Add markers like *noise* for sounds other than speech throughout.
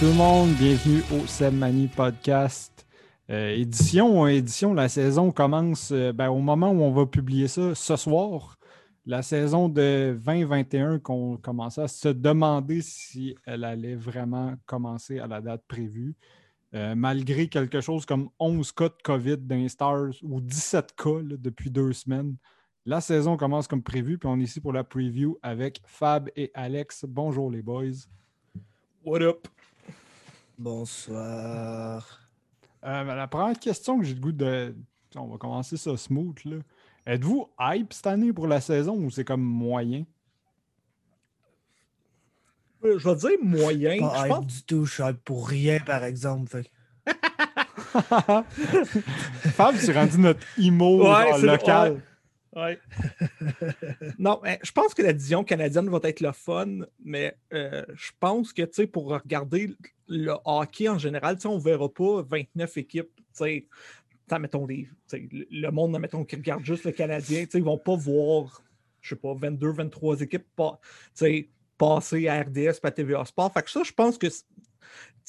tout le monde, bienvenue au Sebmani Podcast. Euh, édition, édition, la saison commence euh, ben, au moment où on va publier ça ce soir. La saison de 2021 qu'on commençait à se demander si elle allait vraiment commencer à la date prévue. Euh, malgré quelque chose comme 11 cas de COVID d'un Stars ou 17 cas depuis deux semaines. La saison commence comme prévu, puis on est ici pour la preview avec Fab et Alex. Bonjour les boys. What up? Bonsoir. Euh, la première question que j'ai le goût de. On va commencer ça smooth. Là. Êtes-vous hype cette année pour la saison ou c'est comme moyen? Euh, je vais dire moyen. Pas hype du tout, je suis hype pour rien, par exemple. Fait. *laughs* Fab, c'est rendu notre *laughs* imo Ouais, c'est- local. Ouais. *laughs* non, mais je pense que la division canadienne va être le fun, mais euh, je pense que tu sais, pour regarder le hockey en général, on ne verra pas 29 équipes. tu sais, t'as, mettons, les, le- monde mettons, qui regarde juste le Canadien, tu sais, ils ne vont pas voir, je sais pas, 22, 23 équipes pas, passer à RDS, pas à TVA Sport. Fait que ça, je pense que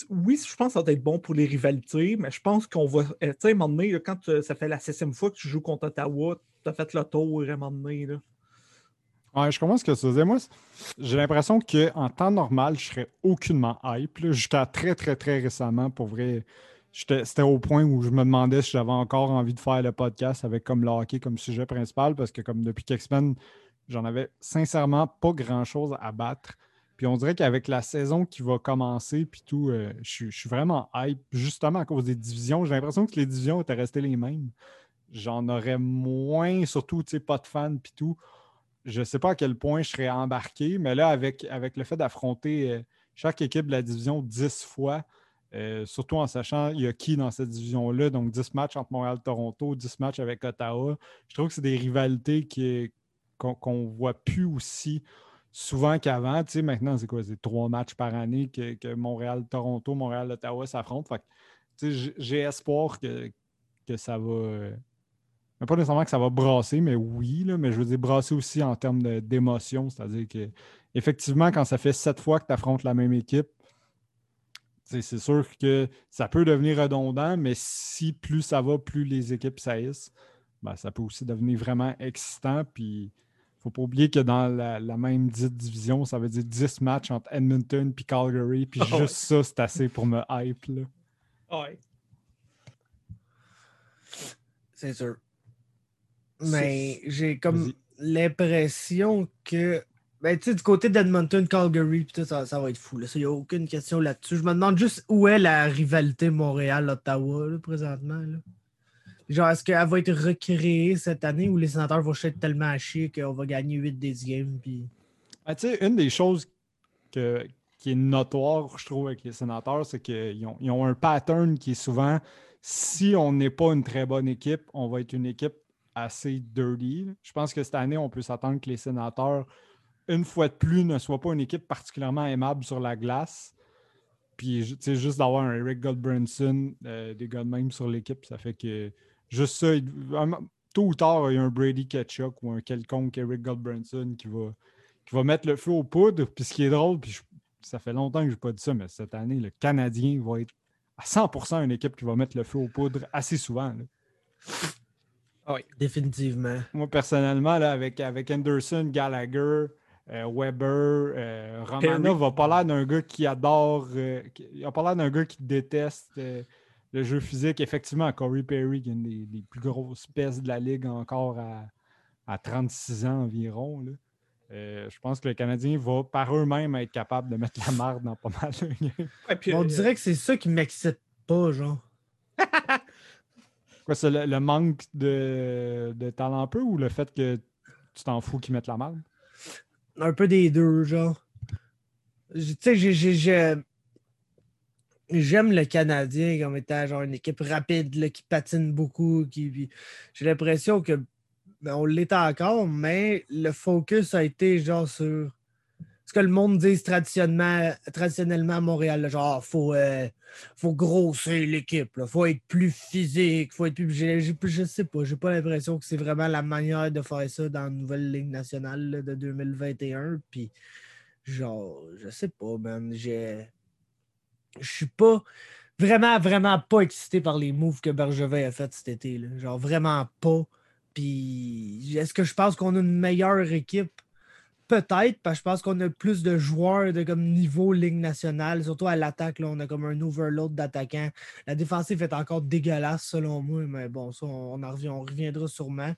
oui, je pense que ça va être bon pour les rivalités, mais je pense qu'on va. euh, Tu sais, à un moment donné, quand euh, ça fait la septième fois que tu joues contre Ottawa, as fait le tour à un moment donné. Là. Ouais, je comprends ce que tu disais. Moi, j'ai l'impression qu'en temps normal, je serais aucunement hype. Jusqu'à très, très, très récemment, pour vrai. C'était au point où je me demandais si j'avais encore envie de faire le podcast avec comme le hockey comme sujet principal, parce que comme depuis quelques semaines, j'en avais sincèrement pas grand-chose à battre. Puis on dirait qu'avec la saison qui va commencer, puis tout, euh, je suis vraiment hype, justement à cause des divisions. J'ai l'impression que les divisions étaient restées les mêmes. J'en aurais moins, surtout, tu sais, pas de fans, puis tout je ne sais pas à quel point je serais embarqué, mais là, avec, avec le fait d'affronter euh, chaque équipe de la division 10 fois, euh, surtout en sachant il y a qui dans cette division-là, donc 10 matchs entre Montréal et Toronto, 10 matchs avec Ottawa, je trouve que c'est des rivalités qu'on ne voit plus aussi souvent qu'avant. Tu sais, maintenant, c'est quoi? C'est trois matchs par année que, que Montréal-Toronto, Montréal-Ottawa s'affrontent. Tu sais, j'ai- espoir que, que ça va. Mais pas nécessairement que ça va brasser, mais oui, là, mais je veux dire brasser aussi en termes d'émotion. C'est-à-dire que effectivement, quand ça fait sept fois que tu affrontes la même équipe, c'est sûr que ça peut devenir redondant, mais si plus ça va, plus les équipes saillissent, ben, ça peut aussi devenir vraiment excitant. Puis il ne faut pas oublier que dans la, la même dite division, ça veut dire 10 matchs entre Edmonton et Calgary. Puis Ah juste ouais. ça, c'est assez pour me hype. Là. Ouais. C'est sûr. Mais j'ai comme l'impression que. Ben, tu sais, du côté d'Edmonton, Calgary, pis tout, ça, ça va être fou. Il n'y a aucune question là-dessus. Je me demande juste où est la rivalité Montréal-Ottawa, présentement. Là. Genre, est-ce qu'elle va être recréée cette année ou les sénateurs vont être tellement à chier qu'on va gagner 8 des games? Puis... Ah, tu sais, une des choses que- qui est notoire, je trouve, avec les sénateurs, c'est qu'ils ont, ils ont un pattern qui est souvent si on n'est pas une très bonne équipe, on va être une équipe assez dirty. Je pense que cette année, on peut s'attendre que les sénateurs, une fois de plus, ne soient pas une équipe particulièrement aimable sur la glace. Puis, tu juste d'avoir un Eric Goldbranson, euh, des gars de même sur l'équipe, ça fait que juste ça, tôt ou tard, il y a un Brady Ketchuk ou un quelconque Eric Goldbranson qui va, qui va mettre le feu aux poudres. Puis ce qui est drôle, puis ça fait longtemps que je n'ai pas dit ça, mais cette année, le Canadien va être à 100% une équipe qui va mettre le feu aux poudres assez souvent. Définitivement. Moi, personnellement, là, avec, avec Anderson, Gallagher, euh, Weber, euh, Romanov va pas l'air d'un gars qui adore, euh, qui- il a pas l'air d'un gars qui déteste euh, le jeu physique. Effectivement, Corey Perry, qui est une des, des plus grosses pestes de la ligue encore à, à 36 ans environ. là. Euh, je pense que le Canadien va par eux-mêmes être capable de mettre la marde dans pas mal de games. Ouais, puis, On euh, dirait que c'est ça qui m'excite pas, genre. *laughs* Quoi, c'est le, manque de, talent peu ou le fait que tu t'en fous qu'ils mettent la marde? Un peu des deux, genre. Tu sais, j'ai- j'ai- j'ai- j'aime le Canadien comme étant genre une équipe rapide là, qui patine beaucoup. J'ai l'impression que ben, on l'est encore, mais le focus a été genre sur que le monde dit traditionnellement, à Montréal. genre, faut, euh, faut grossir l'équipe, faut être plus physique, faut plus. j'ai- je sais pas, j'ai pas l'impression que c'est vraiment la manière de faire ça dans la nouvelle Ligue nationale de 2021. Puis, genre, je sais pas, man. Je suis pas vraiment, vraiment pas excité par les moves que Bergevin a fait cet été. Genre vraiment pas. Puis est-ce que je pense qu'on a une meilleure équipe? Peut-être, parce que je pense qu'on a plus de joueurs de comme niveau Ligue nationale, surtout à l'attaque. On a comme un overload d'attaquants. La défensive est encore dégueulasse selon moi, mais bon, ça, on, reviendra sûrement.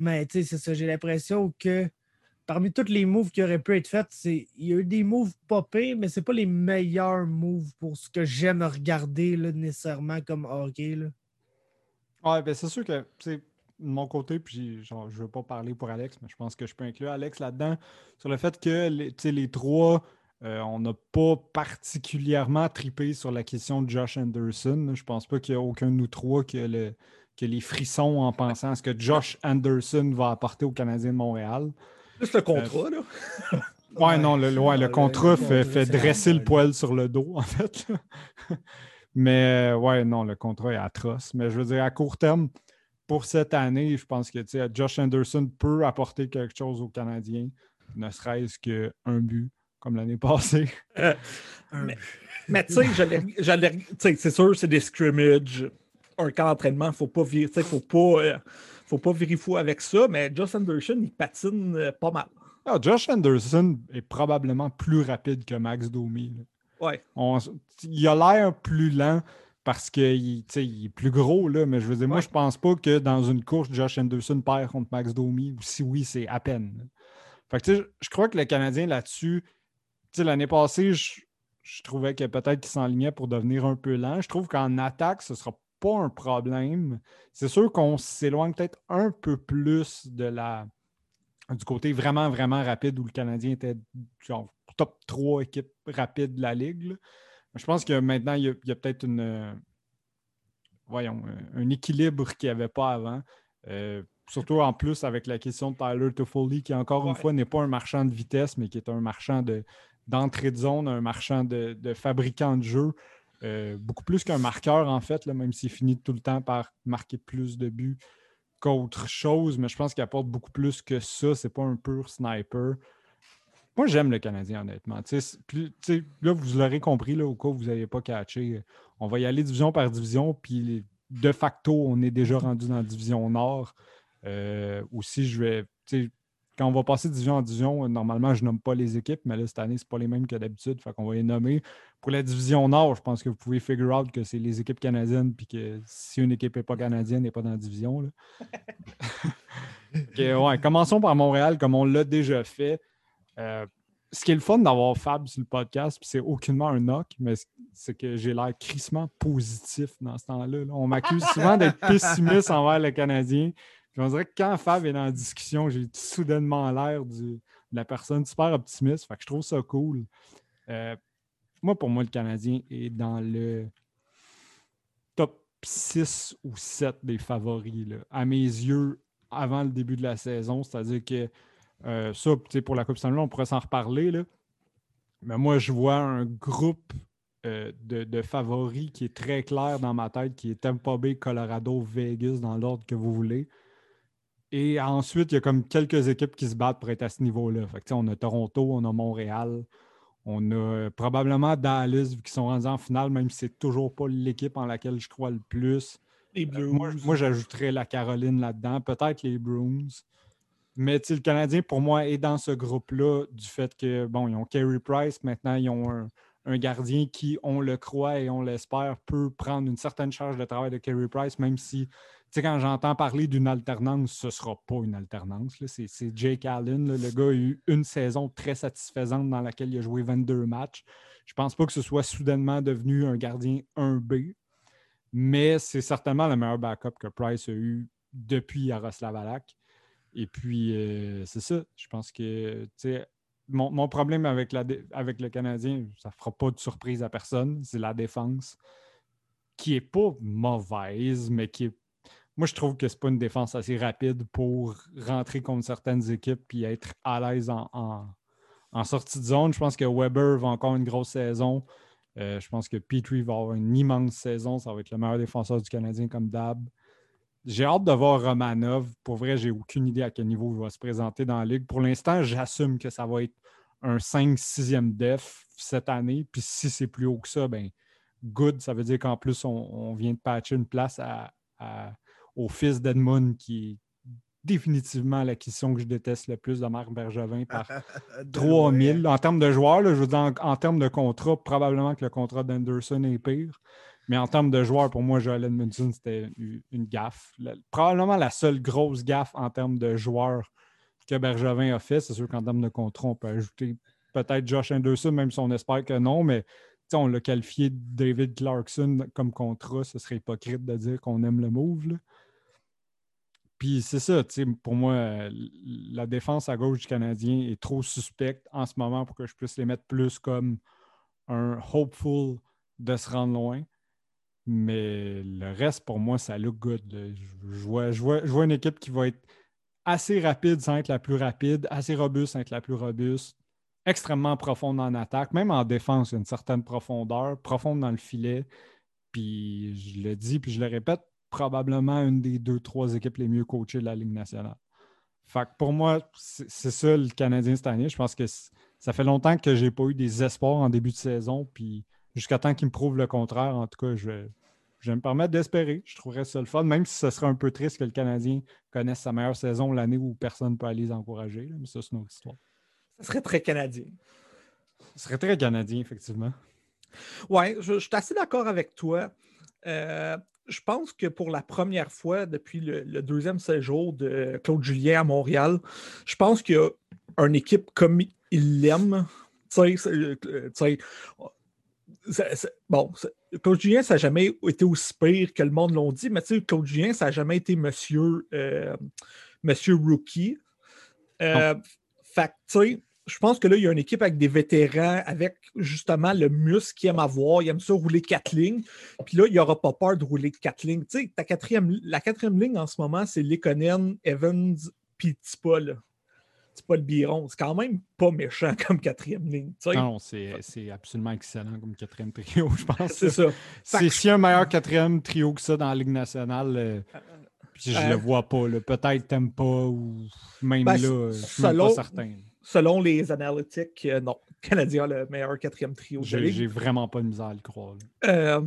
Mais tu sais, c'est ça. J'ai l'impression que parmi tous les moves qui auraient pu être faits, il y a eu des moves popés, mais c'est pas les meilleurs moves pour ce que j'aime regarder là, nécessairement comme hockey. Là. Ouais, ben c'est sûr que de mon côté, puis genre, je veux pas parler pour Alex, mais je pense que je peux inclure Alex là-dedans sur le fait que les, les trois, euh, on n'a pas particulièrement tripé sur la question de Josh Anderson. Je pense pas qu'il y a aucun de nous trois qui a, le, les frissons en pensant à ce que Josh Anderson va apporter aux Canadiens de Montréal. Juste le contrat, là. *laughs* ouais, non, le, le contrat fait, dresser le poil sur le dos, *laughs* en fait. Mais ouais, non, le contrat est atroce. Mais je veux dire, à court terme, pour cette année, je pense que Josh Anderson peut apporter quelque chose aux Canadiens, ne serait-ce qu'un but, comme l'année *laughs* passée. mais, tu sais, c'est sûr, c'est des scrimmages. Un camp d'entraînement, il ne faut pas virer, faut pas. Euh, faut pas vérifier avec ça, mais Josh Anderson, il patine euh, pas mal. Ah, Josh Anderson est probablement plus rapide que Max Domi. Ouais. il a l'air plus lent parce qu'il est plus gros, là, mais je veux dire, moi, je pense pas que dans une course, Josh Anderson perd contre Max Domi, ou si oui, c'est à peine. Fait que, je crois que le Canadien là-dessus, l'année passée, je, je, trouvais que peut-être qu'il s'enlignait pour devenir un peu lent. Je trouve qu'en attaque, ce sera pas un problème. C'est sûr qu'on s'éloigne peut-être un peu plus de la du côté vraiment, vraiment rapide où le Canadien était genre top 3 équipe rapide de la Ligue. Je pense que maintenant, il y a, peut-être une voyons, un équilibre qu'il n'y avait pas avant. Euh, surtout en plus avec la question de Tyler Toffoli, qui encore une fois n'est pas un marchand de vitesse, mais qui est un marchand d'entrée de, zone, un marchand de, de fabricant de jeu. Euh, beaucoup plus qu'un marqueur, en fait, là, même s'il finit tout le temps par marquer plus de buts qu'autre chose, mais je pense qu'il apporte beaucoup plus que ça. C'est pas un pur sniper. Moi, j'aime le Canadien, honnêtement. là, vous l'aurez compris, là, au cas où vous n'avez pas catché. On va y aller division par division, puis de facto, on est déjà rendu dans la division Nord. Euh, aussi, je vais quand on va passer de division en division, normalement, je nomme pas les équipes, mais là, cette année, ce pas les mêmes que d'habitude. Fait qu'on va les nommer. Pour la division Nord, je pense que vous pouvez figure out que c'est les équipes canadiennes, puis que si une équipe n'est pas canadienne, elle n'est pas dans la division. *laughs* *laughs* ouais, commençons par Montréal, comme on l'a déjà fait. Euh, ce qui est le fun d'avoir Fab sur le podcast, c'est aucunement un knock, mais c'est que j'ai l'air crissement positif dans ce temps-là. On m'accuse souvent d'être *laughs* pessimiste envers les Canadiens on dirait que quand Fab est dans la discussion, j'ai soudainement l'air de la personne super optimiste. Fait que je trouve ça cool. Euh, moi, pour moi, le Canadien est dans le top 6 ou 7 des favoris. À mes yeux, avant le début de la saison. C'est-à-dire que euh, ça, pour la Coupe Stanley, on pourrait s'en reparler. Là. Mais moi, je vois un groupe euh, de, de, favoris qui est très clair dans ma tête, qui est Tampa Bay, Colorado, Vegas, dans l'ordre que vous voulez. Et ensuite, il y a comme quelques équipes qui se battent pour être à ce niveau-là. on a Toronto, on a Montréal, on a euh, probablement Dallas qui sont rendus en finale, même si c'est toujours pas l'équipe en laquelle je crois le plus. Les euh, Bruins. moi, j'ajouterais la Caroline là-dedans, peut-être les Bruins. Mais le Canadien, pour moi, est dans ce groupe-là du fait que, bon, ils ont Kerry Price, maintenant, ils ont un, gardien qui, on le croit et on l'espère, peut prendre une certaine charge de travail de Kerry Price, même si sais, quand j'entends parler d'une alternance, ce ne sera pas une alternance. C'est Jake Allen. Le gars a eu une saison très satisfaisante dans laquelle il a joué 22 matchs. Je ne pense pas que ce soit soudainement devenu un gardien 1B, mais c'est certainement le meilleur backup que Price a eu depuis Yaroslav Alak. Et puis, euh, c'est ça. Je pense que mon, problème avec, le Canadien, ça ne fera pas de surprise à personne, c'est la défense qui n'est pas mauvaise, mais qui est moi, je trouve que ce n'est pas une défense assez rapide pour rentrer contre certaines équipes et être à l'aise en, sortie de zone. Je pense que Weber va encore une grosse saison. Euh, je pense que Petrie va avoir une immense saison. Ça va être le meilleur défenseur du Canadien comme Dab. J'ai hâte de voir Romanov. Pour vrai, j'ai aucune idée à quel niveau il va se présenter dans la ligue. Pour l'instant, j'assume que ça va être un 5-6e def cette année. Puis si c'est plus haut que ça, ben good, ça veut dire qu'en plus, on, vient de patcher une place au fils d'Edmund qui est définitivement l'acquisition que je déteste le plus de Marc Bergevin par *laughs* 3000. En termes de joueurs, je veux dire, en, termes de contrat, probablement que le contrat d'Anderson est pire. Mais en termes de joueurs, pour moi, Joel Edmondson, c'était une gaffe. probablement la seule grosse gaffe en termes de joueurs que Bergevin a fait. C'est sûr qu'en termes de contrat, on peut ajouter peut-être Josh Anderson, même si on espère que non, mais on l'a qualifié David Clarkson comme contrat. Ce serait hypocrite de dire qu'on aime le move. Puis c'est ça, pour moi, la défense à gauche du Canadien est trop suspecte en ce moment pour que je puisse les mettre plus comme un hopeful de se rendre loin. Mais le reste, pour moi, ça look good. Je, vois, je, vois, une équipe qui va être assez rapide sans être la plus rapide, assez robuste sans être la plus robuste, extrêmement profonde en attaque, même en défense, une certaine profondeur, profonde dans le filet. Puis je le dis, puis je le répète, probablement une des deux, trois équipes les mieux coachées de la Ligue nationale. Fait pour moi, c'est ça le Canadien cette année. Je pense que ça fait longtemps que je n'ai pas eu des espoirs en début de saison. Puis jusqu'à temps qu'ils me prouvent le contraire, en tout cas, je, vais me permettre d'espérer. Je trouverais ça le fun, même si ce serait un peu triste que le Canadien connaisse sa meilleure saison l'année où personne ne peut aller les encourager. Mais ça, c'est une autre histoire. Ce serait très canadien. Ce serait très canadien, effectivement. Oui, je, suis assez d'accord avec toi. Euh, je pense que pour la première fois depuis le, deuxième séjour de Claude Julien à Montréal, je pense qu'il y a une équipe comme il l'aime. Bon, Claude Julien, ça n'a jamais été aussi pire que le monde l'ont dit, mais Claude Julien, ça n'a jamais été monsieur, euh, monsieur Rookie. Euh, fait tu sais, je pense que là, il y a une équipe avec des vétérans, avec justement le muscle qu'ils aime avoir. Il aime ça rouler quatre lignes. Puis là, il n'y aura pas peur de rouler quatre lignes. Tu sais, ta quatrième, la quatrième ligne en ce moment, c'est Lekonen, Evans, puis Tipol. Tipol Biron. C'est quand même pas méchant comme quatrième ligne. Non, c'est absolument excellent comme quatrième trio, je pense. *laughs* c'est ça. C'est si un meilleur quatrième trio que ça dans la Ligue nationale. Euh, puis je ne le vois pas. Peut-être t'aimes pas ou même ben, là, je suis pas certain selon les analytiques, euh, non. *laughs* Canadien a le meilleur quatrième trio J'ai vraiment pas de misère à le croire. Euh,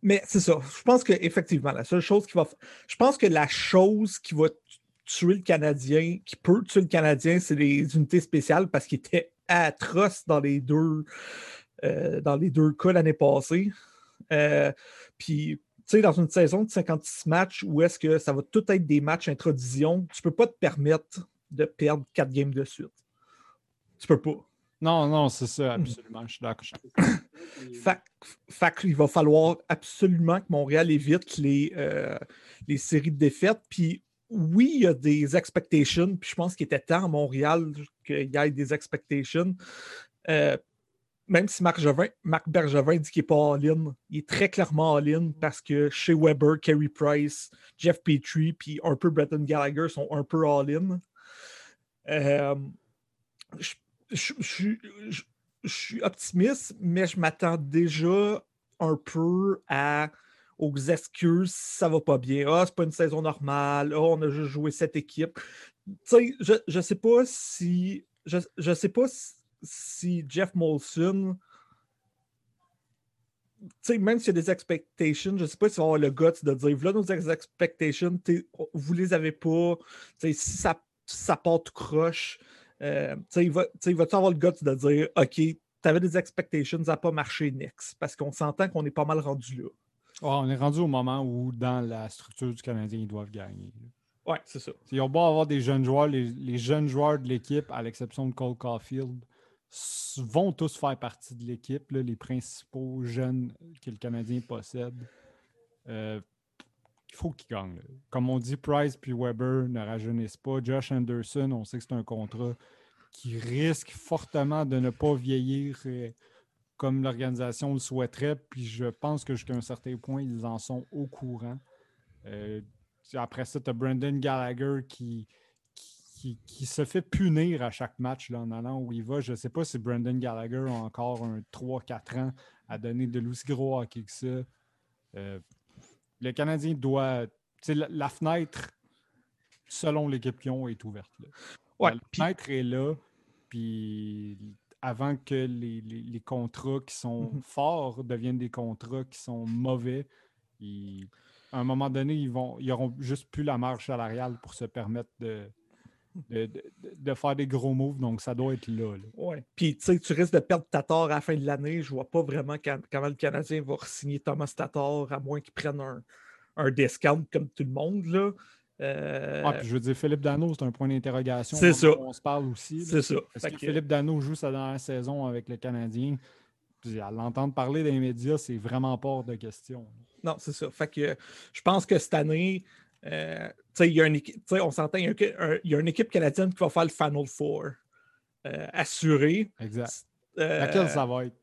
mais c'est ça. Je pense qu'effectivement, la seule chose qui va. Je pense que la chose qui va tuer le Canadien, qui peut tuer le Canadien, c'est les unités spéciales parce qu'il était atroce dans les deux, euh, dans les deux cas l'année passée. puis, tu sais, dans une saison de 56 matchs où est-ce que ça va tout être des matchs introduction, tu peux pas te permettre de perdre quatre games de suite. Tu peux pas. Non, non, c'est ça, absolument. Je suis d'accord. *coughs* fait, il va falloir absolument que Montréal évite les, euh, les séries de défaites. Puis oui, il y a des expectations. Puis je pense qu'il était temps à Montréal qu'il y ait des expectations. Euh, même si Marc, Bergevin dit qu'il n'est pas all-in, il est très clairement all-in parce que chez Weber, Kerry Price, Jeff Petrie, puis un peu Bretton Gallagher sont un peu all-in. Euh, je, suis optimiste, mais je m'attends déjà un peu à, aux excuses si ça va pas bien. Ah, c'est pas une saison normale. Ah, on a juste joué cette équipe. Tu sais, je, ne sais pas si. Je, je sais pas si, Jeff Molson. sais, même s'il y a des expectations, je ne sais pas s'il va avoir le guts de dire là, nos expectations, vous les avez pas. si ça, ça part croche, euh, il va, tu avoir le guts de dire OK, tu avais des expectations, ça n'a pas marché next? Parce qu'on s'entend qu'on est pas mal rendu là. On est rendu au moment où, dans la structure du Canadien, ils doivent gagner. Oui, c'est ça. Ils ont beau avoir des jeunes joueurs, les, jeunes joueurs de l'équipe, à l'exception de Cole Caulfield, vont tous faire partie de l'équipe, les principaux jeunes que le Canadien possède. Euh, il faut qu'il gagne. Comme on dit, Price puis Weber ne rajeunissent pas. Josh Anderson, on sait que c'est un contrat qui risque fortement de ne pas vieillir comme l'organisation le souhaiterait. Puis je pense que jusqu'à un certain point, ils en sont au courant. Euh, après ça, tu as Brandon Gallagher qui, qui, se fait punir à chaque match là, en allant où il va. Je ne sais pas si Brandon Gallagher a encore un 3-4 ans à donner de l'aussi gros hockey que ça. Euh, le Canadien doit. La, la, fenêtre, selon l'équipe qu'ils ont, est ouverte. la fenêtre est là. Puis avant que les, les- les contrats qui sont Mhm. forts deviennent des contrats qui sont mauvais. Ils- à un moment donné, ils vont ils auront juste plus la marge salariale pour se permettre de, de, de- de faire des gros moves. Donc, ça doit être là. là. Ouais. Puis, tu sais, tu risques de perdre Tatar à la fin de l'année. Je vois pas vraiment quand- comment le Canadien va signer Thomas Tatar, à moins qu'il prenne un, un discount comme tout le monde. Là. Euh, Ah, puis je veux dire, Philippe Dano, c'est un point d'interrogation. C'est On- ça. On se parle aussi. c'est ça. Fait que que- Philippe Dano joue sa dernière saison avec le Canadien. Puis à l'entendre parler des médias, c'est vraiment pas hors de question. Non, c'est ça. Fait que je pense que cette année, euh, tu sais, il y a une équipe, on s'entend, il y, un- y a une équipe canadienne qui va faire le Final Four euh, assuré. Exact. Euh, Laquelle ça va être?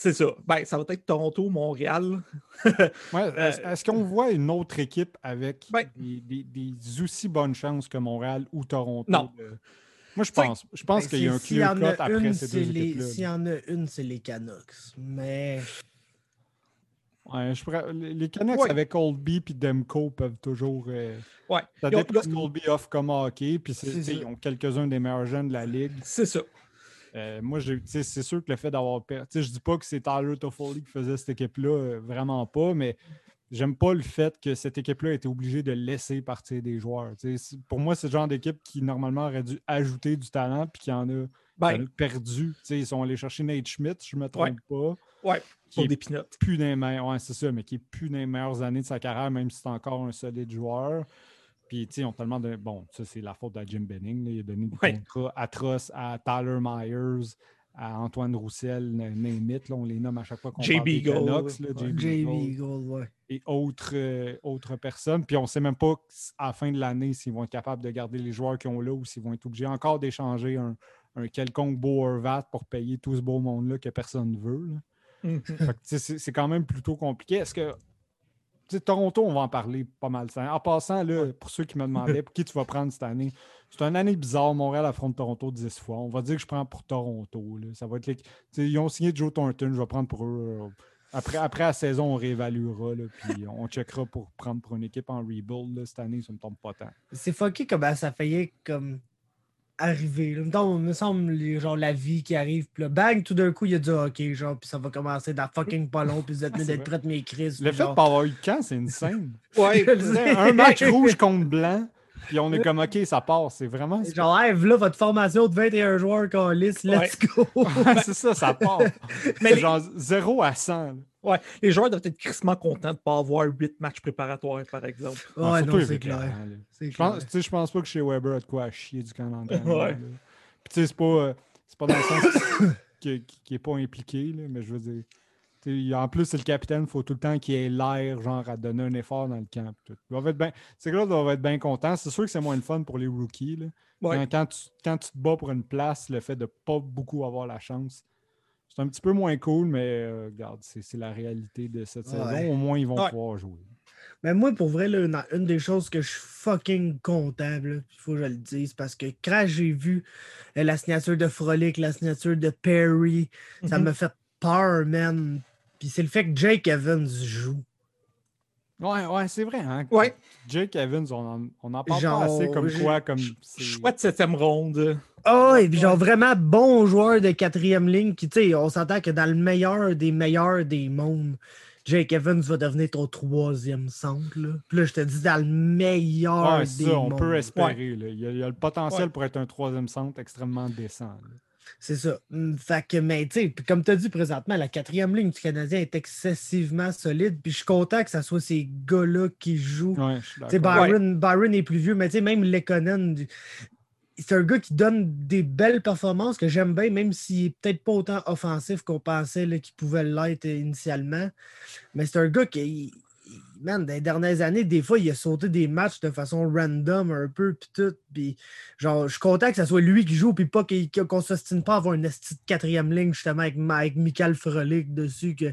C'est ça. Ben, ça va être Toronto, Montréal. *laughs* Ouais, Est-ce est-ce qu'on voit une autre équipe avec Euh, Ben- des, des- des aussi bonnes chances que Montréal ou Toronto? Non. de- Moi, je pense, je pense Ben, qu'il y a un clear cut après une, ces deux les- équipes-là. S'il y en a une, c'est les Canucks. Mais Ouais, je pourrais- les Canucks Ouais. avec Oldby et Demko peuvent toujours. euh, Ouais. ça dépend si ont- Oldby offre comme hockey. Puis ils ont quelques-uns des meilleurs jeunes de la ligue. C'est ça. Euh, moi, c'est sûr que le fait d'avoir perdu. Je dis pas que c'est Tyler Toffoli qui faisait cette équipe-là, euh, vraiment pas, mais j'aime pas le fait que cette équipe-là ait été obligée de laisser partir des joueurs. Pour moi, c'est le genre d'équipe qui, normalement, aurait dû ajouter du talent puis qui en a, qui en a Ben, perdu. Ils sont allés chercher Nate Schmidt, je me trompe pas. ouais, qui pour est des pinottes. plus ouais, c'est ça, mais qui est plus les meilleures années de sa carrière, même si c'est encore un solide joueur. Puis, tu sais, ils ont tellement de. Bon, ça, c'est la faute de Jim Benning. là. Il a donné des Ouais. contrats atroces à Tyler Myers, à Antoine Roussel, na- name it, là, on les nomme à chaque fois qu'on J.B. parle des Gold, Canucks. J.B. Ouais. et autres, euh, autres personnes. Puis on ne sait même pas à la fin de l'année s'ils vont être capables de garder les joueurs qu'ils ont là ou s'ils vont être obligés encore d'échanger un, un quelconque beau Horvat pour payer tout ce beau monde-là que personne ne veut. c'est c'est quand même plutôt compliqué. Est-ce que. Toronto, on va en parler pas mal. ça. En passant, là, pour ceux qui me *laughs* demandaient pour qui tu vas prendre cette année, c'est une année bizarre. Montréal affronte Toronto 10 fois. On va dire que je prends pour Toronto. là. Ça va être les- ils ont signé Joe Thornton, je vais prendre pour eux. euh, Après, après la saison, on réévaluera. là, puis on checkera pour prendre pour une équipe en rebuild. là. Cette année, ça ne me tombe pas tant. C'est fucké comment ça faillit comme arriver. Là. Mettons, il me semble les- genre la vie qui arrive, puis là, bang, tout d'un coup, il a dit OK, genre, puis ça va commencer dans fucking pas long, puis vous êtes Ah, d'être prêts de mes crises. Le fait de genre- pas avoir eu de camp, c'est une scène. *laughs* Ouais, le un match rouge *laughs* contre blanc, puis on est comme OK, ça part. C'est vraiment. c'est- Genre, hey, là, votre formation de 21 joueurs qu'on liste, let's go. *laughs* C'est ça, ça part. Mais genre 0 à 100. là. Ouais, les joueurs doivent être crissement contents de ne pas avoir huit matchs préparatoires, par exemple. Ah, ouais, surtout non, c'est clair. là. C'est Je pense, clair. tu sais, je pense pas que chez Weber a de quoi à chier du camp d'entraînement. Ouais. là. Puis tu sais, c'est pas, euh, c'est pas dans le sens qu'il *coughs* qui est pas impliqué, là, mais je veux dire. En plus, c'est le capitaine, il faut tout le temps qu'il ait l'air, genre, à donner un effort dans le camp. pis tout. Ils doivent être bien- Ces gars-là doivent être bien contents. C'est sûr que c'est moins le fun pour les rookies. là. Ouais. Quand, tu, quand tu te bats pour une place, le fait de pas beaucoup avoir la chance, c'est un petit peu moins cool, mais euh, regarde, c'est la réalité de cette Ouais. saison. Au moins, ils vont Ouais. pouvoir jouer. Mais moi, pour vrai, là, une, une des choses que je suis fucking content, il faut que je le dise, parce que quand j'ai vu euh, la signature de Frolic, la signature de Perry, ça Mhm. me fait peur, man. Puis c'est le fait que Jake Evans joue. Ouais, ouais, c'est vrai. Hein? Ouais. Jake Evans, on en, on en parle Genre, pas assez comme quoi, comme. Chouette septième ronde. Oh, et puis genre vraiment bon joueur de quatrième ligne qui, tu sais, on s'entend que dans le meilleur des meilleurs des mondes, Jake Evans va devenir ton troisième centre. Là. Puis là, je te dis, dans le meilleur Ouais, des c'est ça, on mondes. peut espérer. là. Il, y a, il y a le potentiel Ouais. pour être un troisième centre extrêmement décent. là. C'est ça. Hum, Fait que, mais tu sais, puis comme tu as dit présentement, la quatrième ligne du Canadien est excessivement solide. Puis je suis content que ce soit ces gars-là qui jouent. Ouais. Byron, Byron est plus vieux, mais tu sais, même Lekonen, du- c'est un gars qui donne des belles performances que j'aime bien, même s'il est peut-être pas autant offensif qu'on pensait qu'il pouvait l'être initialement. Mais c'est un gars qui, il- man, dans les dernières années, des fois, il a sauté des matchs de façon random un peu, puis tout. Puis, genre, je suis content que ce soit lui qui joue, puis pas qu'il- qu'on ne s'ostine pas à avoir une esti de quatrième ligne, justement, avec, Michael Frolic dessus. Que,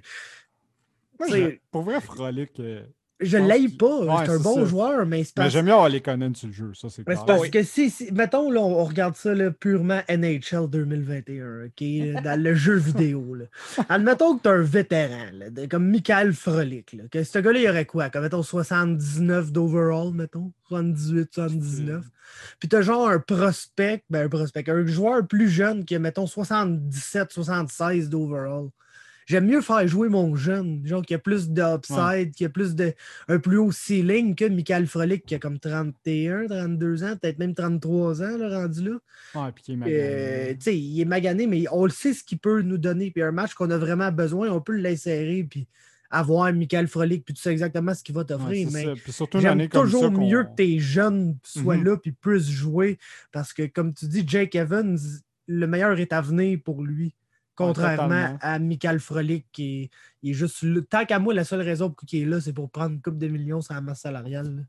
Moi, pour vrai, Frolic, euh, Je l'aime pas. Ouais, c'est un bon ça. joueur, mais c'est Mais parce, j'aime bien avoir les Conan sur le jeu, ça c'est mais clair. c'est parce oui. que si, si- mettons, là, on regarde ça là, purement NHL 2021, OK, dans le jeu vidéo. Là. *laughs* Admettons que tu un vétéran, là, de- comme Michael Frolic, là, que ce gars-là, il aurait quoi? Comme, mettons, 79 d'overall, mettons, 78, 79. Puis t'as genre un prospect, ben un prospect, un joueur plus jeune qui a, mettons, 77, 76 d'overall. J'aime mieux faire jouer mon jeune, genre qui a plus d'upside, qui a plus de un plus haut ceiling que Michael Frolic qui a comme 31, 32 ans, peut-être même 33 ans, là, rendu là. Ouais, puis qui est Euh, magané. tu sais, il est magané, mais on le sait ce qu'il peut nous donner. Puis un match qu'on a vraiment besoin, on peut l'insérer, puis avoir Michael Frolic, puis tu sais exactement ce qu'il va Ouais, t'offrir. c'est mais J'aime comme toujours ça mieux que tes jeunes soient Mhm. là puis puissent jouer parce que, comme tu dis, Jake Evans, le meilleur est à venir pour lui. Contrairement à Michael Frolic qui est, juste là. Tant qu'à moi, la seule raison pour qu'il est là, c'est pour prendre une coupe de millions sur la masse salariale. là.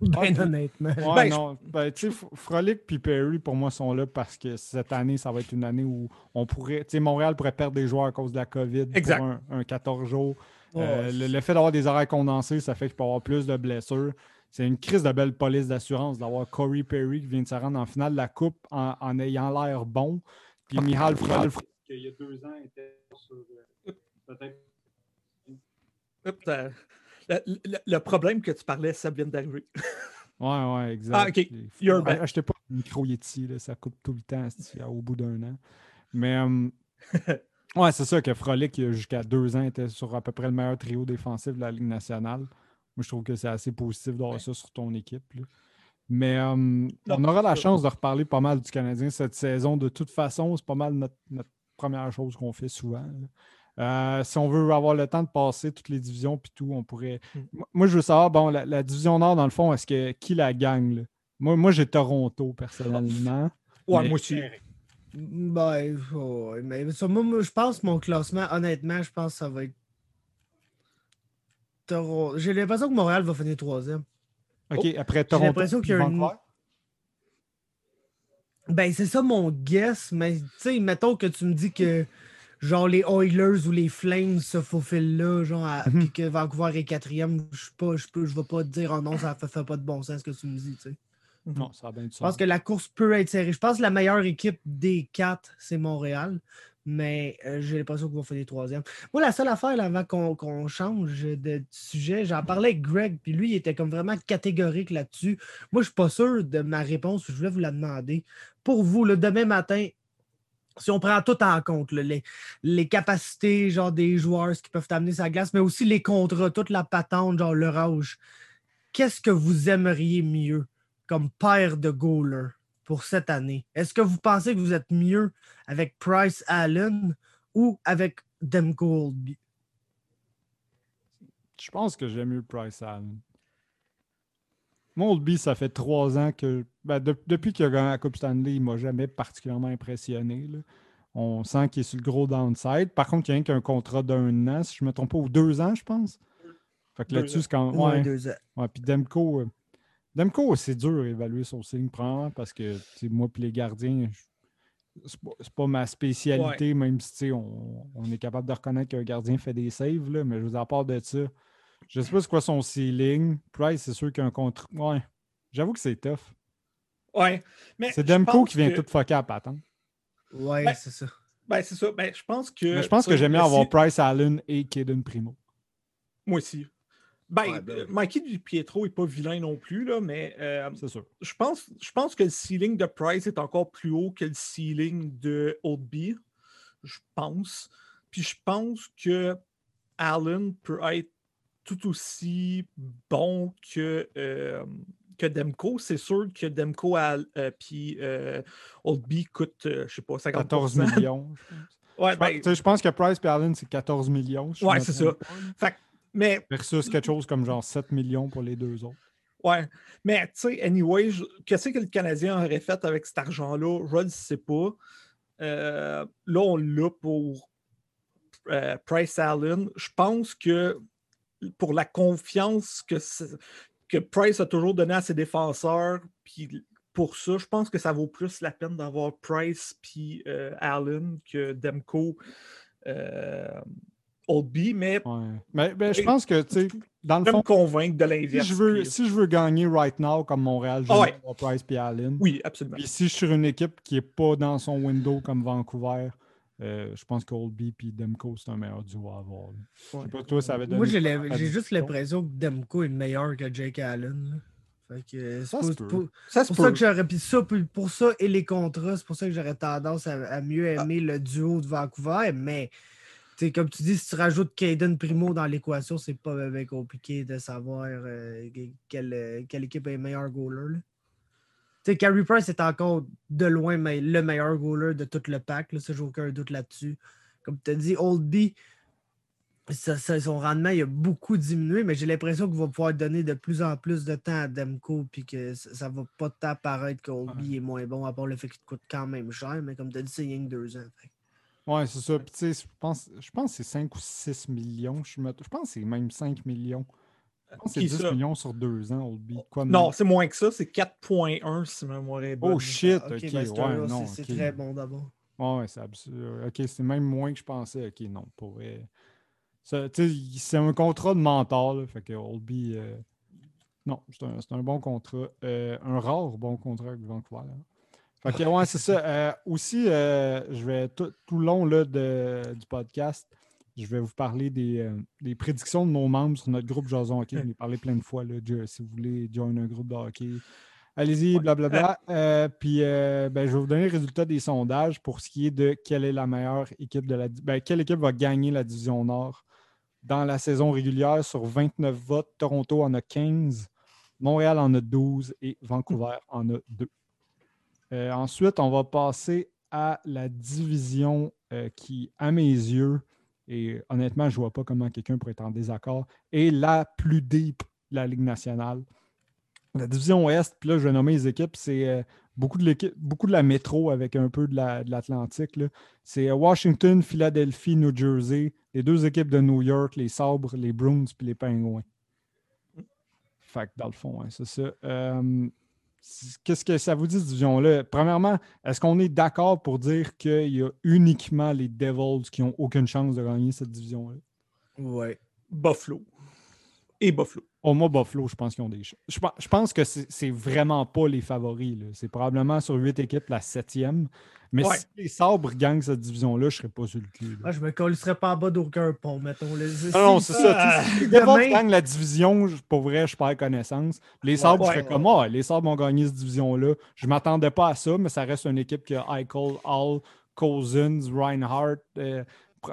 Ben Ouais, puis- honnêtement. Ouais, Ben, non. Ben, tu sais, Frolic puis Perry, pour moi, sont là parce que cette année, ça va être une année où on pourrait. Tu sais, Montréal pourrait perdre des joueurs à cause de la COVID Exact. pour un, un 14 jours. Euh, le, le fait d'avoir des horaires condensés, ça fait qu'il peut avoir plus de blessures. C'est une crise de belle police d'assurance d'avoir Corey Perry qui vient de se rendre en finale de la Coupe en, en ayant l'air bon. Puis Mihal Frolic, qui il y a deux ans était sur. euh, Peut-être. Le, le- le problème que tu parlais, ça vient d'arriver. Ouais, ouais, exact. Ah, ok. You're Ah, back. Achetez pas un micro Yeti, là, ça coupe tout le temps au bout d'un an. Mais euh, *laughs* ouais, c'est ça que Frolic, il y a jusqu'à deux ans, était sur à peu près le meilleur trio défensif de la Ligue nationale. Moi, je trouve que c'est assez positif d'avoir ça sur ton équipe. là. Mais euh, on aura la chance de reparler pas mal du Canadien cette saison. De toute façon, c'est pas mal notre, notre première chose qu'on fait souvent. Euh, si on veut avoir le temps de passer toutes les divisions puis tout, on pourrait. Mm. Moi- je veux savoir, bon, la, la division Nord, dans le fond, est-ce que qui la gagne? là? Moi, moi j'ai Toronto, personnellement. Ouais, Mais- moi aussi. Ben, ouais, mais ça, moi, moi, je pense mon classement, honnêtement, je pense que ça va être. Toronto. J'ai l'impression que Montréal va finir troisième. OK, après Toronto. l'impression qu'il y a une- Vancouver? Ben, c'est ça mon guess, mais tu sais, mettons que tu me dis que genre les Oilers ou les Flames se faufilent là, genre, à- Mhm. puis que Vancouver est quatrième, je je peux, je vais pas te dire, oh non, ça fait, fait pas de bon sens ce que tu me dis, tu sais. Non, ça a bien du Je pense sens. que la course peut être serrée. Je pense que la meilleure équipe des quatre, c'est Montréal. Mais euh, j'ai l'impression qu'ils vont finir troisième. Moi, la seule affaire, avant qu'on qu'on change de sujet, j'en parlais avec Greg, puis lui, il était comme vraiment catégorique là-dessus. Moi, je suis pas sûr de ma réponse, je voulais vous la demander. Pour vous, le demain matin, si on prend tout en compte, les, capacités genre des joueurs, ce peuvent amener sa glace, mais aussi les contrats, toute la patente, genre leur âge, qu'est-ce que vous aimeriez mieux comme paire de goalers? Pour cette année? Est-ce que vous pensez que vous êtes mieux avec Price Allen ou avec Demko Oldby? Je pense que j'aime mieux Price Allen. Moi, Oldby, ça fait trois ans que. ben, de- depuis qu'il a gagné la Coupe Stanley, il ne m'a jamais particulièrement impressionné. là. On sent qu'il est sur le gros downside. Par contre, il y a qu'un contrat d'un an, si je ne me trompe pas, ou deux ans, je pense. Fait que là-dessus, c'est quand Ouais, ouais. deux ans. Ouais, puis Demko, Demko, c'est dur à évaluer son signe, probablement, parce que moi puis les gardiens, c'est pas, c'est pas ma spécialité, même si on, on est capable de reconnaître qu'un gardien fait des saves, là, mais je vous en part de ça. Je sais pas c'est quoi son ceiling. Price, c'est sûr qu'il y a un contre. Ouais. J'avoue que c'est tough. Ouais. Mais C'est pense qui vient que- tout fucker à patente. Ouais, Ben, c'est ça. Ben, c'est ça. Ben, je pense que. Mais je pense que j'aime mieux si- avoir Price Allen et Kaden Primo. Moi aussi. Ben, Ouais, ben. Mikey Di Pietro n'est pas vilain non plus, là, mais euh, sûr. je, pense, je pense que le ceiling de Price est encore plus haut que le ceiling de Oldby. Je pense. Puis je pense que Allen peut être tout aussi bon que, euh, que Demko. C'est sûr que Demko Al- euh, puis euh, Oldby coûte, euh, je sais pas, 50 14 millions, je pense. Ouais, Je ben, je pense que Price et Allen, c'est 14 millions. Ouais, c'est ça. fait que- mais Versus quelque chose comme genre 7 millions pour les deux autres. Ouais, mais tu sais, anyway, qu'est-ce que le Canadien aurait fait avec cet argent-là? Je ne sais pas. Euh, là, on l'a pour euh, Price Allen. Je pense que pour la confiance que, que Price a toujours donnée à ses défenseurs, puis pour ça, je pense que ça vaut plus la peine d'avoir Price puis euh, Allen que Demko euh, Oldby, mais Ouais. Mais, mais je Et- pense que, tu sais, dans le Je vais me fond, convaincre de si l'inverse. je, veux, puis- si je veux gagner right now comme Montréal, je Ah vais ouais. avoir Price puis Allen. Oui, absolument. Puis si je suis sur une équipe qui n'est pas dans son window comme Vancouver, euh, je pense qu'Oldby et Demko, c'est un meilleur duo à avoir. Je sais pas, toi, ça avait donné. Moi, j'ai juste l'impression que Demko est meilleur que Jake Allen. là. Fait que Ça pour, peut. pour- Ça se pour ça que j'aurais puis ça puis pour ça et les contrats, c'est pour ça que j'aurais tendance à, à mieux aimer le duo de Vancouver, mais comme tu dis, si tu rajoutes Caden Primo dans l'équation, c'est pas bien compliqué de savoir euh, quelle, euh, quelle équipe est le meilleur goaler. Tu sais, Carey Price est encore de loin mais le meilleur goaler de tout le pack, là, ça, j'ai aucun doute là-dessus. Comme tu as dit, ça- ça- son rendement il a beaucoup diminué, mais j'ai l'impression qu'il va pouvoir donner de plus en plus de temps à Demko, puis que ça, ça va pas tant paraître qu'Oldby est moins bon, à part le fait qu'il te coûte quand même cher, mais comme tu as dit, c'est rien que deux ans. Fait Ouais, c'est ça. Puis, tu sais, je pense, je pense que c'est 5 ou 6 millions. Je, me- je pense que c'est même 5 millions. Je pense que c'est Qui 10 ça? millions sur deux ans, Oldby. Quoi Non, c'est moins que ça. C'est 4.1 si ma mémoire est bonne. Oh shit, Ah, ok, ben, c'est ouais, très bon d'abord. Ouais, ouais, c'est absurde. Ok, c'est même moins que je pensais. Ok, non, pour vrai. Ça, tu sais, C'est un contrat de mentor, là, fait que Oldby. euh, Non, c'est un, un bon contrat. euh, un rare bon contrat avec Vancouver. là. Que, ouais, c'est ça. Euh, aussi, euh, je vais tout, tout le long là, de- du podcast, je vais vous parler des, euh, des prédictions de nos membres sur notre groupe Jason Hockey. Je l'ai parlé plein de fois. Là, si vous voulez join un groupe de hockey, allez-y, blablabla. Puis, ben, je vais vous donner le résultat des sondages pour ce qui est de quelle est la meilleure équipe de la. Ben, quelle équipe va gagner la division Nord dans la saison régulière sur 29 votes. Toronto en a 15, Montréal en a 12 et Vancouver en a 2. Euh, ensuite, on va passer à la division euh, qui, à mes yeux, et honnêtement, je ne vois pas comment quelqu'un pourrait être en désaccord, est la plus deep de la Ligue nationale. La division Ouest, puis là, je vais nommer les équipes, c'est euh, beaucoup, de l'équipe- beaucoup de la métro avec un peu de la- de l'Atlantique. c'est Washington, Philadelphie, New Jersey, les deux équipes de New York, les Sabres, les Bruins, puis les Pingouins. Fait que dans le fond, ouais, c'est ça. Qu'est-ce que ça vous dit, cette division-là? Premièrement, est-ce qu'on est d'accord pour dire qu'il y a uniquement les Devils qui n'ont aucune chance de gagner cette division-là? Ouais. Buffalo. Et Buffalo. Au moins, Buffalo, je pense qu'ils ont des chances. Je, pense- je pense que c'est c'est vraiment pas les favoris. là. C'est probablement sur huit équipes la septième. Mais Ouais. si les Sabres gagnent cette division-là, je serais pas sur le cul. Ah, je me collerais pas en bas d'aucun pont, mettons. là. Non, non, c'est ça. Ah, sais, Si les demain- gagnent la division, je- pour vrai, je perds connaissance. Les Sabres, je ouais, serais comme, ah, les Sabres ont gagné cette division-là. Je m'attendais pas à ça, mais ça reste une équipe qui a Eichel, Hall, Cousins, Reinhardt, euh,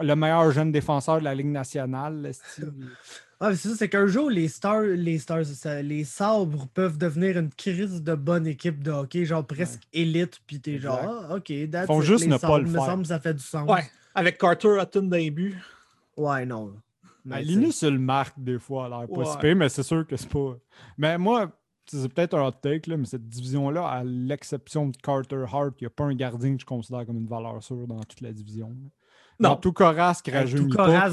le meilleur jeune défenseur de la Ligue nationale. *laughs* Ah, mais c'est ça, c'est qu'un jour, les stars, les stars, les sabres peuvent devenir une crise de bonne équipe de hockey, genre presque élite, puis t'es genre, ah, ok, that's Font it, juste les ne pas le me faire. semble que ça fait du sens. Ouais. Avec Carter Hutton les buts. Ouais, non. Mais Ben, Linus se le marque des fois, a l'air pas si Ouais. pire, mais c'est sûr que c'est pas. Mais moi, c'est peut-être un hot take, là, mais cette division-là, à l'exception de Carter Hart, il n'y a pas un gardien que je considère comme une valeur sûre dans toute la division. là. Non. Dans tout Coras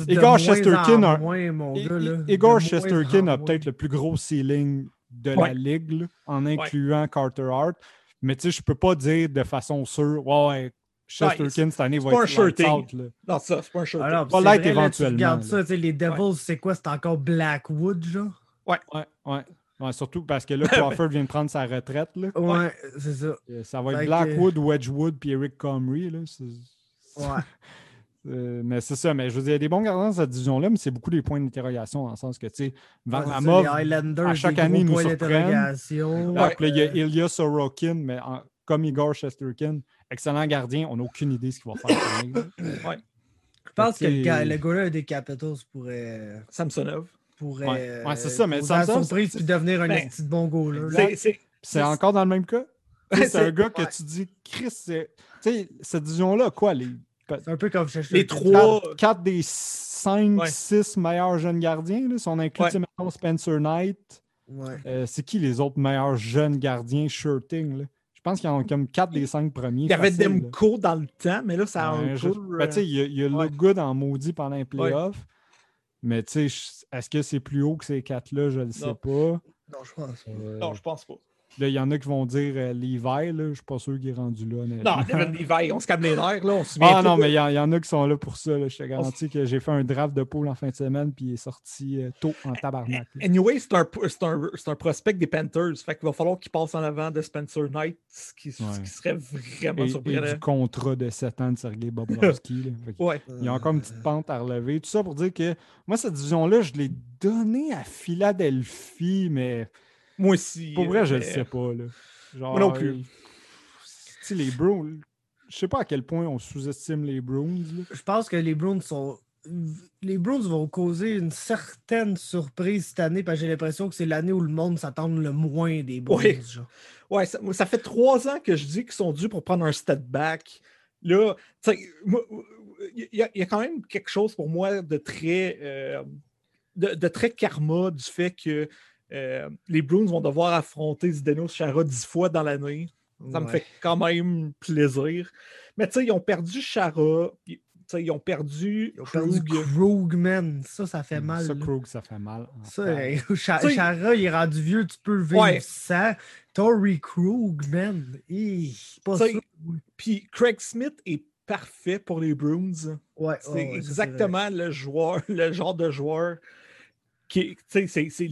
de Igor Chesterkin a, moins, mon I- gars, I- là. Igor Chesterkin a peut-être le plus gros ceiling de la ligue, là, en incluant Carter Hart. Mais tu sais, je peux pas dire de façon sûre, ouais, ouais, Chesterkin cette année c'est va être shirting. out, là. Non, ça, c'est pas un shirt. Alors, vrai, là, tu éventuellement, regardes ça, tu sais, les Devils, c'est quoi? C'est encore Blackwood, genre? Ouais, ouais. Ouais, surtout parce que là, *laughs* Crawford vient de prendre sa retraite. Là. Ouais, c'est ça. Ça va être Fait que- Blackwood, Wedgwood puis Eric Comrie. Là. Ouais. Euh, mais c'est ça, mais je veux dire, il y a des bons gardiens dans cette division-là, mais c'est beaucoup des points d'interrogation dans le sens que, tu sais, Varlamov, à chaque année, nous surprennent. il y a Ilya Sorokin, mais en- comme Igor Shesterkin, excellent gardien, on n'a aucune idée ce qu'il va faire. Je pense que le, le gars des Capitals pourrait, Samsonov. pourrait Ouais. Ouais, c'est ça, mais Samsung, surprise c'est- puis devenir un Ben, de bon goaler. là. C'est- encore dans le même cas? *laughs* C'est un gars que ouais. tu dis, Chris, c'est- tu sais, cette division-là, quoi, les C'est un peu comme chez Les trois- 4, des 5, Ouais. 6 meilleurs jeunes gardiens. Là, si on inclut Ouais. Spencer Knight, Ouais. euh, c'est qui les autres meilleurs jeunes gardiens shirting? Là? Je pense qu'il y en a comme 4 des 5 premiers. Il y avait facile, là. Demko dans le temps, mais là, ça a Ouais, un je- peu. ben, tu sais, il y a, il y a ouais. le good en maudit pendant les playoffs. Mais tu sais, je- est-ce que c'est plus haut que ces quatre-là? Je ne sais Non. pas. Non, je pense. pas. Euh, Non, je pense pas. Là, il y en a qui vont dire euh, Levi, là, je suis pas sûr qu'il est rendu là. Non, Levi, on se calme les nerfs, là. On se Ah non, mais il y, en- il y en a qui sont là pour ça. là. Je te garantis que j'ai fait un draft de pool en fin de semaine, puis il est sorti euh, tôt en tabarnak. là. Anyway, c'est un, un, un prospect des Panthers. Fait qu'il va falloir qu'il passe en avant de Spencer Knight, ce qui, ce Ouais. qui serait vraiment Et, et surprenant. du contrat de 7 ans de Sergei Bobrovski. Ouais. Il y a encore une petite pente à relever. Tout ça pour dire que moi, cette division-là, je l'ai donnée à Philadelphie, mais Moi aussi. pour vrai, je le sais pas. Là. Genre, Moi non plus. euh, tu sais, les Browns, je sais pas à quel point on sous-estime les Browns. Je pense que les Browns sont. Les Browns vont causer une certaine surprise cette année parce que j'ai l'impression que c'est l'année où le monde s'attend le moins des Browns. Oui. genre. Ouais, ça, fait trois ans que je dis qu'ils sont dus pour prendre un step back. Là, tu sais, moi, il y, a- il y a quand même quelque chose pour moi de très, euh, de, de très karma du fait que euh, les Bruins vont devoir affronter Zdeno Chara dix fois dans l'année. Ça me fait quand même plaisir. Mais tu sais, ils ont perdu Chara, puis, tu sais, ils ont perdu, Ils ont perdu Krug. Krug, man. Ça, ça fait mal. Ça. Krug, ça fait mal. Ça, *laughs* Chara, il est rendu vieux, tu peux le vivre Ouais. sans. Tory Krug, man. Hi, pas Tu sais, ça. oui. Puis Craig Smith est parfait pour les Bruins. Ouais, C'est ça, exactement le joueur, le genre de joueur qui est- tu sais, c'est c'est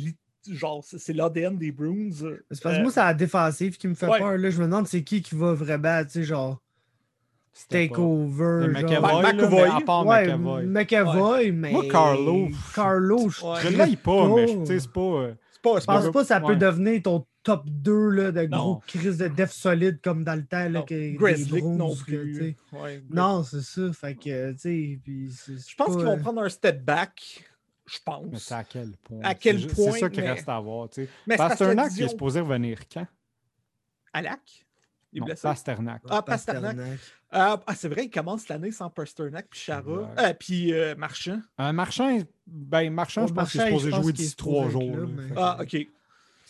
genre c'est l'ADN des Bruins. vrai. C'est parce que Euh, moi, c'est la défensive qui me fait ouais. peur. Là. Je me demande c'est qui qui va vraiment, tu sais, genre, takeover. McAvoy, Ben, McAvoy. mais à part Ouais, McAvoy. McAvoy, mais. Moi, Carlo, Carlo, je Ouais. Je trippe l'aille pas, mais tu sais, c'est pas. euh, c'est pas, Je pense pas que ça peut Ouais. devenir ton top 2 là, de Non. gros crise de def solide comme dans le temps. Là, non, que, des Grizzly non plus. Ouais, c'est ça. Fait que, puis Je pense qu'ils vont euh, prendre un step back. Je Mais pense. c'est à quel point? À C'est quel ju- point, C'est ça qui mais- reste à voir. tu sais. Mais c'est parce que la Pasternak, qui est supposé revenir quand? Alak? Il Non? Pasternak. Ah, Pasternak. Ah, ah, c'est vrai, il commence l'année sans Pasternak puis Chara. Euh, puis euh, Marchand. Un marchand, ben, marchand, je pense qu'il est supposé jouer d'ici trois jours. là, mais- Ah, ok.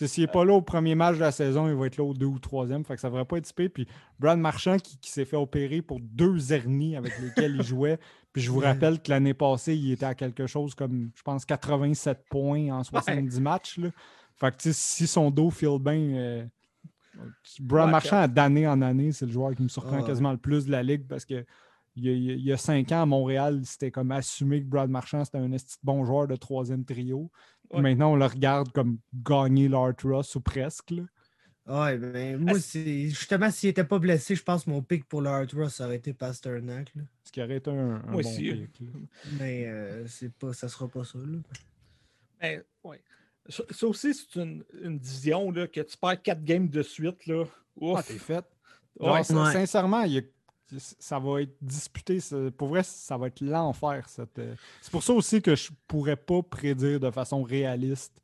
S'il n'est pas là au premier match de la saison, il va être là au deux ou troisième. Fait que ça ne devrait pas être typé. Puis Brad Marchand qui, qui s'est fait opérer pour deux hernies avec lesquelles il *laughs* jouait. Puis je vous rappelle que l'année passée, il était à quelque chose comme, je pense, 87 points en 70 matchs. Là. Fait que tu sais, si son dos file bien. euh, Brad Ouais, Marchand, d'année en année, c'est le joueur qui me surprend quasiment le plus de la ligue parce que. Il y, a, il y cinq ans à Montréal, c'était comme assumé que Brad Marchand, c'était un bon joueur de troisième trio. Maintenant, on le regarde comme gagner l'Art Ross ou presque. là. Ouais, mais moi, c'est justement, s'il était pas blessé, je pense que mon pick pour le Hard Ross aurait été Pasternak. Là. Ce qui aurait été un, un Moi bon aussi. pick, là. Mais euh, c'est pas, ça sera pas ça. Là. Mais, ouais. Ça, ça aussi, c'est une, une division là, que tu perds quatre games de suite. Là. Ouf. Ah, t'es fait. Ouais. Genre, sin- Ouais. Sincèrement, il y a- ça va être disputé. Pour vrai, ça va être l'enfer. cette, euh, C'est pour ça aussi que je pourrais pas prédire de façon réaliste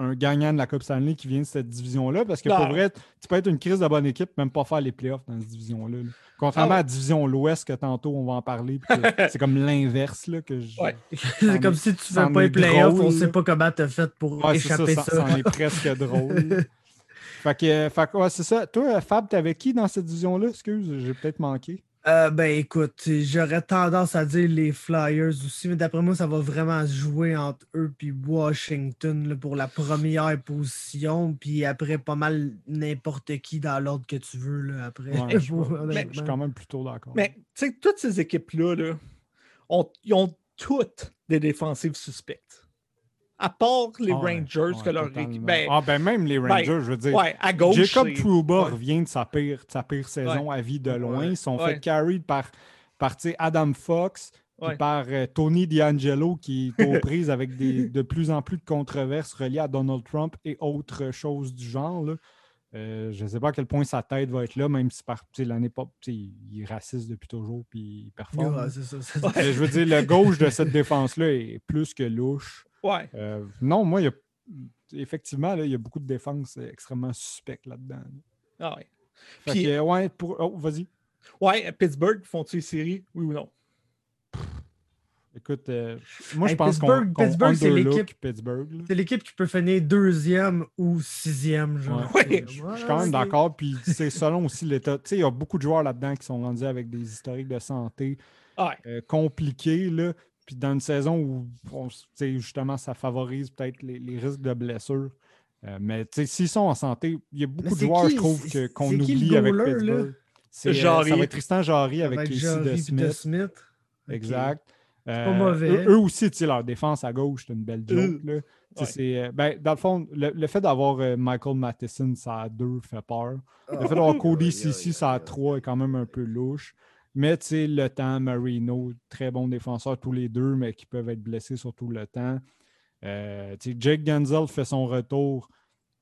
un gagnant de la Coupe Stanley qui vient de cette division-là. Parce que Non. pour vrai, tu peux être une crise de bonne équipe, même pas faire les playoffs dans cette division-là. là. Contrairement Ah ouais. à la division l'Ouest, que tantôt on va en parler, *laughs* c'est comme l'inverse. là, que je- Ouais. *laughs* c'est comme est- si tu c'en fais pas les playoffs, on drôle, sait pas comment t'as fait pour Ouais, c'est ça, échapper ça, ça. c'en est presque *laughs* drôle. fait que, euh, fait que, ouais, c'est ça. Toi, Fab, t'avais qui dans cette division-là? Excuse, j'ai peut-être manqué. Euh, ben écoute, j'aurais tendance à dire les Flyers aussi, mais d'après moi, ça va vraiment se jouer entre eux et Washington là, pour la première position, puis après pas mal n'importe qui dans l'ordre que tu veux là, après. Ouais, *laughs* je je suis quand même plutôt d'accord. Mais tu sais, toutes ces équipes-là, là, ont, ils ont toutes des défensives suspectes. À part les Ah Rangers, ouais, que leur équipe. Ben, ah, ben même les Rangers, je veux dire. ouais, à gauche. Jacob Trouba ouais. revient de sa pire, de sa pire saison à vie de loin. Ouais. Ils sont Ouais. fait carry par, par tu sais, Adam Fox, puis Ouais. par euh, Tony D'Angelo qui est aux *laughs* prises avec des, de plus en plus de controverses reliées à Donald Trump et autres choses du genre. là. Euh, je ne sais pas à quel point sa tête va être là, même si par l'année pas. tu sais, Il est raciste depuis toujours puis il performe. Ouais, ça, Ouais. Je veux dire, le gauche de cette *laughs* défense-là est plus que louche. Ouais. Euh, non, moi, il y a, effectivement, là, il y a beaucoup de défenses extrêmement suspectes là-dedans. là. Ah ouais. Fait Puis- que, euh, ouais, pour... Oh, vas-y. Ouais, Pittsburgh, font-ils les séries, oui ou non? Écoute, euh, moi, je pense qu'on Pittsburgh- qu'on Pittsburgh, c'est l'équipe- Pittsburgh. là. C'est l'équipe qui peut finir deuxième ou sixième, genre. Ouais. Ouais. Je je suis quand même d'accord. Puis c'est selon aussi l'état. Tu sais, il y a beaucoup de joueurs là-dedans qui sont rendus avec des historiques de santé Ouais. euh, compliqués. Là. Puis dans une saison où on justement ça favorise peut-être les, les risques de blessures, Euh, mais tu sais, s'ils sont en santé, il y a beaucoup de joueurs, qui- je trouve, qu'on c'est qui le oublie avec? Pittsburgh. C'est, euh, Jarry. ça va être Tristan Jarry avec, Casey DeSmith. De Smith. Exact. pas Euh, mauvais. Eux, eux aussi, tu sais, leur défense à gauche, c'est une belle joke. là. Ouais. euh, ben, dans le fond, le, le fait d'avoir euh, Michael Matheson, ça a deux fait peur. Le fait Ah. d'avoir Cody aïe, ça a trois est quand même un peu louche. Mais tu sais, le temps, Marino, très bons défenseurs tous les deux, mais qui peuvent être blessés sur tout le temps. Euh, tu sais, Jake Genzel fait son retour.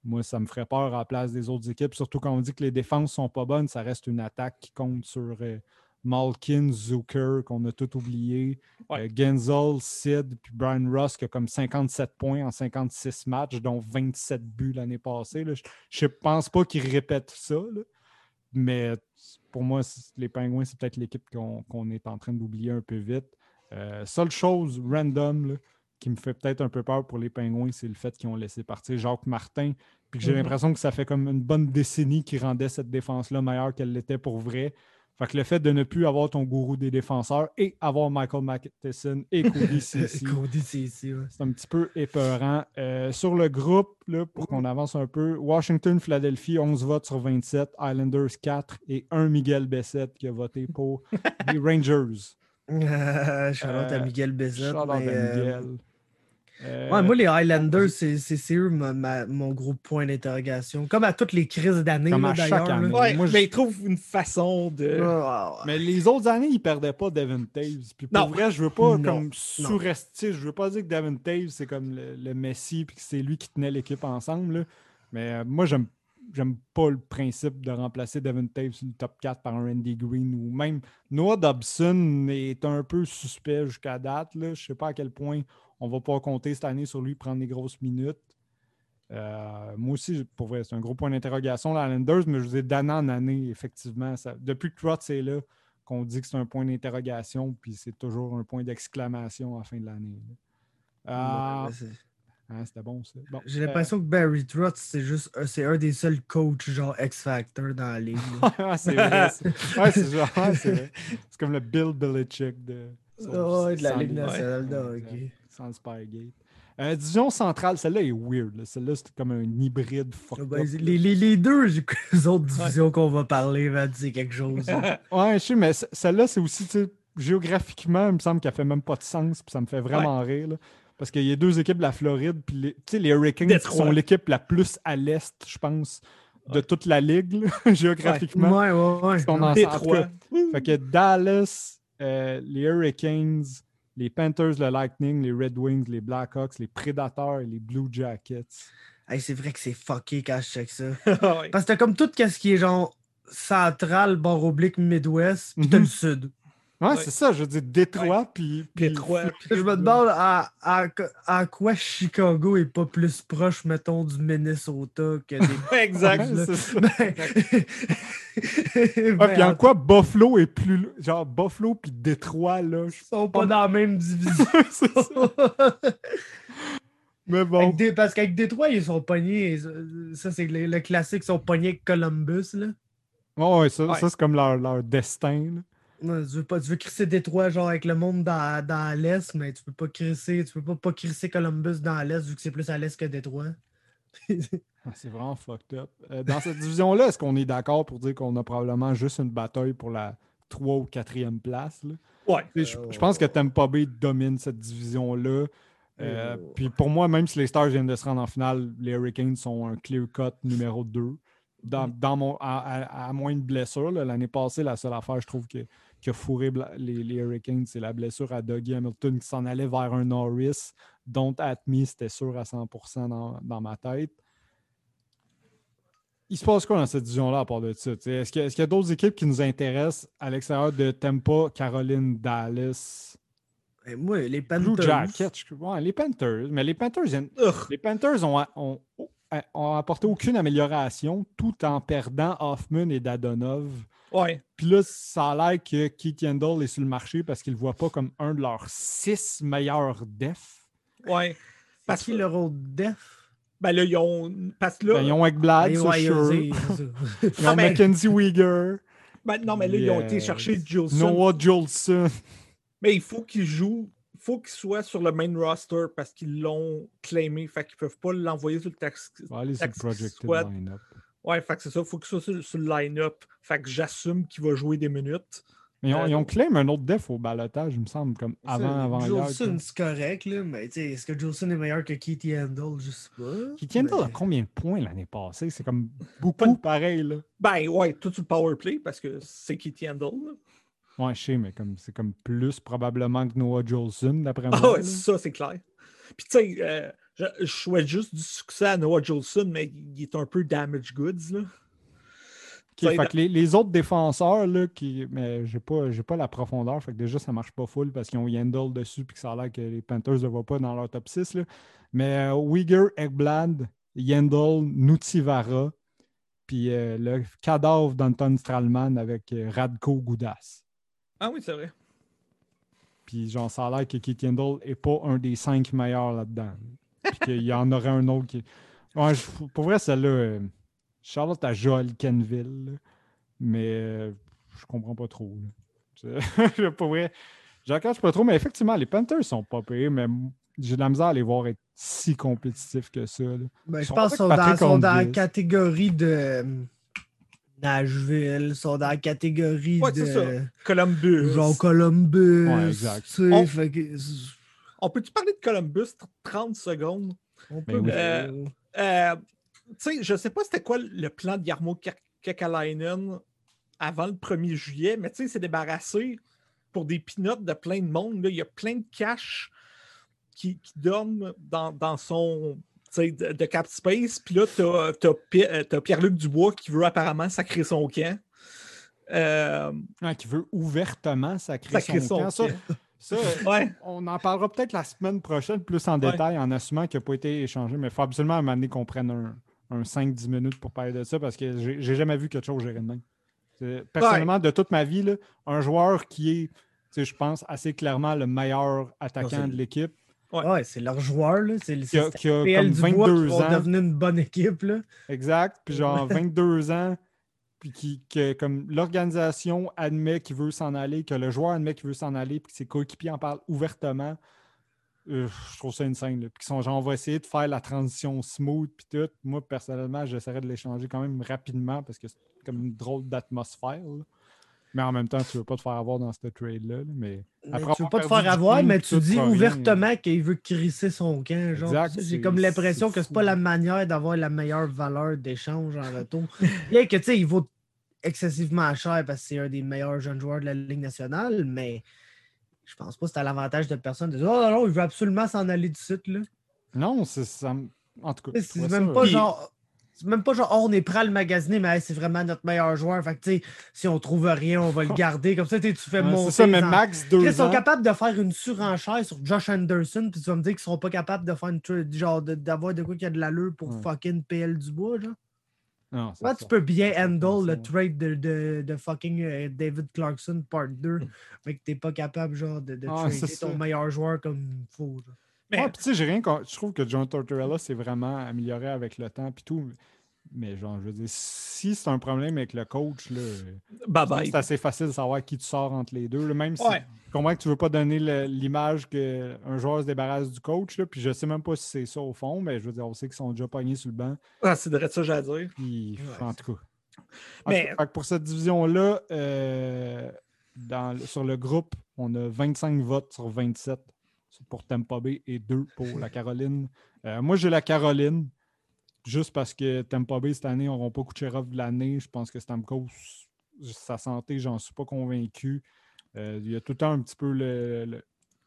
Moi, ça me ferait peur à la place des autres équipes, surtout quand on dit que les défenses sont pas bonnes, ça reste une attaque qui compte sur euh, Malkin, Zucker, qu'on a tout oublié, Ouais. euh, Genzel, Sid, puis Brian Ross qui a comme 57 points en 56 matchs, dont 27 buts l'année passée. là. Je ne pense pas qu'ils répètent ça, là. Mais pour moi, les Pingouins, c'est peut-être l'équipe qu'on est en train d'oublier un peu vite. Euh, seule chose random là, qui me fait peut-être un peu peur pour les Pingouins, c'est le fait qu'ils ont laissé partir Jacques Martin. Puis que j'ai Mhm. l'impression que ça fait comme une bonne décennie qui rendait cette défense-là meilleure qu'elle l'était pour vrai. Fait que le fait de ne plus avoir ton gourou des défenseurs et avoir Michael Matheson et Cody *laughs* Cici, ouais. c'est un petit peu épeurant. Euh, sur le groupe, là, pour qu'on avance un peu, Washington, Philadelphie, 11 votes sur 27, Islanders 4 et 1 Miguel Bessette qui a voté pour *laughs* les Rangers. Euh, Shout-out à Euh, Miguel Bessette. Out à euh, Miguel. Euh, Ouais, moi, les Highlanders, c'est c'est- c'est eux ma- ma- mon gros point d'interrogation. Comme à toutes les crises d'année, Comme là, à chaque d'ailleurs. année. là. Ouais, Moi, je- mais ils trouvent une façon de. Mais les autres années, ils perdaient pas Devin Taves. Puis pour Non. vrai, je veux pas Non. comme surestimer. Je veux pas dire que Devin Taves, c'est comme le, le Messi puis que c'est lui qui tenait l'équipe ensemble. là. Mais euh, moi, j'aime j'aime pas le principe de remplacer Devin Taves sur le top 4 par un Andy Green ou même Noah Dobson est un peu suspect jusqu'à date. Là. Je sais pas à quel point on va pas compter cette année sur lui prendre des grosses minutes. Euh, moi aussi, pour vrai, c'est un gros point d'interrogation, Islanders, mais je vous ai d'année en année, effectivement. Ça, depuis que Trotz est là, qu'on dit que c'est un point d'interrogation, puis c'est toujours un point d'exclamation à la fin de l'année. Ah, ouais, hein, c'était bon, ça. Bon, J'ai euh, l'impression que Barry Trotz, c'est juste un- c'est un des seuls coachs genre X-Factor dans la ligue. *laughs* c'est vrai. c'est- *laughs* Ouais, c'est genre, ouais, c'est vrai. C'est comme le Bill Belichick de, de la Ligue nationale de hockey. Sans le Spygate. Euh, division centrale, celle-là est weird. là. Celle-là, c'est comme un hybride Ben, up, les, les- les deux les *laughs* autres divisions qu'on va parler, va dire quelque chose. *laughs* Ouais, je sais, mais ce- celle-là, c'est aussi, tu sais, géographiquement, il me semble qu'elle fait même pas de sens, puis ça me fait vraiment rire. là. Parce qu'il y a deux équipes de la Floride, puis les, tu sais, les Hurricanes Détroit. sont l'équipe la plus à l'est, je pense, de toute la ligue, là, *laughs* géographiquement. Ouais, ouais, ouais. Détroit. Fait que Dallas, euh, les Hurricanes, les Panthers, le Lightning, les Red Wings, les Blackhawks, les Predators et les Blue Jackets. Hey, c'est vrai que c'est fucké quand je check ça. *laughs* Parce que t'as comme tout ce qui est genre central, bord oblique, midwest, puis t'as Mhm. le sud. Ouais, Ouais. c'est ça, je veux dire Détroit, puis. puis- Détroit. Je me demande à, à, à quoi Chicago est pas plus proche, mettons, du Minnesota que *laughs* des. Exact. C'est ça. *laughs* Ben, Ouais, puis en quoi Buffalo est plus. Genre Buffalo puis Détroit, là. Ils sont pas dans la même division. *laughs* c'est ça. Mais bon. Des- parce qu'avec Détroit, ils sont pognés. Ça, c'est le, le classique, ils sont pognés avec Columbus. Là. Ça, Ouais. ça, c'est comme leur, leur destin. là. Tu, veux pas, tu veux crisser Détroit genre avec le monde dans, dans l'Est, mais tu peux pas crisser, tu peux pas, pas crisser Columbus dans l'Est vu que c'est plus à l'Est que Détroit. *laughs* Ah, C'est vraiment fucked up. Euh, dans cette division-là, est-ce qu'on est d'accord pour dire qu'on a probablement juste une bataille pour la 3 ou 4e place? là? Ouais. Je, je pense que Tampa Bay domine cette division-là. Euh, Puis pour moi, même si les Stars viennent de se rendre en finale, les Hurricanes sont un clear-cut numéro 2. Dans, dans mon, à, à- à moins de blessures, là. l'année passée, la seule affaire, je trouve, que, qui a fourré les, les Hurricanes, c'est la blessure à Dougie Hamilton qui s'en allait vers un Norris, dont at me, c'était sûr à 100% dans, dans ma tête. Il se passe quoi dans cette division-là à part de ça? Est-ce qu'il y a, est-ce qu'il y a d'autres équipes qui nous intéressent à l'extérieur de Tampa, Caroline, Dallas? Et moi, les Blue Panthers. Jackets, je- ouais, les Panthers. Mais les Panthers, les Panthers ont, ont- ont apporté aucune amélioration tout en perdant Hoffman et Dadonov. Ouais. Puis là, ça a l'air que Keith Yandel est sur le marché parce qu'il ne le voit pas comme un de leurs six meilleurs defs. Ouais. Parce Parce qui que le rôle def? ben là, ils ont. Parce que là. Ben, ils ont Ekblad, Ouais, c'est *laughs* ouais, sûr. Ils ont Ah, mais- Mackenzie Weegar. ben, non, mais là, ils ont été chercher Jolson. Noah Jolson. Mais il faut qu'ils jouent. Faut qu'il soit sur le main roster parce qu'ils l'ont claimé. Fait qu'ils peuvent pas l'envoyer sur le tax. Va aller sur le tax projected squad. line-up. Ouais, fait que c'est ça. Faut qu'il soit sur, sur le line-up. Fait que j'assume qu'il va jouer des minutes. Mais ils ont, Euh, ils ont claim un autre def au balotage, il me semble, comme avant, avant hier. Jolson, c'est correct, là, mais tu sais, est-ce que Jolson est meilleur que Keith Handel? Je sais pas. Qui tient mais- à combien de points l'année passée? C'est comme beaucoup pareil, là. Ben ouais, tout sur le power play parce que c'est Kitty Handle. Ouais, je sais, mais comme c'est comme plus probablement que Noah Jolson, d'après moi. Ah ouais, ça, c'est clair. Puis tu sais, euh, je, je souhaite juste du succès à Noah Jolson, mais il est un peu damage goods. Là. Fait que les, les autres défenseurs, là, qui. Mais j'ai pas, j'ai pas la profondeur. Fait que déjà, ça marche pas full parce qu'ils ont Yandel dessus puis que ça a l'air que les Panthers ne le voient pas dans leur top 6. Là. Mais euh, Uyghur, Ekblad, Yandel, Nutivara, puis euh, le cadavre d'Anton Stralman avec euh, Radko Goudas. Ah oui, c'est vrai. Puis genre, ça a l'air que Keith Yandel est pas un des cinq meilleurs là-dedans. Puis qu'il y en aurait un autre qui. Ouais, je- pour vrai, celle-là, euh, Charlotte à Joel Kenville, là. mais euh, je comprends pas trop. *laughs* Je- pour vrai, j'en cache pas trop, mais effectivement, les Panthers sont pas payés, mais j'ai de la misère à les voir être si compétitifs que ça. là. Ben, je pense qu'ils sont, dans, sont dans la catégorie de euh, Nashville, sont dans la catégorie Ouais, c'est ça. de Columbus. genre Columbus. Ouais, exact. tu sais, On- fait que- On peut-tu parler de Columbus 30 secondes? on Ben peut, oui. Euh, Euh, tu sais, je sais pas c'était quoi le plan de Yarmo Kek- Kekalainen avant le 1er juillet, mais tu sais, il s'est débarrassé pour des pinottes de plein de monde. là. Il y a plein de cash qui, qui dorment dans, dans son de, de cap space. Puis là, tu as, Pierre-Luc Dubois qui veut apparemment sacrer son camp. Euh, Ah, qui veut ouvertement sacrer sacrer son, son camp. Ça, camp. ça, euh, *laughs* Ouais. on en parlera peut-être la semaine prochaine plus en Ouais. détail en assumant qu'il n'a pas été échangé, mais il faut absolument donné qu'on prenne un, un 5-10 minutes pour parler de ça parce que j'ai jamais vu quelque chose gérer de même. Personnellement, de toute ma vie, là, un joueur qui est, je pense, assez clairement le meilleur attaquant de l'équipe, Ouais, c'est leur joueur, là. C'est qui a, qui a PL comme Dubois qui 22 vont ans. devenir une bonne équipe, là. Exact. Puis genre 22 ans, puis qui, que comme l'organisation admet qu'il veut s'en aller, que le joueur admet qu'il veut s'en aller, puis que ses coéquipiers en parlent ouvertement. euh, je trouve ça insane. Là. Puis sont genre, on va essayer de faire la transition smooth, puis tout. Moi, personnellement, j'essaierais de l'échanger quand même rapidement parce que c'est comme une drôle d'atmosphère. là. Mais en même temps, tu veux pas te faire avoir dans cette trade-là. là, Mais, tu veux avoir pas te faire avoir, mais tu dis ouvertement qu'il veut crisser son camp. Genre, Exact, J'ai comme l'impression que c'est fou. pas la manière d'avoir la meilleure valeur d'échange en retour. *laughs* Bien que, tu sais, il vaut excessivement cher parce que c'est un des meilleurs jeunes joueurs de la Ligue nationale, mais je pense pas que c'est à l'avantage de personne de dire Oh non, non, il veut absolument s'en aller du site. Là. non, c'est ça. En tout cas, C'est même ça- pas Puis- genre. C'est même pas genre, oh, on est prêt à le magasiner, mais hey, c'est vraiment notre meilleur joueur. Fait que, tu sais, si on trouve rien, on va le *laughs* garder. Comme ça, tu fais Ouais, monter. c'est ça, mais en- max deux Ils sont capables de faire une surenchère sur Josh Anderson, puis tu vas me dire qu'ils seront pas capables de faire une genre d'avoir de, quoi qui a de l'allure pour Ouais. fucking PL Dubois, genre. Non, tu peux bien handle le trade de, de, de fucking euh, David Clarkson part 2, mais que t'es pas capable, genre, de, de Ah, trader ton ça. meilleur joueur comme il faut. genre. Mais- Ouais, puis tu sais, j'ai rien Je trouve que John Tortorella s'est vraiment amélioré avec le temps puis tout. Mais genre, je veux dire, si c'est un problème avec le coach, là, Bye bye. c'est assez facile de savoir qui tu sors entre les deux. là, même si Ouais. je comprends que tu veux pas donner l'image qu'un joueur se débarrasse du coach. Là, puis je sais même pas si c'est ça au fond, mais je veux dire, on sait qu'ils sont déjà pognés sur le banc. Ah, c'est de ça j'ai à dire. Puis, Ouais. en tout cas. Mais- pour cette division-là, euh, sur le groupe, on a 25 votes sur 27 pour Tampa Bay et 2 pour la Caroline. Euh, moi, j'ai la Caroline, juste parce que Tampa Bay, cette année, n'auront pas Kucherov de l'année. Je pense que Stamkos, sa santé, j'en suis pas convaincu. Euh, il y a tout le temps un petit peu le,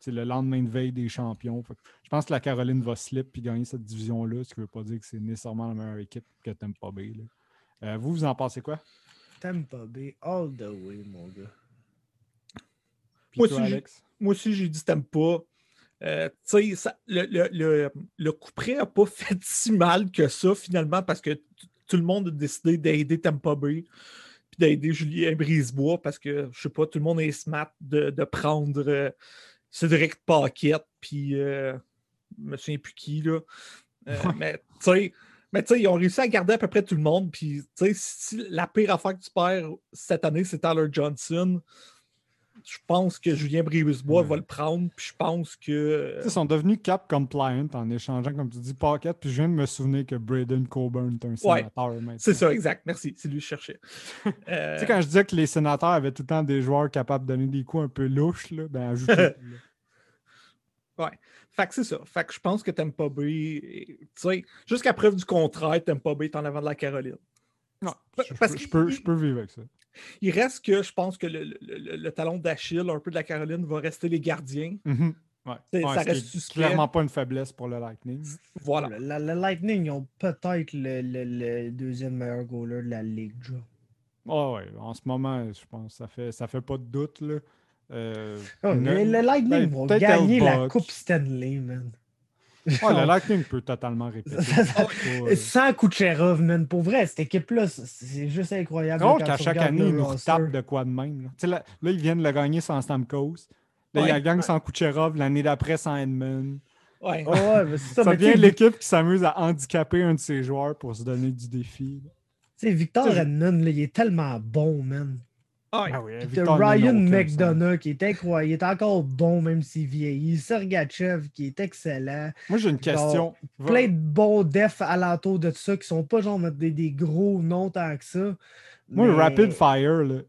le, lendemain de veille des champions. Fait je pense que la Caroline va slip et gagner cette division-là, ce qui ne veut pas dire que c'est nécessairement la meilleure équipe que Tampa Bay. là. Euh, vous, vous en pensez quoi? Tampa Bay, all the way, mon gars. Puis Moi toi, aussi, Alex? Moi aussi, j'ai dit t'aimes pas. Euh, ça- le, le, le, le coup près n'a pas *laughs* fait si mal que ça, finalement, parce que tout le monde a décidé d'aider Tampa Bay puis d'aider Julien Brisebois parce que, je sais pas, tout le monde est smart de, de prendre euh, Cédric Paquette puis euh, je me souviens plus qui, là. Euh. Mais, tu sais, mais tu sais, ils ont réussi à garder à peu près tout le monde. Puis, tu sais, si la pire affaire que tu perds cette année, c'est Tyler Johnson, je pense que Julien Brisebois Ouais. va le prendre, puis je pense que. Sais, Ils sont devenus cap compliant en échangeant, comme tu dis, Pocket. Puis je viens de me souvenir que Braden Coburn est un Ouais. sénateur. C'est ça, exact. Merci. C'est lui que je cherchais. *laughs* Euh, Tu sais, quand je disais que les sénateurs avaient tout le temps des joueurs capables de donner des coups un peu louches, là, ben ajoutez. *laughs* Fait que c'est ça. Fait que je pense que Tampa Bay, tu sais, jusqu'à preuve du contraire, Tampa Bay est en avant de la Caroline. Non, je, parce peux- je peux, je peux vivre avec ça. Il reste que je pense que le, le- le- le talon d'Achille, un peu de la Caroline, va rester les gardiens. Ouais. Ouais, ça reste est suspect. clairement pas une faiblesse pour le Lightning. Voilà. Le, la- Lightning, ils ont peut-être le, le- le deuxième meilleur goaler de la ligue. Ah ouais, en ce moment, je pense ça fait ça fait pas de doute. Là. Euh, Oh, ne- mais le Lightning ben, vont peut-être gagner la. Coupe Stanley, man. Ouais, le Lightning peut totalement répéter. Euh, Sans Kucherov, man. Pour vrai, cette équipe-là, c'est- juste incroyable. Quand qu'à chaque année, ils nous retapent de quoi de même. Là, ils viennent le gagner sans Stamkos. Là, il y a Ouais. la gang sans Kucherov, l'année d'après sans Edmund. Ouais. Oh, ouais, mais c'est ça. Ça mais devient l'équipe qui s'amuse à handicaper un de ses joueurs pour se donner du défi. là. tu sais, Victor là, il est tellement bon, man. Ah. Ah oui, n'a Ryan McDonough qui est incroyable. Il est encore bon, même s'il vieillit. Sergachev qui est excellent. Moi, j'ai une question. Plein de bons defs alentour de ça qui sont pas genre des, des gros noms tant que ça. Moi, le Rapid Fire, là,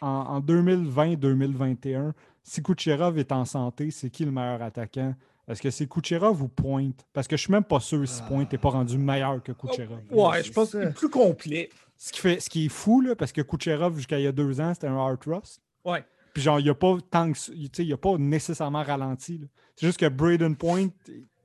en, en 2020-2021, si Kucherov est en santé, c'est qui le meilleur attaquant? Est-ce que c'est Kucherov ou Pointe? Parce que je suis même pas sûr si Pointe n'est pas rendu meilleur que Kucherov. Ouais, c'est je pense ça. qu'il est plus complet. Ce qui, fait, ce qui est fou, là, parce que Kucherov, jusqu'à il y a deux ans, c'était un hard rust. Ouais. Puis genre, il n'y a pas tant que ça- tu sais, il a pas nécessairement ralenti. là. C'est juste que Braden Point,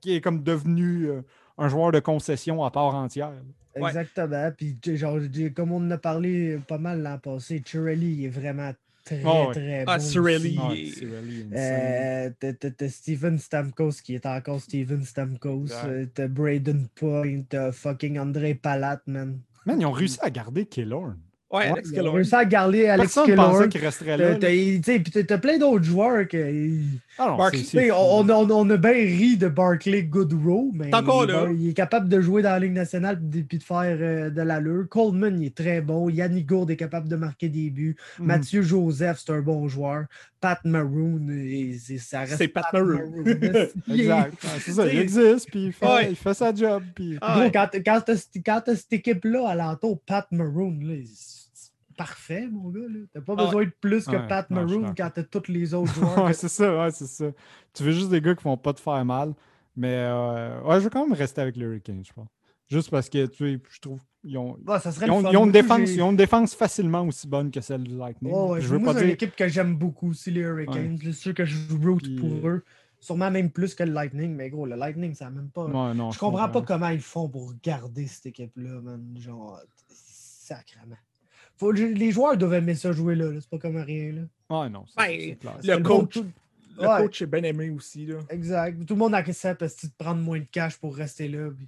qui est comme devenu euh, un joueur de concession à part entière. là. Ouais. Exactement. Puis, genre, comme on en a parlé pas mal l'an passé, Chirelli est vraiment très, Ah ouais. très Ah, bon. Cirelli, really insane. Euh, t'as- Steven Stamkos qui est encore Steven Stamkos. Ouais. Euh, T'as Braden Point, t'as fucking André Palat, man. Man, ils ont réussi à garder Killorn. Ouais, Ouais, Alex ils ont Killorn. réussi à garder Alex Personne ne pensait Killorn. qu'il resterait là. T'as t'as- plein d'autres joueurs que. Ah non, on, on, on a bien ri de Barclay Goodrow, mais il, là. il est capable de jouer dans la Ligue nationale et puis de faire euh, de l'allure. Coleman, il est très bon. Yannick Gourde est capable de marquer des buts. Mhm. Mathieu Joseph, c'est un bon joueur. Pat Maroon, et c'est- ça reste C'est Pat Maroon. *laughs* Exact. Ouais, c'est ça, il existe, puis il fait, Ouais. il fait sa job. Puis... Ah ouais. quand, quand t'as cette- équipe-là alentour, Pat Maroon, là, c'est parfait, mon gars. T'as pas Ah besoin de plus que Ouais, Pat Maroon quand t'as tous les autres *laughs* joueurs. ouais, c'est ça, ouais, c'est ça. Tu veux juste des gars qui vont pas te faire mal. Mais euh, ouais, je vais quand même rester avec les Hurricanes, je pense. Juste parce que tu sais, je trouve qu'ils ont, Ouais, ça serait ils le ont, fun. ils ont une défense, ils ont une défense facilement aussi bonne que celle du Lightning. Ouais, ouais, je veux moi, pas c'est une dire. équipe que j'aime beaucoup aussi, les Hurricanes. C'est sûr que je root Puis, pour euh, eux. Sûrement même plus que le Lightning, mais gros, le Lightning, ça n'a même pas. Ouais, non, je comprends pas comment ils font pour garder cette équipe-là, man. Genre, sacrément. Faut, les joueurs doivent aimer ça jouer là, là. c'est pas comme rien. Là. Ouais, non. c'est- Ben, le coach. tout- Le Ouais. coach est bien aimé aussi. Là. Exact. Tout le monde accepte parce que de prendre moins de cash pour rester là. puis-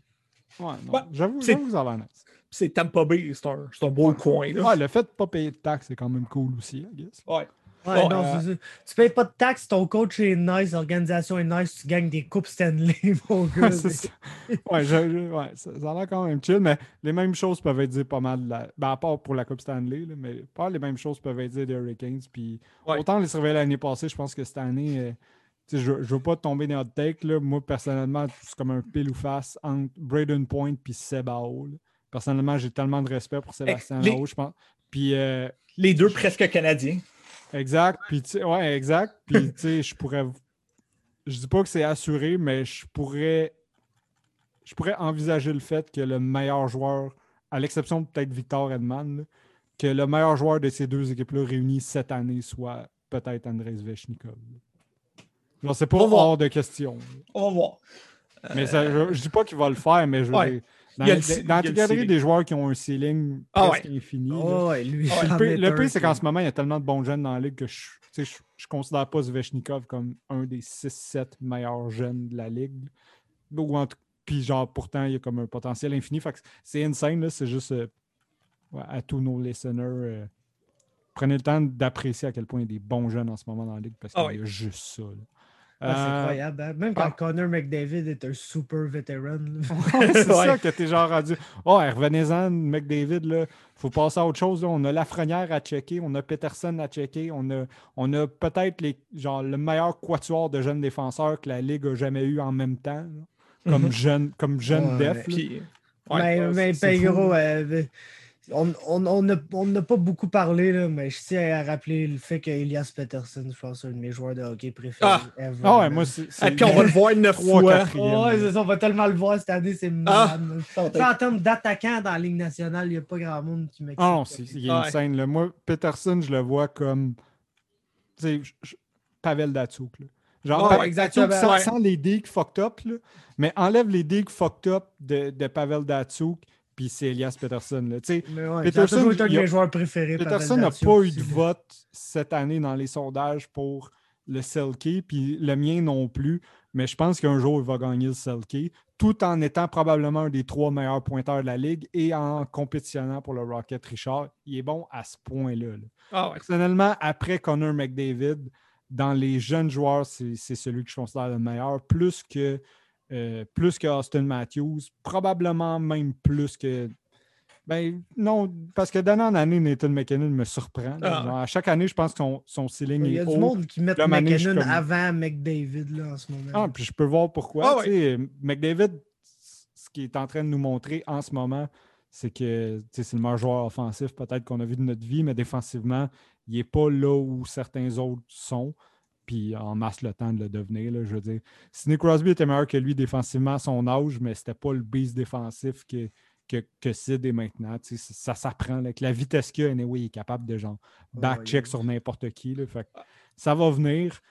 Ouais, non. Ouais, J'avoue, c'est- j'avoue que ça a l'air nice. Puis C'est Tampa Bay, c'est un, c'est un beau coin. Là. Ouais, le fait de pas payer de taxes, c'est quand même cool aussi, I guess. Ouais. Ouais, Oh, non, euh. Tu payes pas de taxes, ton coach est nice, l'organisation est nice, tu gagnes des coupes Stanley, *laughs* mon gars. C'est ça. Ouais, je- je- ouais, ça, ça a l'air quand même chill, mais les mêmes choses peuvent être dites pas mal. la- Ben, à part pour la Coupe Stanley, là, mais pas les mêmes choses peuvent être dites des Hurricanes. Puis Ouais. autant les surveiller l'année passée, je pense que cette année, euh, je, je veux pas tomber dans le take. Là. Moi, personnellement, c'est comme un pile ou face entre Braden Point puis Seb Ao, là. Personnellement, j'ai tellement de respect pour Sébastien les- je pense. Puis euh, Les deux presque canadiens. Exact. Puis, ouais, exact. Puis, tu sais, je pourrais. Je dis pas que c'est assuré, mais je pourrais. Je pourrais envisager le fait que le meilleur joueur, à l'exception de peut-être Victor Edman, là, que le meilleur joueur de ces deux équipes-là réunies cette année soit peut-être Andrei Svechnikov. là. Genre, c'est pas va voir. hors de question. On va voir. Mais ça, je, je dis pas qu'il va le faire, mais je Ouais. dire, Dans, Il y a le- dans la catégorie des joueurs qui ont un ceiling Ah presque infini. Oh, ouais, lui, Ouais, Le pire- c'est qu'en ce moment, il y a tellement de bons jeunes dans la ligue que je ne je, je considère pas Zvechnikov comme un des 6-7 meilleurs jeunes de la ligue. Ou en tout- Puis genre, pourtant, il y a comme un potentiel infini. C'est insane, là, c'est juste euh, ouais, à tous nos listeners. euh, prenez le temps d'apprécier à quel point il y a des bons jeunes en ce moment dans la ligue parce qu'il Ah y a ouais. juste ça. là. Ah, c'est Euh, incroyable. hein. Même quand ah. Connor McDavid est un super vétéran. *laughs* c'est Ouais. ça que t'es genre rendu. Oh, revenez-en, McDavid, là. Faut passer à autre chose. là. On a Lafrenière à checker, on a Peterson à checker, on a, on a peut-être les genre le meilleur quatuor de jeunes défenseurs que la Ligue a jamais eu en même temps. là. Comme *laughs* jeune, comme jeune Ouais. def. Puis, mais ouais, mais c'est Pedro, fou. euh, on on- on n'a on n'a pas beaucoup parlé, là, mais je tiens à rappeler le fait qu'Elias Peterson, je pense, c'est un de mes joueurs de hockey préférés. Ah. ever, Ah ouais, moi, c'est. Et puis on va le voir neuf fois. Ouais, c'est ça, on va tellement le voir cette année, c'est Ah. malade. en termes d'attaquant dans la Ligue nationale, il n'y a pas grand monde qui m'excite. Ah il est Ouais. insane. là. Moi, Peterson, je le vois comme. Tu sais, Pavel Datsuk. là. Genre, Pavel exactement. Datsuk sans, Ouais. sans les digues fucked up, là, mais enlève les digues fucked up de, de Pavel Datsuk, puis c'est Elias Peterson. Là. Ouais, Peterson, a toujours été un de il a- joueurs préférés. Peterson n'a pas eu de vote cette année dans les sondages pour le Selkie, puis le mien non plus. Mais je pense qu'un jour, il va gagner le Selkie, tout en étant probablement un des trois meilleurs pointeurs de la Ligue et en compétitionnant pour le Rocket Richard. Il est bon à ce point-là. là. Ah ouais. Personnellement, après Connor McDavid, dans les jeunes joueurs, c'est c'est celui que je considère le meilleur, plus que, euh, plus que Austin Matthews, probablement même plus que. Ben non, parce que d'année en année, Nathan McKinnon me surprend. Ah. Genre, à chaque année, je pense que son, son ceiling Il y est a du haut. monde qui met McKinnon comme- avant McDavid là, en ce moment. Ah, puis je peux voir pourquoi. Ah ouais. tu sais, McDavid, ce qu'il est en train de nous montrer en ce moment, c'est que tu sais, c'est le meilleur joueur offensif peut-être qu'on a vu de notre vie, mais défensivement, il n'est pas là où certains autres sont. Puis en masse le temps de le devenir. là, je veux dire, Sidney Crosby était meilleur que lui défensivement à son âge, mais c'était pas le beast défensif que, que, que Sid est maintenant. tu sais, Ça, s'apprend. Avec la vitesse qu'il a, anyway, il est capable de genre back-check il- sur n'importe qui. là. Fait que ça va venir.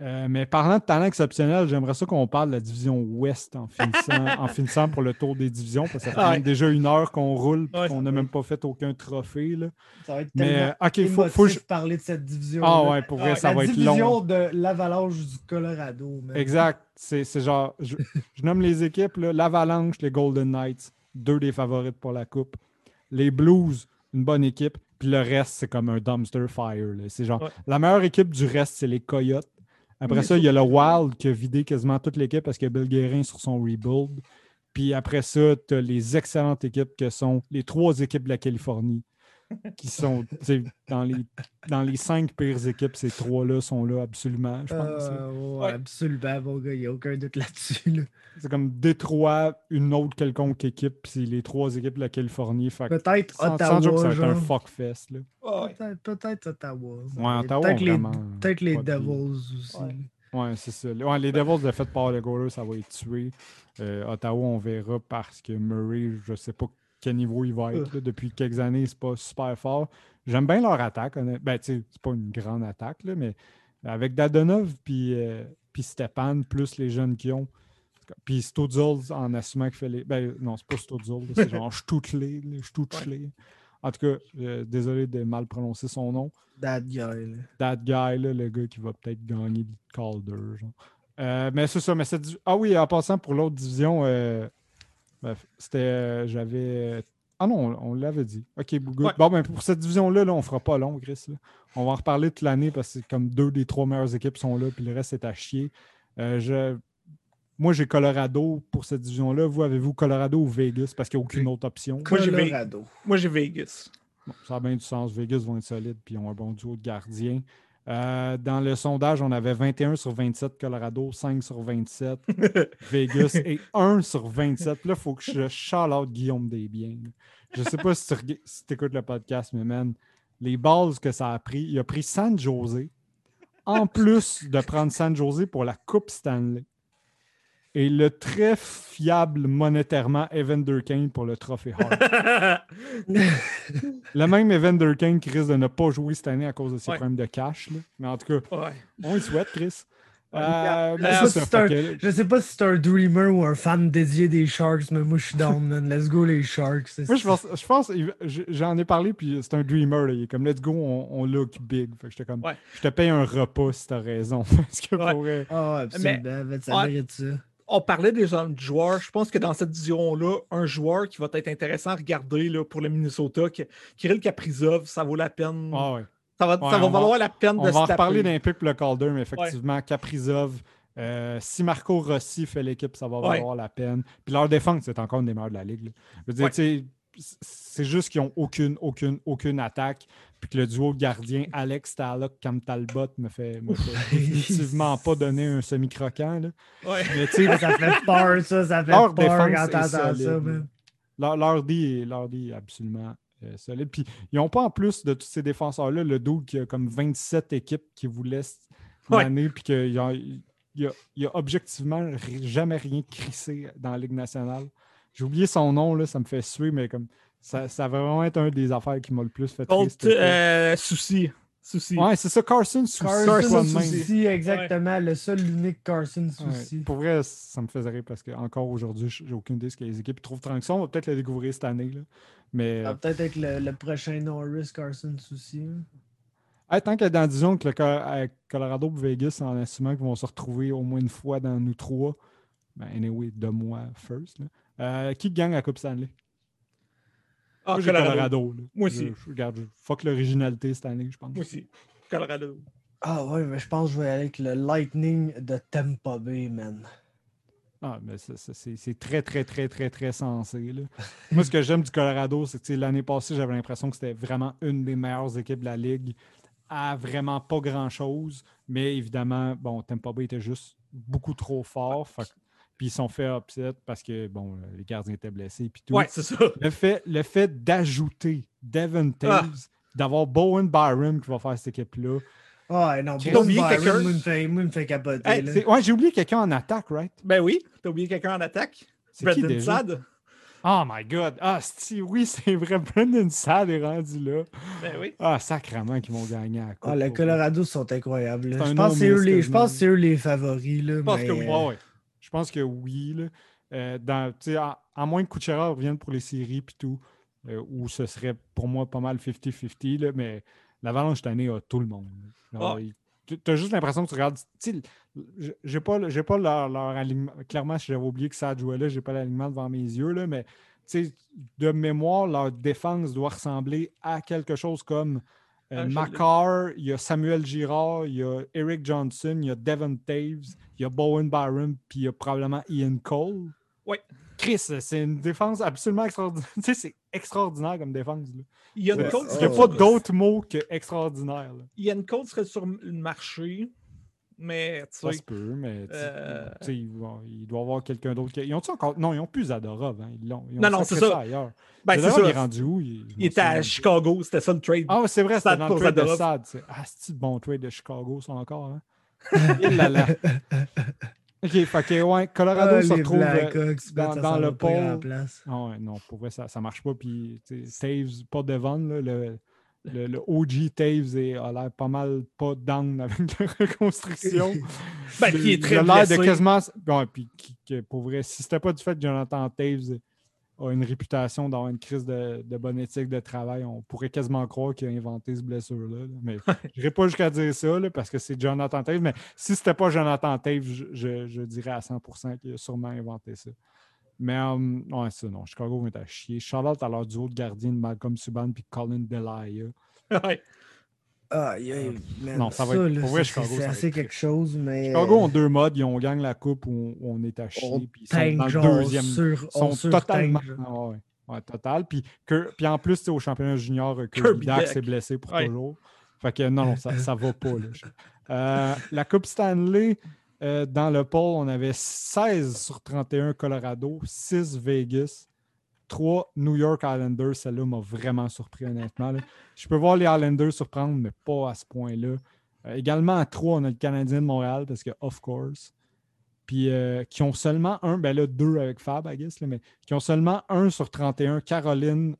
Euh, mais parlant de talent exceptionnel, j'aimerais ça qu'on parle de la division Ouest en finissant, *laughs* en finissant pour le tour des divisions, parce que ça fait Ouais. déjà une heure qu'on roule et Ouais, qu'on n'a même pas fait aucun trophée. là. Ça va être Mais tellement euh, OK, faut, faut je- parler de cette division. Ah ouais, pour vrai, Ouais, ça la va être division long. de l'Avalanche du Colorado. Exact. C'est genre, je, je nomme les équipes, l'Avalanche, les Golden Knights, deux des favorites pour la Coupe. Les Blues, une bonne équipe. Puis le reste, c'est comme un dumpster fire. C'est genre, Ouais. la meilleure équipe du reste, c'est les Coyotes. Après ça, il y a le Wild qui a vidé quasiment toute l'équipe parce que Bill Guérin sur son rebuild. Puis après ça, tu as les excellentes équipes que sont les trois équipes de la Californie qui sont dans les, dans les cinq pires équipes. Ces trois-là sont là absolument, je pense. Euh, ouais, Ouais. Absolument, mon gars, il n'y a aucun doute là-dessus. là. C'est comme Détroit, une autre quelconque équipe, puis les trois équipes de la Californie. Fait que Peut-être sans, Ottawa. sans joke, ça va être un fuckfest. Là. Ah ouais. Peut-être peut-être Ottawa. Ouais, Mais Ottawa, Peut-être les, les de Devils aussi. Ouais, c'est ça. Ouais, les Devils, le fait par le goaler, ça va être tué. Euh, Ottawa, on verra parce que Murray, je sais pas quel niveau il va être. là. Depuis quelques années, c'est pas super fort. J'aime bien leur attaque. Ben, c'est pas une grande attaque, là, mais avec Dadonov puis euh, puis Stepan, plus les jeunes qui ont. Puis Studzol en assumant qu'il fait les. Ben, non, c'est pas Studzol, là, c'est *laughs* genre Stutley. En tout cas, euh, désolé de mal prononcer son nom. That guy. là. That guy, là, le gars qui va peut-être gagner le Calder. Genre. Euh, mais c'est ça. Mais cette Ah oui, en passant pour l'autre division, euh, bref, c'était. euh, J'avais. euh, Ah non, on, on l'avait dit. OK, good. Ouais. Bon, ben pour cette division-là, là, on fera pas long, Chris. là. On va en reparler toute l'année parce que c'est comme deux des trois meilleures équipes sont là, puis le reste est à chier. Euh, je... Moi, j'ai Colorado pour cette division-là. Vous, avez-vous Colorado ou Vegas? Parce qu'il n'y a aucune autre option. Moi, j'ai Ve- Colorado. Moi, j'ai Vegas. Bon, ça a bien du sens. Vegas vont être solides puis ils ont un bon duo de gardiens. Euh, dans le sondage, on avait 21 sur 27 Colorado, 5 sur 27 *laughs* Vegas et 1 sur 27. Puis là, il faut que je shout out Guillaume Desbiens. Je sais pas si tu si écoutes le podcast, mais man, les balles que ça a pris, il a pris San Jose en plus de prendre San Jose pour la Coupe Stanley. Et le très fiable monétairement Evander Kane pour le trophée Hart. *laughs* Le même Evander Kane qui risque de ne pas jouer cette année à cause de ses Ouais. problèmes de cash. là. Mais en tout cas, Ouais. on y souhaite, Chris. Euh, Je ça, sais un. Je sais pas si c'est un dreamer ou un fan dédié des Sharks, mais moi je suis down, man. Let's go les Sharks. Moi, je pense, je pense j'en ai parlé, puis c'est un dreamer. là. Il est comme, let's go, on, on look big. Fait que j'étais comme, Ouais. je te paye un repas si t'as raison. *laughs* Parce que Ouais. pour vrai- Ah, absolument. ça ouais. mérite ça. On parlait des jeunes joueurs. Je pense que dans cette division-là, un joueur qui va être intéressant à regarder là, pour le Minnesota, que- Kirill Kaprizov, ça vaut la peine. Ah ouais. ça va, Ouais, ça va on va- valoir la peine On de va en se reparler d'un pic pour le Calder, mais effectivement, Caprizov, Euh, si Marco Rossi fait l'équipe, ça va Ouais. valoir la peine. Puis leur défense, c'est encore une des meilleures de la ligue. là. Je veux dire, Ouais. tu sais, c'est juste qu'ils n'ont aucune, aucune, aucune attaque. Puis que le duo de gardien Alex Talok, Cam Talbot me fait, me fait définitivement pas donner un semi-croquant. là. Ouais. Mais tu sais, Ça fait peur, ça. Ça fait leur peur quand t'entends ça, man. Leur, leur D est, leur D est absolument euh, solide. Puis ils n'ont pas en plus de tous ces défenseurs-là le dude qui a comme 27 équipes qui vous laissent Ouais. l'année, puis qu'il y a, il y a- il y a objectivement jamais rien crissé dans la Ligue nationale. J'ai oublié son nom, là, ça me fait suer, mais comme ça, ça va vraiment être un des affaires qui m'a le plus fait Colt, triste. euh, souci. Souci. Ouais, c'est ça, Carson Soucy. Carson. Souci, exactement. Le seul, l'unique Carson Ouais, Souci. Pour vrai, ça me faisait rire parce que encore aujourd'hui, j'ai aucune idée de ce que les équipes trouvent tranquille. On va peut-être le découvrir cette année. Là. Mais Ça va peut-être être le, le prochain Norris Carson Souci. hein. Hey, tant que dans disons que le avec Colorado et Vegas, en assumant qu'ils vont se retrouver au moins une fois dans nous trois, ben anyway, de moi first. là. Euh, qui gagne la Coupe Stanley? Ah, Moi, Colorado. Moi aussi. je- regarde, je- fuck l'originalité cette année, je pense. Moi aussi. Colorado. Ah ouais, mais je pense que je vais aller avec le Lightning de Tampa Bay, man. Ah, mais c'est- très, très, très, très, très sensé. là. *laughs* Moi, ce que j'aime du Colorado, c'est que l'année passée, j'avais l'impression que c'était vraiment une des meilleures équipes de la Ligue à vraiment pas grand-chose. Mais évidemment, bon, Tampa Bay était juste beaucoup trop fort. fait que- puis ils sont fait upset parce que, bon, les gardiens étaient blessés puis tout. Ouais, c'est ça. Le fait, le fait d'ajouter Devin Taves, d'avoir Bowen Byram qui va faire cette équipe-là. Ah ouais, non, T'as Boone oublié Byron, me fait, me fait capoter. Hey, Ouais, j'ai oublié quelqu'un en attaque, right? Ben oui, t'as oublié quelqu'un en attaque? C'est qui Brendan? Sad? Oh my god! Ah, si, oui, *laughs* c'est vrai. Brendan Sad est rendu là. Ben oui. Ah, sacrément qu'ils vont gagner à coupe. Ah, le Colorado sont incroyables. Je pense, que c'est eux les, je quasiment. pense que c'est eux les favoris. Là, Je pense mais, que oui. vrai. Ouais, ouais. Je pense que oui. Là. Euh, dans, tu sais, à, à moins que Kucherov revienne pour les séries puis tout, euh, où ce serait pour moi pas mal 50-50, là, mais l'Avalanche cette année a tout le monde. Ah. tu as juste l'impression que tu regardes. J'ai pas, pas leur, leur alignement. Clairement, si j'avais oublié que ça jouait là, j'ai pas l'alignement devant mes yeux, là, mais tu sais, de mémoire, leur défense doit ressembler à quelque chose comme euh, Ah, je l'ai. Makar, il y a Samuel Girard, il y a Eric Johnson, il y a Devon Taves, il y a Bowen Byram, puis il y a probablement Ian Cole. Ouais. Chris, c'est une défense absolument extraordinaire. *laughs* tu sais, c'est extraordinaire comme défense. là. Ian C'est- Cole, Il n'y a oh, pas d'autre mot que extraordinaire. là. Ian Cole serait sur le marché, mais tu Ça sais, se peut, mais tu- Euh, tu sais, il, doit y avoir quelqu'un d'autre. qui- Ils ont encore. Non, ils n'ont plus Zadorov. Hein. Ils l'ont. ils ont Non, non, c'est ça. ailleurs. ben c'est Zadorov, il est ça. rendu où? Il, Il était à Chicago, c'était ça le trade. Ah, c'est vrai, c'était dans le pour trade de. Sad. c'est- Ah, c'est bon trade de Chicago, ça encore. Hein? *laughs* Il là là. Ok, fait ouais, Colorado Ah, se retrouve. euh, Blackhawks, dans- ça le pôle. place. Ah ouais, non, pour vrai, ça, ça marche pas. Puis, tu sais, Taves, pas Devon, là, le, le, le OG Taves est- a l'air pas mal pas down *laughs* avec la reconstruction. Ben, qui est Il très a l'air de quasiment. Bon, puis qui- pour vrai, si c'était pas du fait que Jonathan Taves a une réputation d'avoir une crise de, de bonne éthique de travail, on pourrait quasiment croire qu'il a inventé ce blessure-là. là. Mais je n'irai pas jusqu'à dire ça là, parce que c'est Jonathan Taves. Mais si c'était pas Jonathan Taves, je, je- je dirais à 100% qu'il a sûrement inventé ça. Mais euh, ouais, ça, non. Chicago va être à chier. Charlotte à leur duo de gardien de Malcolm Subban puis Colin Delia. *laughs* Ouais. Man, Non, ça va être- là, pour vrai, c'est- Chicago, C'est ça va assez quelque chose, mais. Chicago ont deux modes. Ils ont gagne la coupe ou on, on est à chier. on puis ils sont dans tank, le genre, deuxième. sur, sont sur totalement. genre. Ah ouais, ouais, total. Puis, que, puis en plus, sais, au championnat junior, euh, Kirby, Dax s'est blessé pour Ouais. toujours. Fait que non, non, ça, ça va pas. là. *laughs* Euh, la Coupe Stanley, euh, dans le pôle, on avait 16 sur 31 Colorado, 6 Vegas, 3 New York Islanders. Celle-là m'a vraiment surpris, honnêtement. Je peux voir les Islanders surprendre, mais pas à ce point-là. Euh, également à 3, on a le Canadien de Montréal, parce que, of course. Puis euh, qui ont seulement un, ben là, deux avec Fab, I guess, mais qui ont seulement un sur 31. Caroline,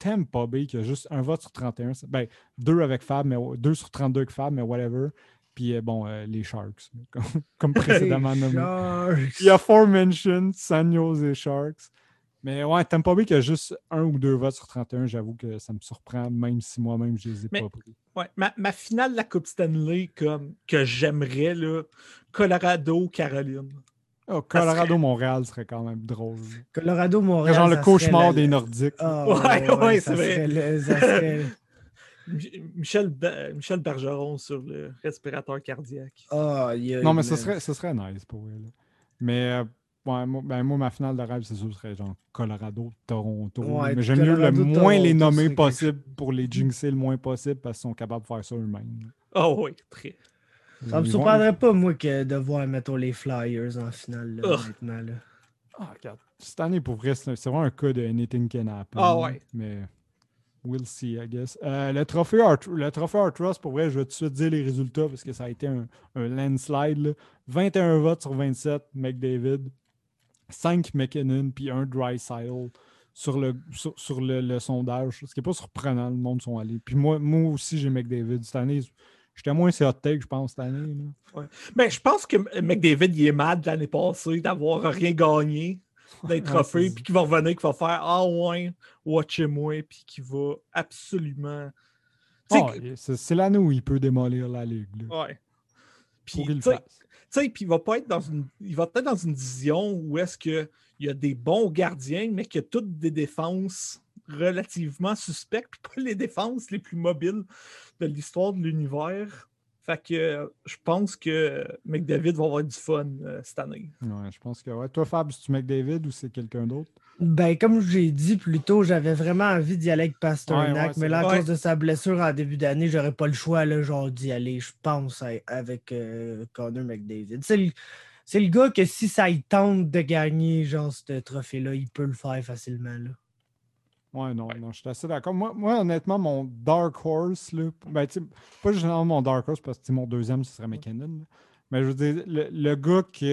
Tampa Bay, qui a juste un vote sur 31. c'est- Ben, deux avec Fab, mais deux sur 32 avec Fab, mais whatever. Puis euh, bon, euh, les Sharks, comme, *laughs* *laughs* comme précédemment nommé. Sharks. Il y a aforementioned San Jose Sharks. Mais ouais, Tampa Bay qui a juste un ou deux votes sur 31, j'avoue que ça me surprend, même si moi-même je les ai Mais- pas pris. Ouais, ma, ma finale de la Coupe Stanley comme, que j'aimerais, Colorado-Caroline. Oh, Colorado-Montréal serait quand même drôle. Colorado, Montréal. genre le cauchemar des Nordiques. Ah, Ouais, ouais, ça c'est vrai. serait le- ça serait- *laughs* Michel, Michel Bergeron sur le respirateur cardiaque. Ah, non, mais ce serait, ce serait nice pour elle. Mais euh, moi, ben, moi, ma finale de rêve, c'est sûr, ce serait genre Colorado, Toronto. mais j'aime mieux le moins les nommer possible pour les jinxer le moins possible parce qu'ils sont capables de faire ça eux-mêmes. Oh oui, très. Ça me surprendrait pas, moi, que de voir, mettons, les Flyers en finale, là, honnêtement. Ah, regarde. Cette année, pour vrai, c'est vraiment un cas de anything can happen. Ah ouais. Mais we'll see, I guess. Euh, le, trophée Art, pour vrai, je vais tout de suite dire les résultats parce que ça a été un, landslide. 21 votes sur 27, McDavid. 5 McKinnon, puis un Dry sur le, sur, le, sondage. Ce qui n'est pas surprenant, le monde sont allés. Puis moi, moi aussi, j'ai McDavid. Cette année, j'étais moins sur hot take, je pense, cette année. Ouais. Mais je pense que McDavid, il est mad l'année passée d'avoir rien gagné *laughs* d'un trophée, puis qu'il va revenir, qu'il va faire Ah ouais, watchez-moi, puis qu'il va absolument. Ah, c'est l'année où il peut démolir la ligue. Ouais. Puis, il puis il va pas être dans une. Il va être dans une vision où est-ce qu'il y a des bons gardiens, mais qu'il y a toutes des défenses relativement suspectes, puis pas les défenses les plus mobiles de l'histoire de l'univers. Fait que euh, je pense que McDavid va avoir du fun euh, cette année. Ouais, je pense que ouais. Toi, Fab, c'est-tu McDavid ou c'est quelqu'un d'autre? Ben, comme j'ai dit plus tôt, j'avais vraiment envie d'y aller avec Pasternak, mais là, à cause de sa blessure en début d'année, j'aurais pas le choix là, genre d'y aller, je pense, avec euh, Connor McDavid. C'est le, le, gars que si ça il tente de gagner genre ce trophée-là, il peut le faire facilement. Là. Ouais, non, non, je suis assez d'accord. Moi, moi, honnêtement, mon Dark Horse, là, ben, pas généralement mon Dark Horse parce que mon deuxième, ce serait McKinnon. Mais je veux dire, le, gars qui,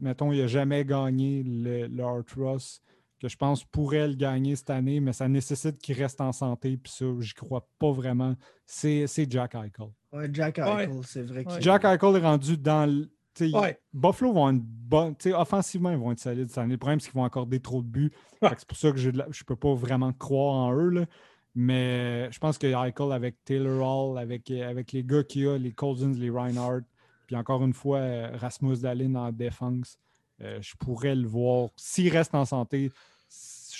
mettons, il n'a jamais gagné le, le Art Ross, que je pense pourrait le gagner cette année, mais ça nécessite qu'il reste en santé, puis ça, j'y crois pas vraiment, c'est Jack Eichel. Ouais, Jack Eichel, c'est vrai. Que Jack Eichel est rendu dans Buffalo vont être bonne. Offensivement, ils vont être solides cette année. Le problème, c'est qu'ils vont accorder trop de buts. C'est pour ça que je ne peux pas vraiment croire en eux. Mais je pense que Eichel, avec Taylor Hall, avec, avec les gars qu'il y a, les Cousins, les Reinhardt, puis encore une fois, Rasmus Dahlin en défense, euh, je pourrais le voir. S'il reste en santé,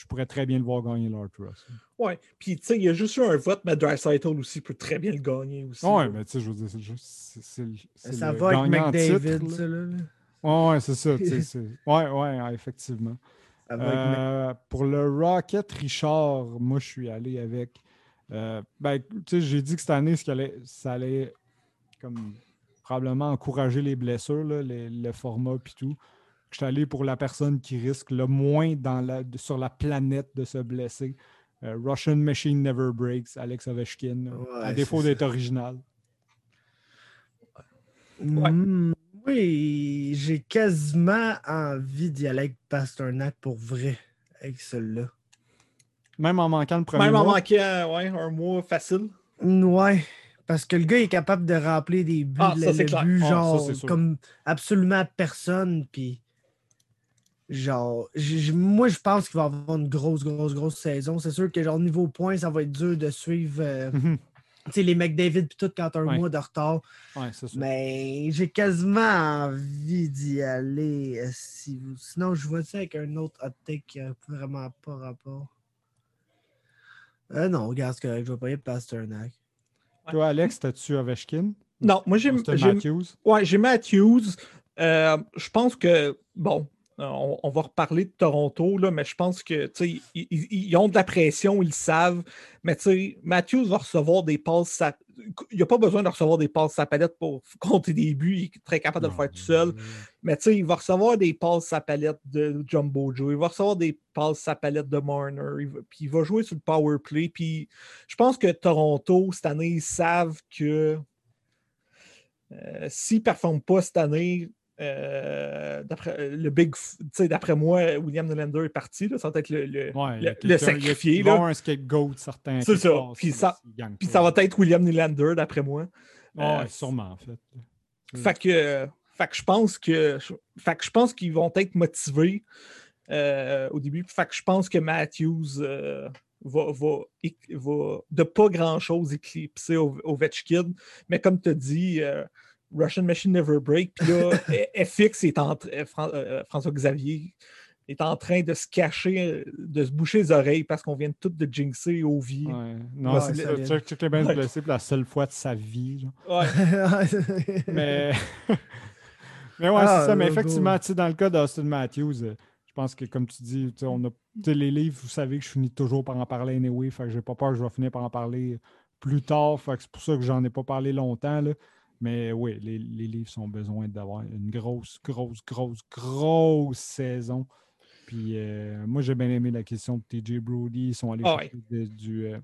je pourrais très bien le voir gagner l'Art Ross. Ouais, puis tu sais, il y a juste eu un vote, mais Dreisaitl aussi peut très bien le gagner aussi. Ouais, mais tu sais, je veux dire, c'est juste. C'est, ça va avec McDavid, ça, là. Ouais, c'est ça. ouais, ouais, effectivement. Euh, pour le Rocket Richard, moi, je suis allé avec. Euh, ben, tu sais, j'ai dit que cette année, ça allait comme probablement encourager les blessures, là, le format puis tout je suis allé pour la personne qui risque le moins dans la, sur la planète de se blesser. Euh, Russian Machine Never Breaks, Alex Ovechkin, à défaut d'être original. Hmm, oui, j'ai quasiment envie d'y aller avec Pasternak pour vrai, avec celui-là. Même en manquant le premier Même mois? en manquant ouais, un mois facile. Ouais, parce que le gars est capable de remplir des buts, ah, ah genre, comme absolument personne, puis genre, moi, je pense qu'il va avoir une grosse, grosse, grosse saison. C'est sûr que, genre, niveau points, ça va être dur de suivre. Euh. *laughs* Tu sais, les McDavid puis tout quand un mois de retard. Mais j'ai quasiment envie d'y aller. Euh, si Sinon, je vois ça avec un autre hot take qui n'a vraiment pas rapport. Euh, non, regarde ce que je vais pas y Pasternak. Toi, Alex, t'as-tu Ovechkin? Non, moi j'ai Matthews? Ouais, j'ai Matthews. je pense que, bon, euh, on, va reparler de Toronto, là, mais je pense que ils, ils, ont de la pression, ils le savent. Mais Matthews va recevoir des passes. Il n'a pas besoin de recevoir des passes sa palette pour compter des buts. Il est très capable de le faire tout seul. Mais il va recevoir des passes sa palette de Jumbo Joe. Il va recevoir des passes sa palette de Marner. puis il va jouer sur le power play. Puis je pense que Toronto, cette année, ils savent que euh, s'ils ne performent pas cette année, euh, d'après euh, le big, d'après moi, William Nylander est parti. Là, ça va être le, le, le, sacrifié. Il va un scapegoat certain. C'est ça. Puis ça, puis ça va être William Nylander, d'après moi. Euh, sûrement, en fait. Fait que, fait que je pense que, fait que je pense qu'ils vont être motivés au début. Fait que je pense que Matthews va, va, va, de pas grand-chose éclipser Ovechkin. Mais comme tu as dit, Russian Machine Never Break. Puis là, *laughs* FX est entre euh, euh, François Xavier est en train de se cacher, de se boucher les oreilles parce qu'on vient tout de jinxer au vie. Ouais. Non, c'est. Chuck, Chuck est bien Ouais. blessé pour la seule fois de sa vie. genre. Ouais. *laughs* Mais, *laughs* mais ouais, Ah, c'est ça. Mais effectivement, dans le cas d'Austin Matthews, euh, je pense que comme tu dis, on a, les livres, vous savez que je finis toujours par en parler anyway. Fait que j'ai pas peur que je vais finir par en parler plus tard. Fait que c'est pour ça que j'en ai pas parlé longtemps. Là. Mais oui, les, les livres ont besoin d'avoir une grosse, grosse, grosse, grosse saison. Puis euh, moi, j'ai bien aimé la question de TJ Brody. Ils sont allés Ah chercher de- du, euh,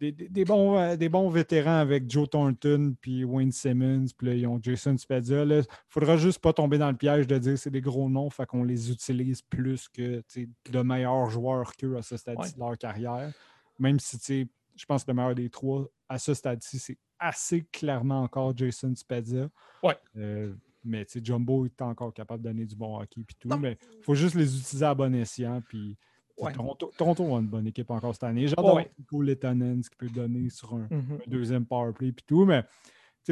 des, des- des bons, euh, des bons vétérans avec Joe Thornton puis Wayne Simmons. Puis là, ils ont Jason Spezia. Il faudra juste pas tomber dans le piège de dire c'est des gros noms. Fait qu'on les utilise plus que de meilleurs joueurs qu'eux à ce stade-ci de leur carrière. Même si je pense que le meilleur des trois à ce stade-ci, c'est assez clairement encore Jason Spezia. Ouais. Euh, mais tu sais, Jumbo est encore capable de donner du bon hockey puis tout. Non. Mais il faut juste les utiliser à bon escient. Puis Ouais. Toronto, Toronto a une bonne équipe encore cette année. J'adore ouais. Nico Letonen, ce qu'il peut donner sur un, Mhm. un deuxième powerplay puis tout. Mais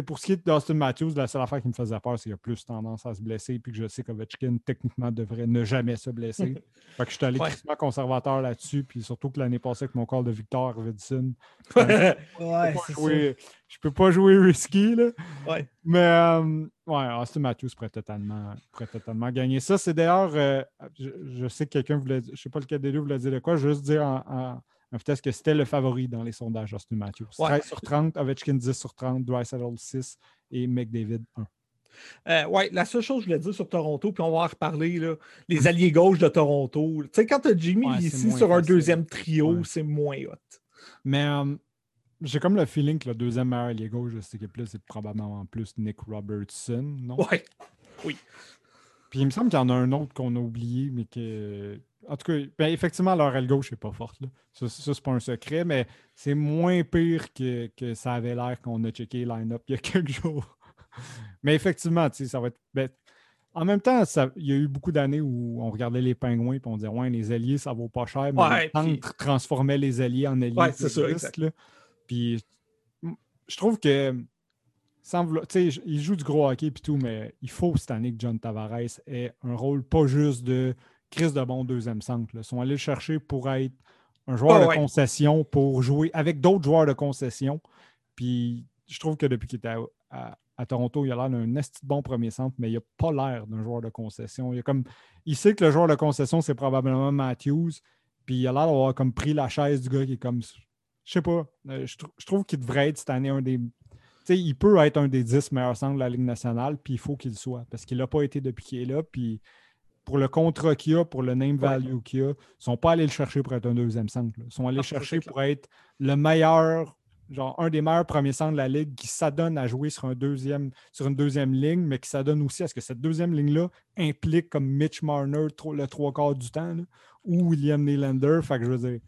sais, pour ce qui est d'Austin Matthews, la seule affaire qui me faisait peur, c'est qu'il a plus tendance à se blesser. Puis que je sais qu'Ovechkin, techniquement, devrait ne jamais se blesser. *laughs* fait que je suis allé Ouais. conservateur là-dessus. Puis surtout que l'année passée, avec mon corps de Victor Arvidsson, Ouais, *laughs* je peux pas c'est ça. jouer- je peux pas jouer risky. Là. Ouais. Mais euh, ouais, Austin Matthews pourrait totalement, pourrait totalement gagner ça. C'est d'ailleurs, euh, je, je sais que quelqu'un voulait, je sais pas lequel des deux voulait dire de quoi, juste dire en vitesse que c'était le favori dans les sondages, Austin Matthews. Ouais. 13 sur 30, Ovechkin 10 sur 30, Dreisaitl 6 et McDavid 1. Euh, ouais, la seule chose que je voulais dire sur Toronto, puis on va en reparler, là, les alliés gauche de Toronto. Tu sais, quand tu as Jimmy Ouais, ici sur un facile. deuxième trio, Ouais. c'est moins hot. Mais euh, j'ai comme le feeling que le deuxième meilleur allié gauche de cette équipe-là, c'est probablement plus Nick Robertson, non? Ouais. Puis il me semble qu'il y en a un autre qu'on a oublié, mais que. En tout cas, ben, effectivement, leur aile gauche n'est pas forte. Là. Ça, ça, c'est pas un secret, mais c'est moins pire que, que ça avait l'air qu'on a checké line-up il y a *laughs* quelques jours. mais effectivement, tu sais, ça va être. ben, en même temps, ça- il y a eu beaucoup d'années où on regardait les pingouins et on disait Ouais, les alliés, ça vaut pas cher, mais Ouais, puis- centre transformait les alliés en alliés. Ouais, c'est ça, exact. là. Puis je trouve que sans vouloir- tu sais, il joue du gros hockey et tout, mais il faut cette année que John Tavares ait un rôle pas juste de Chris de bon deuxième centre. Ils sont allés le chercher pour être un joueur Oh, de ouais. concession, pour jouer avec d'autres joueurs de concession. Puis je trouve que depuis qu'il était à, à- à Toronto, il a l'air d'un esti de bon premier centre, mais il n'a pas l'air d'un joueur de concession. Il, a comme, il sait que le joueur de concession, c'est probablement Matthews. Puis il a l'air d'avoir comme pris la chaise du gars qui est comme. Je sais pas. euh, je, trou- je trouve qu'il devrait être cette année un des. Tu sais, il peut être un des 10 meilleurs centres de la Ligue nationale, puis il faut qu'il soit, parce qu'il n'a pas été depuis qu'il est là. Puis pour le contrat qu'il a, pour le name value qu'il a, ils ne sont pas allés le chercher pour être un deuxième centre. là. Ils sont allés Ah, chercher pour être le meilleur, genre un des meilleurs premiers centres de la Ligue qui s'adonne à jouer sur, un deuxième, sur une deuxième ligne, mais qui s'adonne aussi à ce que cette deuxième ligne-là implique comme Mitch Marner le trois quarts du temps, là, ou William Nylander. Fait que je veux dire,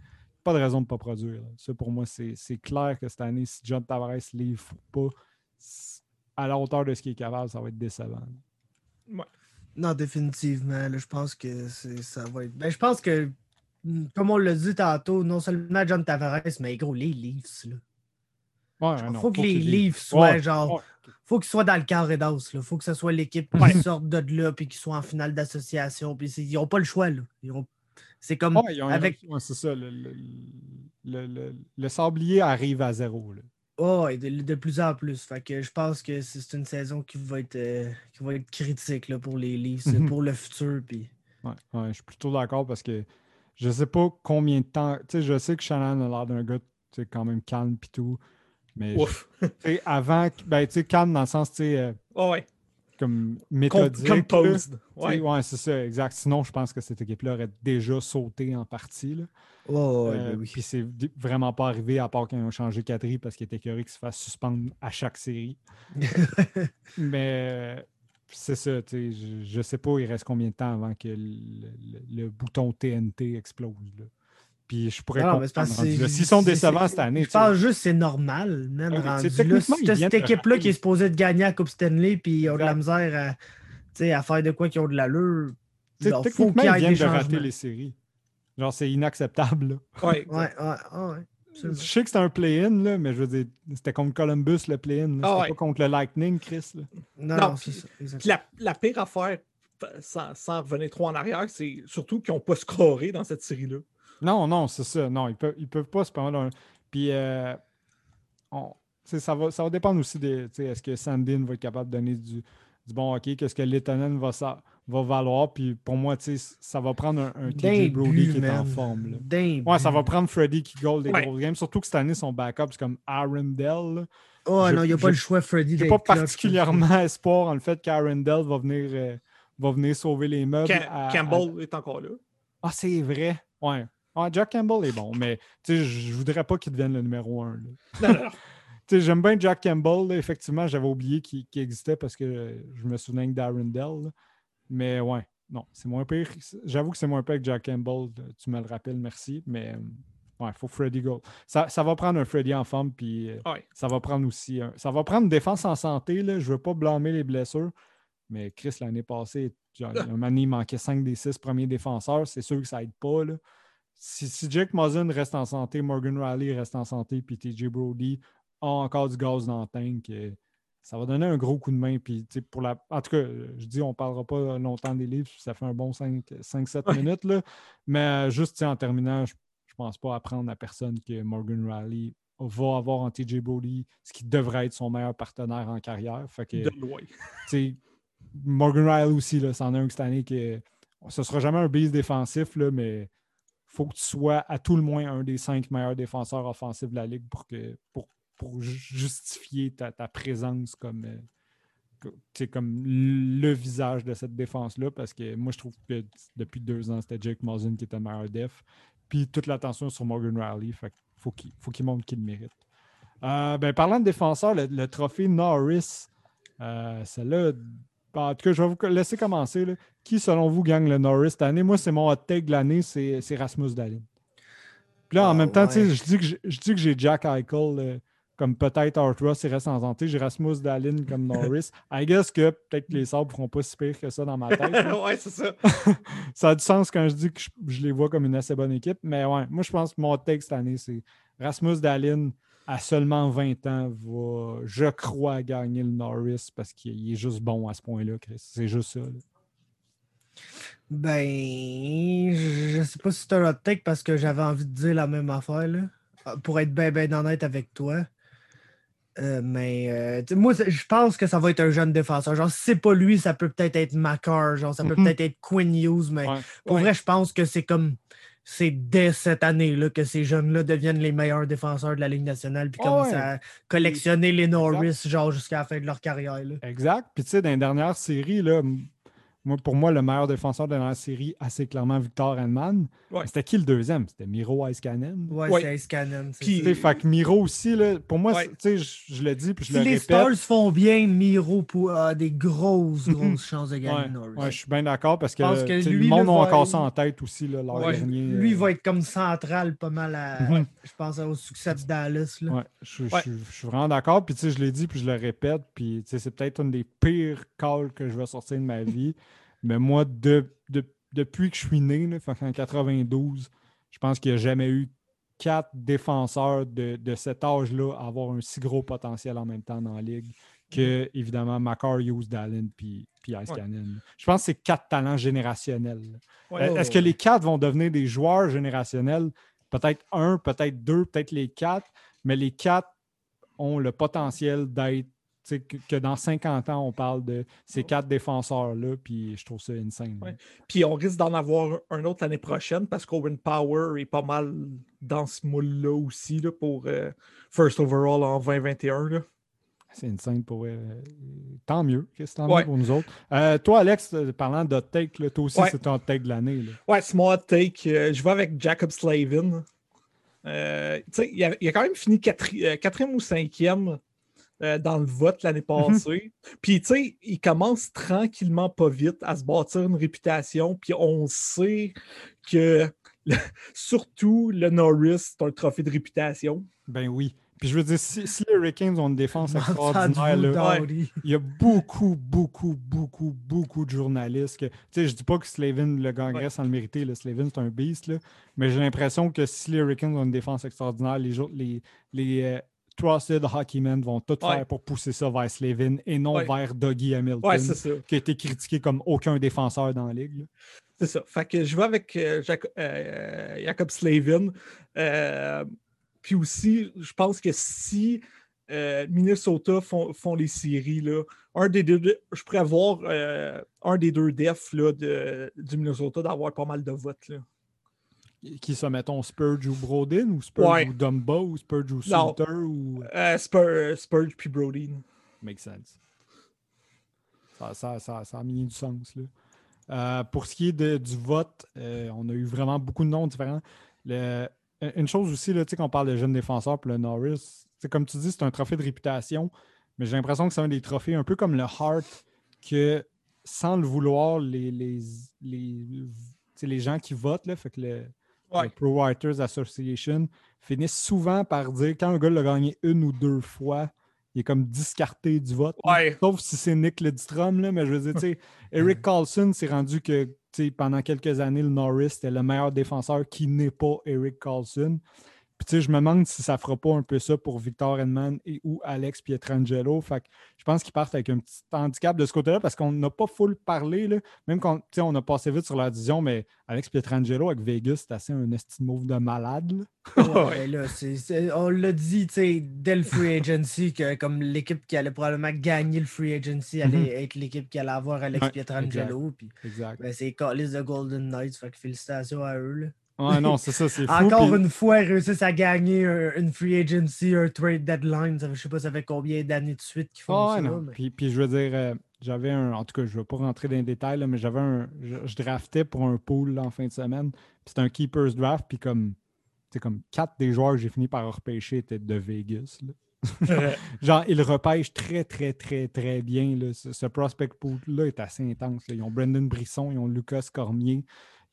pas de raison de ne pas produire. là. Ça, pour moi, c'est clair que cette année, si John Tavares ne livre pas à la hauteur de ce qu'il est capable, ça va être décevant. Non, définitivement. là, je pense que ça va être. Ben, je pense que, mm, comme on l'a dit tantôt, non seulement John Tavares, mais gros, les Leafs. Là. Ouais, Genre, non, faut que les Leafs soient Ouais, genre. ouais. Faut qu'ils soient dans le carré d'os. Il faut que ce soit l'équipe qui sorte de là puis qui soit en finale d'association. Puis ils n'ont pas le choix. Là. Ils ont- C'est comme ils ont avec. c'est ça. Le, le- le- le- le sablier arrive à zéro. là. Oh, ouais, de, de plus en plus. Fait que je pense que c'est une saison qui va être, euh, qui va être critique là, pour les Leafs, Mhm. pour le futur. Puis... Ouais, ouais, je suis plutôt d'accord parce que je sais pas combien de temps. Tu sais, je sais que Shannon a l'air d'un gars tu sais, quand même calme et tout. Mais je- Ouf. tu sais, avant, ben, tu sais, calme dans le sens, tu sais, euh, ouais. Comme Com- méthodique. composed. Ouais. Ouais, c'est ça, exact. Sinon, je pense que cette équipe-là aurait déjà sauté en partie. là. Oh, Euh, ben oui. Puis c'est vraiment pas arrivé à part qu'ils ont changé Catherine parce qu'il était écœuré qu'il se fasse suspendre à chaque série. *laughs* Mais c'est ça, tu sais, je, je sais pas, il reste combien de temps avant que le, le- le bouton TNT explose. là. Puis je pourrais Non, comprendre. là. S'ils sont décevants cette année, Je pense juste que c'est normal, même. Ah oui, rendu là. cette équipe-là qui est supposée de gagner à Coupe Stanley, puis ils ont de la misère à, tu sais, à faire de quoi qui ont de l'allure, faut techniquement, y ils viennent de rater les séries. Genre, c'est inacceptable. là. *laughs* Ouais, Ouais, ouais, ouais, ouais, Je sais que c'était un play-in, là, mais je veux dire, c'était contre Columbus le play-in. Ah C'était ouais. pas contre le Lightning, Chris. là. Non, Non, non, c'est ça. La pire affaire sans, sans revenir trop en arrière, c'est surtout qu'ils n'ont pas scoré dans cette série-là. Non, non, c'est ça. Non, ils peuvent, ils peuvent pas se permettre. un- Puis, euh, on- ça, va, ça va dépendre aussi de. tu sais, Est-ce que Sandin va être capable de donner du, du bon hockey? Qu'est-ce que Letonen va, sa- va valoir? Puis, pour moi, tu sais, ça va prendre un, un TJ Brody qui est en forme. là. Ouais, ça va prendre Freddy qui goal des Ouais. grosses games. Surtout que cette année, son backup, c'est comme Arundel. là. Oh non, il n'y a pas le choix, Freddy. J'ai d'être pas particulièrement *laughs* espoir en le fait qu'Arundel va venir, euh, va venir sauver les meubles. Cam- à- à- Campbell est encore là. Ah, c'est vrai. Ouais. Ouais, Jack Campbell est bon, mais je voudrais pas qu'il devienne le numéro un. *laughs* J'aime bien Jack Campbell. là. Effectivement, j'avais oublié qu'il existait parce que je me souvenais que là. Mais ouais, non, c'est moins pire. J'avoue que c'est moins pire que Jack Campbell. Tu me le rappelles, merci. Mais euh, ouais, il faut Freddy Gold. Ça, ça va prendre un Freddy en forme, puis euh, Ouais. ça va prendre aussi. un- ça va prendre une défense en santé. Là. Je veux pas blâmer les blessures. Mais Chris, l'année passée, genre, *laughs* un moment il manquait 5 des 6 premiers défenseurs. C'est sûr que ça aide pas. Là. Si, si Jake Muzzin reste en santé, Morgan Riley reste en santé, puis TJ Brody a encore du gaz dans le tank, euh, ça va donner un gros coup de main. Puis, pour la... En tout cas, je dis, on ne parlera pas longtemps des livres, ça fait un bon 5-7 Ouais. minutes. Là. Mais euh, juste en terminant, je ne pense pas apprendre à personne que Morgan Riley va avoir en TJ Brody ce qui devrait être son meilleur partenaire en carrière. Fait que, De loin. Morgan Riley aussi, c'en est un cette année que ce sera jamais un base défensif, là, mais faut que tu sois à tout le moins un des cinq meilleurs défenseurs offensifs de la ligue pour, que, pour, pour ju- justifier ta, ta présence comme, euh, comme le visage de cette défense-là. Parce que moi, je trouve que depuis deux ans, c'était Jake Muzzin qui était le meilleur def. Puis toute l'attention sur Morgan Riley. Fait faut qu'il faut qu'il montre qu'il le mérite. Euh, ben, parlant de défenseur, le, le trophée Norris, euh, celle-là, en tout cas, je vais vous laisser commencer. là. Qui, selon vous, gagne le Norris cette année? Moi, c'est mon hot take de l'année, c'est c'est Rasmus Dahlin. Puis là, en Ah, même temps, ouais. je dis que j'ai- je dis que j'ai Jack Eichel euh, comme peut-être Art Ross, il reste en santé. J'ai Rasmus Dahlin comme Norris. *laughs* I guess que peut-être que les Sabres ne feront pas si pire que ça dans ma tête. *laughs* ouais, c'est ça. *laughs* ça a du sens quand je dis que je, je les vois comme une assez bonne équipe. Mais ouais, moi, je pense que mon hot take cette année, c'est Rasmus Dahlin, à seulement 20 ans, va, je crois, gagner le Norris parce qu'il est juste bon à ce point-là, Chris. C'est juste ça. là. Ben, je sais pas si c'est un hot take parce que j'avais envie de dire la même affaire, là. Ah, Pour être bien, bien honnête avec toi. Euh, mais euh, moi, je pense que ça va être un jeune défenseur. Genre, si c'est pas lui, ça peut peut-être être Macar, genre, ça peut Mhm. peut-être être Quinn Hughes, mais Ouais. pour Ouais. vrai, je pense que c'est comme. C'est dès cette année-là que ces jeunes-là deviennent les meilleurs défenseurs de la Ligue nationale puis Ah commencent ouais. à collectionner les Norris, genre, jusqu'à la fin de leur carrière. Là. Exact. Puis tu sais, dans les dernières séries, là, moi, pour moi, le meilleur défenseur de la série, assez clairement Victor Hedman. Ouais. C'était qui le deuxième? C'était Miro Iskanen. Ouais, Ouais. c'est Ice Cannon. c'est Puis- Fait que Miro aussi, là, pour moi, Ouais. je, je le dis puis je Si le les répète. Stars font bien, Miro pour, a des grosses, grosses chances de gagner Ouais, Norris. ouais, je suis bien d'accord parce que, pense que lui, le monde a encore ça en tête aussi, là, l'an Ouais, dernier. Lui euh, va être comme central pas mal à. Mhm. Je pense au succès de Dallas. Là. Ouais, je, je- Ouais. je- je suis vraiment d'accord. Puis, tu sais, je l'ai dit, puis je le répète. Puis, c'est peut-être une des pires calls que je vais sortir de ma vie. *laughs* Mais moi, de, de- depuis que je suis né, là, qu'en 92, je pense qu'il n'y a jamais eu quatre défenseurs de, de cet âge-là à avoir un si gros potentiel en même temps dans la ligue que, évidemment, Macar, Hughes, Dallin, puis, puis Ice Ouais. Cannon. Je pense que c'est quatre talents générationnels. Ouais. Est-ce que les quatre vont devenir des joueurs générationnels? Peut-être un, peut-être deux, peut-être les quatre, mais les quatre ont le potentiel d'être, que, que dans 50 ans, on parle de ces quatre défenseurs-là, puis je trouve ça insane. Ouais. Puis on risque d'en avoir un autre l'année prochaine parce qu'Owen Power est pas mal dans ce moule-là aussi là, pour euh, First Overall en 2021. Là. C'est insane pour eux. Tant mieux, qu'est-ce que tant Ouais. mieux pour nous autres? Euh, toi, Alex, euh, parlant de take, là, toi aussi, Ouais. c'est ton take de l'année. là. Ouais, c'est mon hot take. Euh, je vais avec Jacob Slavin. Euh, il, a, il a quand même fini quatri- euh, quatrième ou cinquième euh, dans le vote l'année passée. Puis, tu sais, il commence tranquillement, pas vite, à se bâtir une réputation. Puis, on sait que, le- *laughs* surtout, le Norris, c'est un trophée de réputation. Ben oui. Puis je veux dire, si, si les Hurricanes ont une défense extraordinaire, là, il y a beaucoup, beaucoup, beaucoup, beaucoup de journalistes. que- Tu sais, je dis pas que Slavin le gagnerait Ouais. sans le mériter. là. Slavin, c'est un beast. là. Mais j'ai l'impression que si les Hurricanes ont une défense extraordinaire, les, les, les, euh, Trusted Hockeymen vont tout Ouais. faire pour pousser ça vers Slavin et non Ouais. vers Dougie Hamilton, Ouais, c'est ça. qui a été critiqué comme aucun défenseur dans la ligue. C'est ça. Fait que je vais avec euh, Jac- euh, Jacob Slavin. Euh, puis aussi, je pense que si Minnesota font, font les séries, là, un des deux, je pourrais voir euh, un des deux defs là, de, du Minnesota d'avoir pas mal de votes. Là. Qui ça, mettons, Spurge ou Brodin, ou Spurge Ouais. ou Dumba, ou Spurge ou Non. Suter, ou... Euh, Spur- Spurge puis Brody. Make sense. Ça, ça, ça, ça a mis du sens. Là. Euh, pour ce qui est de- du vote, euh, on a eu vraiment beaucoup de noms différents. Le- une chose aussi, là, tu sais, quand on parle de jeunes défenseurs pour le Norris, c'est comme tu dis, c'est un trophée de réputation, mais j'ai l'impression que c'est un des trophées un peu comme le Hart, que sans le vouloir, les, les, les, les gens qui votent, là, fait que le, Ouais. Pro Writers Association finissent souvent par dire quand un gars l'a gagné une ou deux fois, il est comme discarté du vote. Ouais. Sauf si c'est Nick Lidstrom, là, mais je veux dire, tu sais, *laughs* Eric Carlson s'est rendu que pendant quelques années, le Norris était le meilleur défenseur qui n'est pas Eric Carlson. Puis tu sais, je me demande si ça fera pas un peu ça pour Victor Edman et ou Alex Pietrangelo. Fait que je pense qu'ils partent avec un petit handicap de ce côté-là parce qu'on n'a pas full parlé, là. même quand tu sais, on a passé vite sur la division, mais Alex Pietrangelo avec Vegas, c'est assez un estime move de malade. là. *laughs* Ouais, là, on l'a dit tu sais, dès le free agency que comme l'équipe qui allait probablement gagner le free agency allait être l'équipe qui allait avoir Alex Ouais, Pietrangelo. Puis, Exact. ben, c'est Callis de Golden Knights. Fait que félicitations à eux. là. Ouais, non, c'est ça, c'est fou. Encore puis- une fois, ils réussissent à gagner un- une free agency, un trade deadline. Ça je sais pas, ça fait combien d'années de suite qu'ils font ouais, ça. non. mais- Puis, puis je veux dire, euh, j'avais un. En tout cas, je ne vais pas rentrer dans les détails, là, mais j'avais un. Je, je draftais pour un pool là, en fin de semaine. Puis c'était un Keepers Draft. Puis comme. C'est comme quatre des joueurs que j'ai fini par repêcher étaient de Vegas. là. *laughs* Genre, ils repêchent très, très, très, très bien. là. Ce, ce prospect pool-là est assez intense. là. Ils ont Brendan Brisson, ils ont Lucas Cormier,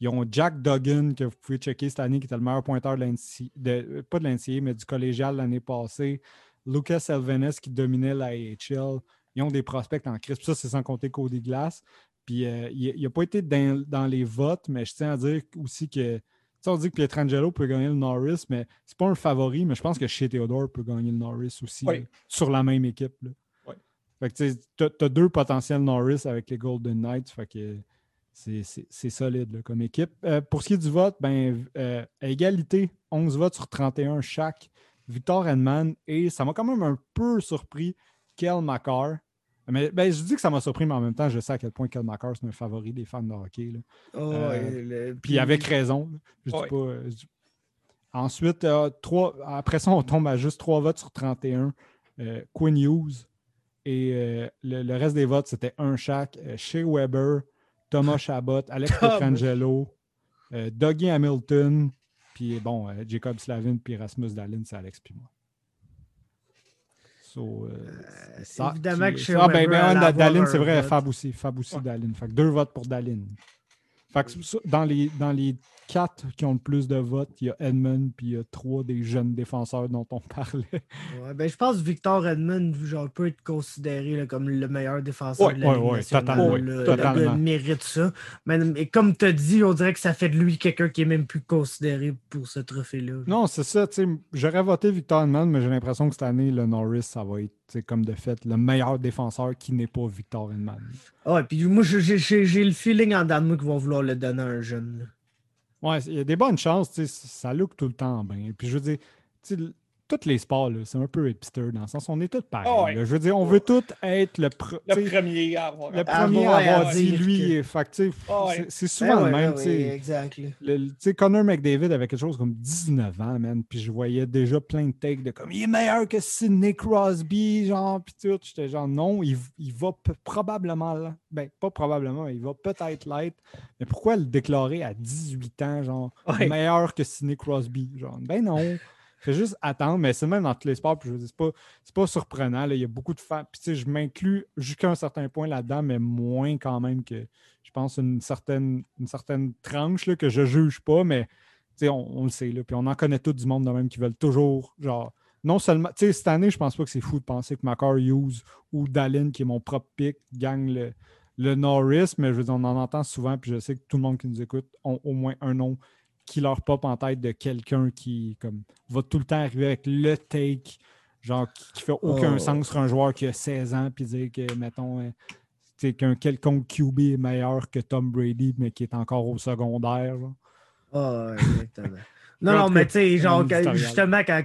ils ont Jack Duggan, que vous pouvez checker cette année, qui était le meilleur pointeur de l'NCA, euh, pas de l'NCA, mais du collégial l'année passée. Lucas Elvenes, qui dominait la AHL. Ils ont des prospects en crise. Puis ça, c'est sans compter Cody Glass. Puis euh, il n'a pas été dans, dans les votes, mais je tiens à dire aussi que. tu sais, on dit que Pietrangelo peut gagner le Norris, mais c'est pas un favori, mais je pense que chez Theodore peut gagner le Norris aussi Oui. là, sur la même équipe. Là. Fait que tu as, deux potentiels Norris avec les Golden Knights. Fait que c'est- solide là, comme équipe. Euh, pour ce qui est du vote, ben, euh, à égalité, 11 votes sur 31 chaque. Victor Edman et ça m'a quand même un peu surpris, Kel McCarr. Mais ben, je dis que ça m'a surpris, mais en même temps, je sais à quel point Kel McCarr, c'est un favori des fans de hockey. là. Oh, Euh, le- Puis avec raison. Je dis Ouais. pas, je dis- Ensuite, trois, après ça, on tombe à juste 3 votes sur 31. Euh, Quinn Hughes. Et le, le reste des votes, c'était un chaque. Shea Weber, Thomas Chabot, Alex Thomas. Pietrangelo, euh, Dougie Hamilton, puis bon, euh, Jacob Slavin, puis Rasmus Dallin, c'est Alex puis moi. So, euh, c'est ça évidemment qui- que Shea Ah, ben, ben, Dallin, c'est vrai, vote. Fab aussi. Fab aussi, Ouais. Dallin. Fait que deux votes pour Dallin. Fait que ça, dans les, dans les quatre qui ont le plus de votes, il y a Edmund, puis il y a trois des jeunes défenseurs dont on parlait. Ouais, ben, je pense que Victor Edmond genre, peut être considéré là, comme le meilleur défenseur Ouais, de la ouais, Ligue totalement, Le mérite ça. Mais, mais comme tu as dit, on dirait que ça fait de lui quelqu'un qui est même plus considéré pour ce trophée-là. Non, c'est ça. tu sais, J'aurais voté Victor Edmund, mais j'ai l'impression que cette année, le Norris, ça va être, sais, comme de fait, le meilleur défenseur qui n'est pas Victor Edmund. Ah ouais, puis moi, j'ai- le feeling en Danemark qu'ils vont vouloir le donner à un jeune. Ouais, il y a des bonnes chances, ça look tout le temps bien. Puis je veux dire, tous les sports, là, c'est un peu hipster dans le sens on est tous pareils. Ah ouais. Je veux dire, on veut tous être le, premier à avoir. le Ah, premier ouais, à avoir à dit lui. que- Ah ouais. c'est- c'est souvent le même. tu sais. oui, exact. là. Le- Connor McDavid avait quelque chose comme 19 ans, man. Puis je voyais déjà plein de takes de comme il est meilleur que Sidney Crosby, genre, puis tout. J'étais genre non, il, il va p- probablement, là- ben pas probablement, il va peut-être l'être. Mais pourquoi le déclarer à 18 ans, genre, Ouais. meilleur que Sidney Crosby? Genre, ben non. Fais juste attendre, mais c'est même dans tous les sports, puis je veux dire, c'est pas, pas surprenant. Il y a beaucoup de fans. Puis tu sais, je m'inclus jusqu'à un certain point là-dedans, mais moins quand même que je pense une certaine, une certaine tranche là, que je juge pas, mais on, on le sait. Là, puis on en connaît tout du monde de même qui veulent toujours, genre, non seulement, tu sais, cette année, je pense pas que c'est fou de penser que Macar Hughes ou Dallin, qui est mon propre pick, gagne le, le Norris, mais je veux dire, on en entend souvent, puis je sais que tout le monde qui nous écoute ont au moins un nom qui leur pop en tête de quelqu'un qui comme, va tout le temps arriver avec le take, Genre, qui, fait aucun Oh. sens sur un joueur qui a 16 ans, puis dire que, mettons, euh, qu'un quelconque QB est meilleur que Tom Brady, mais qui est encore au secondaire. Ah, exactement. *laughs* Non, non, mais tu sais, genre, justement, quand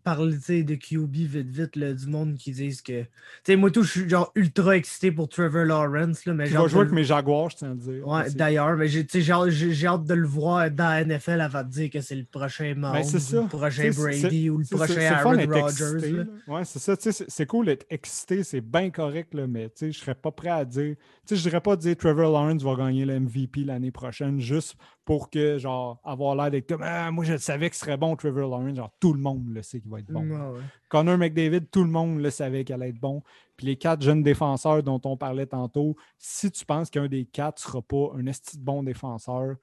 que parle tu sais, de QB vite, vite, là, du monde qui disent que. Sais, moi, tout, je suis genre ultra excité pour Trevor Lawrence, là, mais Qui genre. va jouer avec mes Jaguars, je tiens à le dire. Ouais, d'ailleurs, mais j'ai hâte- de le voir dans la NFL avant de dire que c'est le prochain Mahomes, Ben, ça. le prochain Brady ou le prochain Aaron Rodgers. Ouais, c'est ça. C'est cool d'être excité, c'est bien correct, là, mais je serais pas prêt à dire. Je dirais pas dire Trevor Lawrence va gagner le MVP l'année prochaine juste pour que, genre, avoir l'air d'être comme Ah, moi, je savais que ce serait bon, Trevor Lawrence. Genre, tout le monde le sait qu'il va être bon. Ouais, ouais. Connor McDavid, tout le monde le savait qu'elle allait être bon. Puis les quatre jeunes défenseurs dont on parlait tantôt, si tu penses qu'un des quatre ne sera pas un esti de bon défenseur,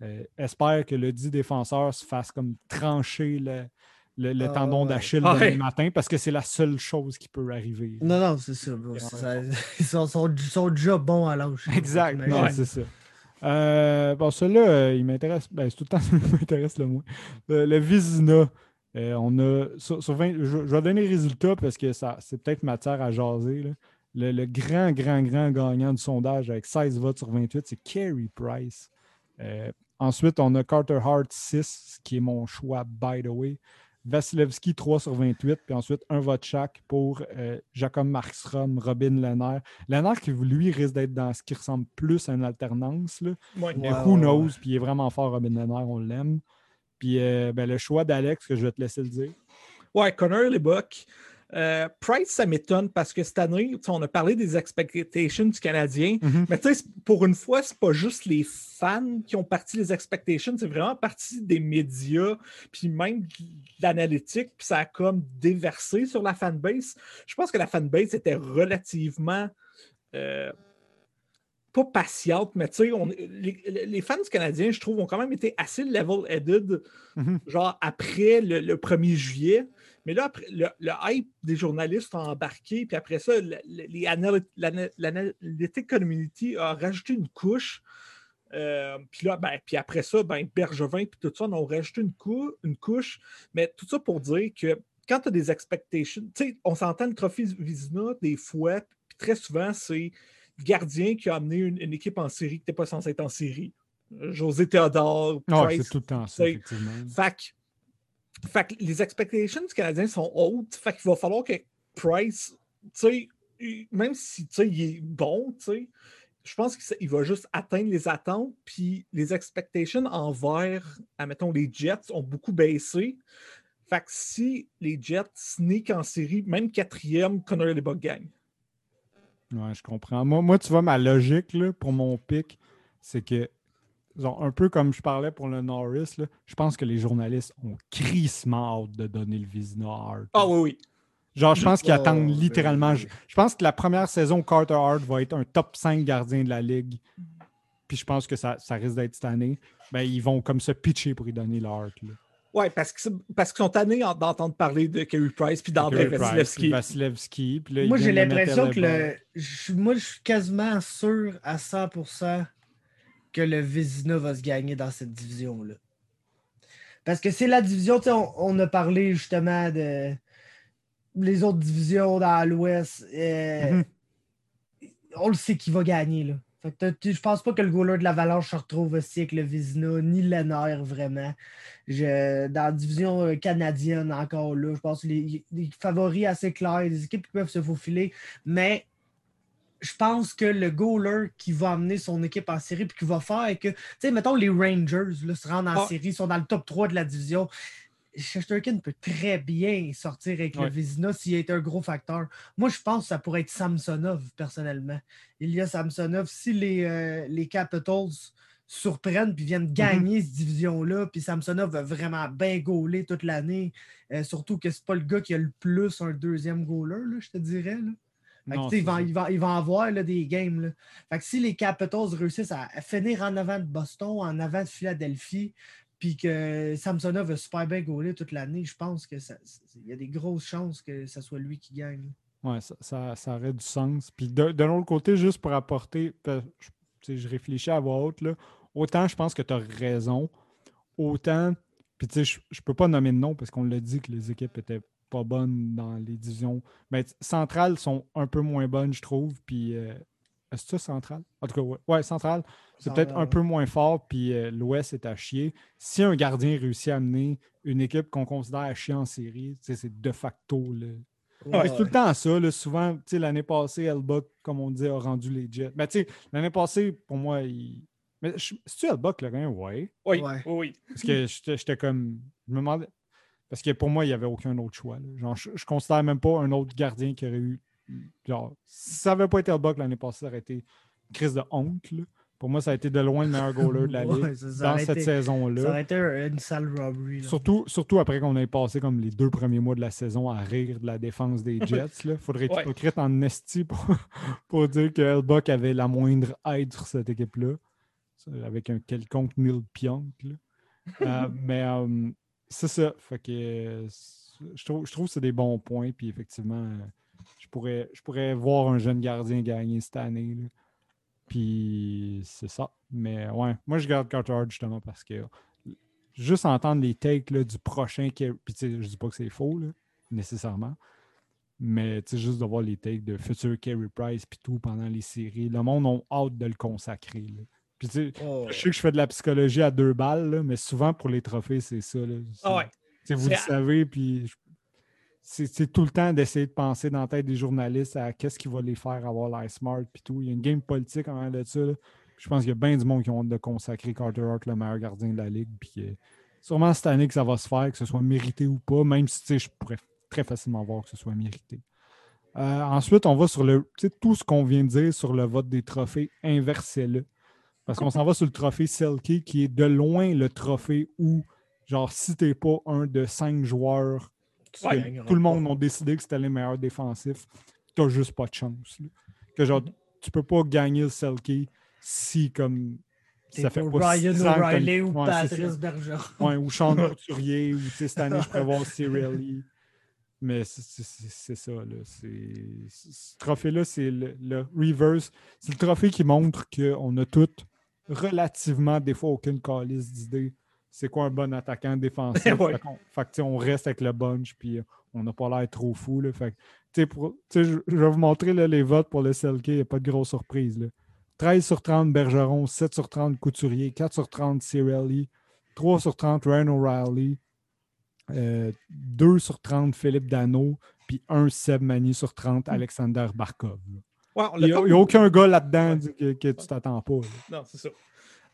euh, espère que le dit défenseur se fasse comme trancher le, le- le Ah, tendon d'Achille demain ouais. matin parce que c'est la seule chose qui peut arriver. Non, non, c'est ça. *laughs* Ils sont, sont, sont déjà bons à l'âge. Exact, c'est ça. Euh, bon, celui-là, euh, il m'intéresse. Ben, c'est tout le temps *laughs* celui qui m'intéresse le moins. Euh, le Vizina. on a. Sur, sur 20 je, vais donner les résultats parce que ça, c'est peut-être matière à jaser. Le, le grand, grand, grand gagnant du sondage avec 16 votes sur 28, c'est Carey Price. Ensuite, on a Carter Hart 6, qui est mon choix, by the way. Vasilevski 3 sur 28, puis ensuite un vote chaque pour euh, Jacob Markstrom, Robin Lehner. Lehner qui, lui, risque d'être dans ce qui ressemble plus à une alternance. Là. Ouais. Mais who knows, puis il est vraiment fort, Robin Lehner, on l'aime. Puis euh, ben, le choix d'Alex, que je vais te laisser le dire. Ouais, Connor Lebuck. Euh, Price, ça m'étonne parce que cette année, on a parlé des expectations du Canadien. Mhm. Mais tu sais, pour une fois, c'est pas juste les fans qui ont parti les expectations, c'est vraiment parti des médias, puis même de l'analytique, puis ça a comme déversé sur la fanbase. Je pense que la fanbase était relativement euh, pas patiente, mais tu sais, les, les fans du Canadien, je trouve, ont quand même été assez level-headed, Mhm. genre après le, le 1er juillet. Mais là, après, le, le hype des journalistes a embarqué, puis après ça, l'analytic community a rajouté une couche. Euh, puis là, ben, puis après ça, ben, Bergevin puis tout ça, on a rajouté une, cou- une couche. Mais tout ça pour dire que quand tu as des expectations, tu sais, on s'entend le trophée Vizina des fois, puis très souvent, c'est le gardien qui a amené une, une équipe en série qui n'était pas censé être en série. José Théodore, Ah, Price, c'est tout le temps ça, effectivement. que, fait que les expectations du Canadien sont hautes. Fait qu'il va falloir que Price, tu sais, même si il est bon, tu sais, je pense qu'il va juste atteindre les attentes. Puis les expectations envers, admettons, les Jets ont beaucoup baissé. Fait que si les Jets sneak en série, même quatrième, Connor Lebuck gagne. Ouais, je comprends. Moi, moi, tu vois, ma logique là, pour mon pic, c'est que, genre, un peu comme je parlais pour le Norris, là, je pense que les journalistes ont crissement hâte de donner le Vizina à Hart. Ah oui, oui. Genre, je pense qu'ils Oh, attendent ben littéralement. oui. Je, je pense que la première saison, Carter Hart va être un top 5 gardien de la ligue. Puis je pense que ça, ça risque d'être cette année. Ben, ils vont comme se pitcher pour y donner le Hart. là. Ouais, parce que c'est- parce qu'ils sont tannés en- d'entendre parler de Kerry Price puis d'André Vasilevski. Vasilevski, puis là, Moi, j'ai l'impression que le. je- Moi, je suis quasiment sûr à 100% que le Vizina va se gagner dans cette division-là. Parce que c'est la division, on, on a parlé justement de les autres divisions dans l'Ouest. euh, Mhm. On le sait qui va gagner, là. Fait que je pense pas que le goaler de l'Avalanche se retrouve aussi avec le Vizina, ni Lennart, vraiment. Je, dans la division euh, canadienne, encore là, je pense que les, les favoris assez clairs, des équipes qui peuvent se faufiler, mais je pense que le goaler qui va amener son équipe en série puis qui va faire que, tu sais, mettons les Rangers là, se rendent en Ah. série, sont dans le top 3 de la division. Shesterkin peut très bien sortir avec Ouais. le Vizina s'il est un gros facteur. Moi, je pense que ça pourrait être Samsonov, personnellement. Il y a Samsonov. Si les, euh, les Capitals surprennent puis viennent gagner cette division-là, puis Samsonov va vraiment bien gauler toute l'année, euh, surtout que c'est pas le gars qui a le plus un deuxième goaler, là, je te dirais. Là. Non, il, va, ça. il, va, il va avoir là, des games. Là. Fait que si les Capitals réussissent à, à finir en avant de Boston, en avant de Philadelphie, puis que Samsonov a super bien gaulé toute l'année, je pense que ça- c'est- il y a des grosses chances que ce soit lui qui gagne. Ouais, ça, ça, ça aurait du sens. Puis de, de l'autre côté, juste pour apporter, je, je réfléchis à voix haute, là, autant je pense que tu as raison, autant, puis Puis tu sais, je, je peux pas nommer de nom parce qu'on l'a dit que les équipes étaient pas bonnes dans les divisions. Mais centrales sont un peu moins bonnes, je trouve. Puis euh, est-ce que ça central? En tout cas, ouais, ouais central. C'est peut-être un peu moins fort, puis euh, l'Ouest est à chier. Si un gardien réussit à amener une équipe qu'on considère à chier en série, c'est de facto. Là. Ouais, C'est tout le temps ça. là. Souvent, tu sais, l'année passée, Elbuck, comme on dit, a rendu les Jets. Mais tu sais, l'année passée, pour moi, il. Mais c'est-tu Elbuck le gain? Ouais. Oui, Ouais. oui, oui. Parce que j'étais j'étais comme. Je me demandais. Parce que pour moi, il n'y avait aucun autre choix. là. Genre, je, je considère même pas un autre gardien qui aurait eu. Genre, si ça n'avait pas été Elbuck l'année passée, ça aurait été une crise de honte. là. Pour moi, ça a été de loin le meilleur goaler de la *laughs* Ouais, ligue ça, ça dans cette saison-là. Ça aurait été un- une sale robbery. là. Surtout, surtout après qu'on ait passé comme les deux premiers mois de la saison à rire de la défense des Jets. Il faudrait être Ouais. hypocrite en esti pour, *laughs* pour dire que Elbuck avait la moindre aide sur cette équipe-là. Avec un quelconque Neil Pionk. là. Euh, *laughs* mais euh, c'est ça. Euh, je trouve, je trouve que c'est des bons points. Puis effectivement, euh, je pourrais, je pourrais voir un jeune gardien gagner cette année. là. Puis c'est ça. Mais ouais, moi je garde Carter justement parce que juste entendre les takes là, du prochain Carey- Puis tu sais, je dis pas que c'est faux là, nécessairement. Mais tu sais, juste de voir les takes de futur Carey Price puis tout pendant les séries, le monde a hâte de le consacrer. Puis tu sais, Oh, je sais que je fais de la psychologie à deux balles, là, mais souvent pour les trophées, c'est ça. là. C'est- ouais. tu sais, vous le savez, puis je- c'est c'est tout le temps d'essayer de penser dans la tête des journalistes à qu'est-ce qui va les faire avoir l'air smart puis tout. Il y a une game politique en de ça. là. Je pense qu'il y a bien du monde qui ont hâte de consacrer Carter Hart le meilleur gardien de la ligue. Puis euh, sûrement cette année que ça va se faire, que ce soit mérité ou pas, même si tu sais, je pourrais très facilement voir que ce soit mérité. Euh, ensuite, on va sur le tout ce qu'on vient de dire sur le vote des trophées, inversez-le. Parce qu'on s'en va sur le trophée Selkie, qui est de loin le trophée où, genre, si t'es pas un de cinq joueurs, Ouais, tout le monde a décidé que c'était les meilleurs défensifs, t'as juste pas de chance. là. Que genre, tu peux pas gagner le Selkie si, comme, ça fait pas Ryan O'Reilly ou Ouais. Patrice Bergeron. Ouais, ou Sean *laughs* Couturier, ou cette année, je voir *laughs* Cirelli. Mais c'est- ça, là. Ce trophée-là, c'est le, le reverse. C'est le trophée qui montre qu'on a toutes relativement, des fois, aucune calice d'idées. C'est quoi un bon attaquant défensif? *laughs* Ouais. Fait sais, on reste avec le bunch, puis euh, on n'a pas l'air trop fou. Là. Fait que, tu sais, pour- tu sais, je, je vais vous montrer là, les votes pour le Selkie. Il n'y a pas de grosse surprise. Là. 13 sur 30 Bergeron, 7 sur 30 Couturier, 4 sur 30 Cirelli, 3 sur 30 Ryan O'Reilly, euh, 2 sur 30 Philippe Dano, puis 1 Seb Mani sur 30 Alexander Barkov. Ouais, Il n'y a, aucun gars là-dedans que, que tu t'attends pas. là. Non, c'est ça.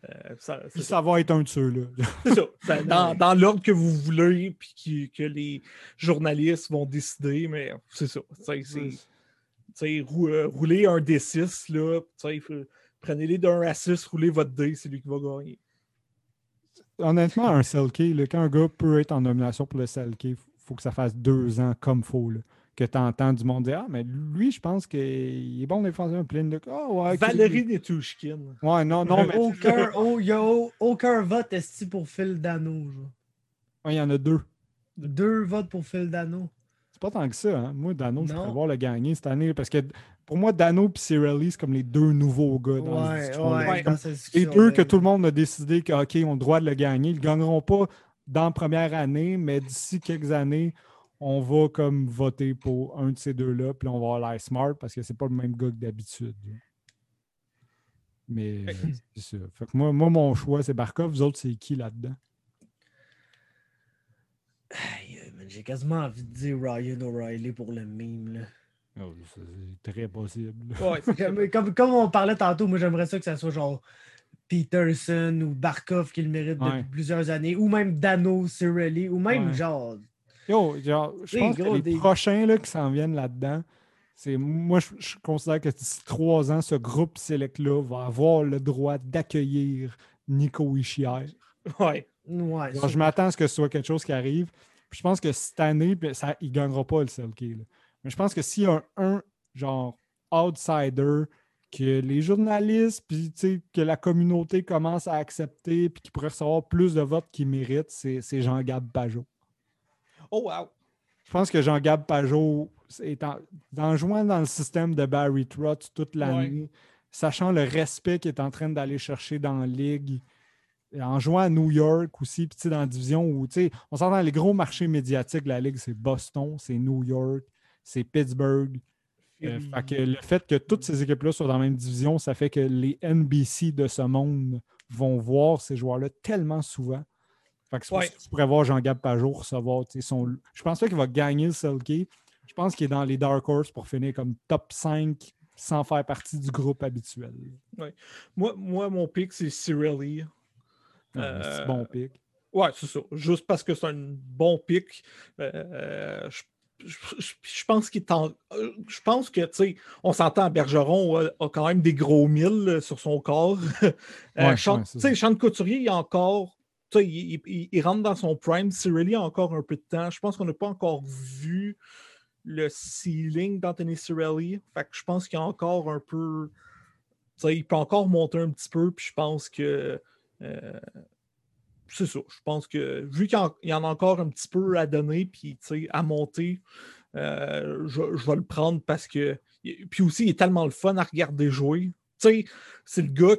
Euh, ça- Puis ça. ça va être un de ceux-là. C'est ça. Ça- *laughs* dans dans l'ordre que vous voulez, puis que les journalistes vont décider, mais c'est ça. Tu sais, c'est- tu sais, rou- euh, rouler un D6, là, tu sais, faut- prenez-les d'un à 6, roulez votre D, c'est lui qui va gagner. Honnêtement, un Selkie, quand un gars peut être en nomination pour le Selkie, il faut que ça fasse deux ans comme faut. Que tu entends du monde dire Ah, mais lui, je pense qu'il est bon défenseur plein de. Ah, ouais. ok. Valérie Netushkin. Ouais, non, non, mais. aucun, *laughs* oh, y a au- aucun vote esti pour Phil Dano. genre? Ouais, Il y en a deux. Deux votes pour Phil Dano. C'est pas tant que ça. Hein. Moi, Dano, je pourrais voir le gagner cette année. Parce que pour moi, Dano et Cirelli, c'est comme les deux nouveaux gars dans Ouais, ouais, cette Les deux que tout le monde a décidé qu'ils ont le droit de le gagner. Ils ne gagneront pas dans la première année, mais d'ici quelques années, on va comme voter pour un de ces deux-là, puis on va avoir l'air smart parce que c'est pas le même gars que d'habitude. Mais euh, c'est ça. Fait que moi, moi, mon choix, c'est Barkov. Vous autres, c'est qui là-dedans? J'ai quasiment envie de dire Ryan O'Reilly pour le meme. Là. Oh, c'est très possible. Ouais. Comme, comme, comme on parlait tantôt, moi j'aimerais ça que ça soit genre Peterson ou Barkov qui le mérite Ouais. depuis plusieurs années, ou même Dano, Cirelli, ou même Ouais. genre. Yo, genre, je pense gros, que les des- prochains là, qui s'en viennent là-dedans, c'est moi, je, je considère que d'ici trois ans, ce groupe select-là va avoir le droit d'accueillir Nico Ishier. Ouais. Ouais, Genre, je m'attends à ce que ce soit quelque chose qui arrive. Puis je pense que cette année, ben, ça, il ne gagnera pas le Selkie. là. Mais je pense que s'il y a un, un, genre outsider que les journalistes, puis que la communauté commence à accepter, puis qui pourrait recevoir plus de votes qu'il mérite, c'est c'est Jean-Gab Pajot. Oh, wow. Je pense que Jean-Gab Pajot, est en, en jouant dans le système de Barry Trotz toute l'année, sachant le respect qu'il est en train d'aller chercher dans la ligue, en jouant à New York aussi, puis dans la division où, on s'entend les gros marchés médiatiques de la Ligue, c'est Boston, c'est New York, c'est Pittsburgh. Euh, que le fait que toutes ces équipes-là soient dans la même division, ça fait que les NBC de ce monde vont voir ces joueurs-là tellement souvent. Fait que c'est tu pourrais voir Jean-Gab Pajot recevoir son. Je pense pas qu'il va gagner le Selkie. Je pense qu'il est dans les Dark Horse pour finir comme top 5 sans faire partie du groupe habituel. Moi, moi, mon pic, c'est Cirelli. Ah, c'est bon pic. Ouais, c'est ça. Juste parce que c'est un bon pic. Euh, je, pense qu'il est Je pense que, tu sais, on s'entend, Bergeron a, quand même des gros mille sur son corps. *laughs* euh, tu sais, Sean Couturier, il a encore. Il, il, il, rentre dans son prime. Cirelli a encore un peu de temps. Je pense qu'on n'a pas encore vu le ceiling d'Anthony Cirelli. Fait que je pense qu'il a encore un peu. il peut encore monter un petit peu, puis je pense que. Euh, c'est ça. Je pense que vu qu'il y en a encore un petit peu à donner, puis à monter, euh, je, vais le prendre parce que. Puis aussi, il est tellement le fun à regarder jouer. c'est le gars.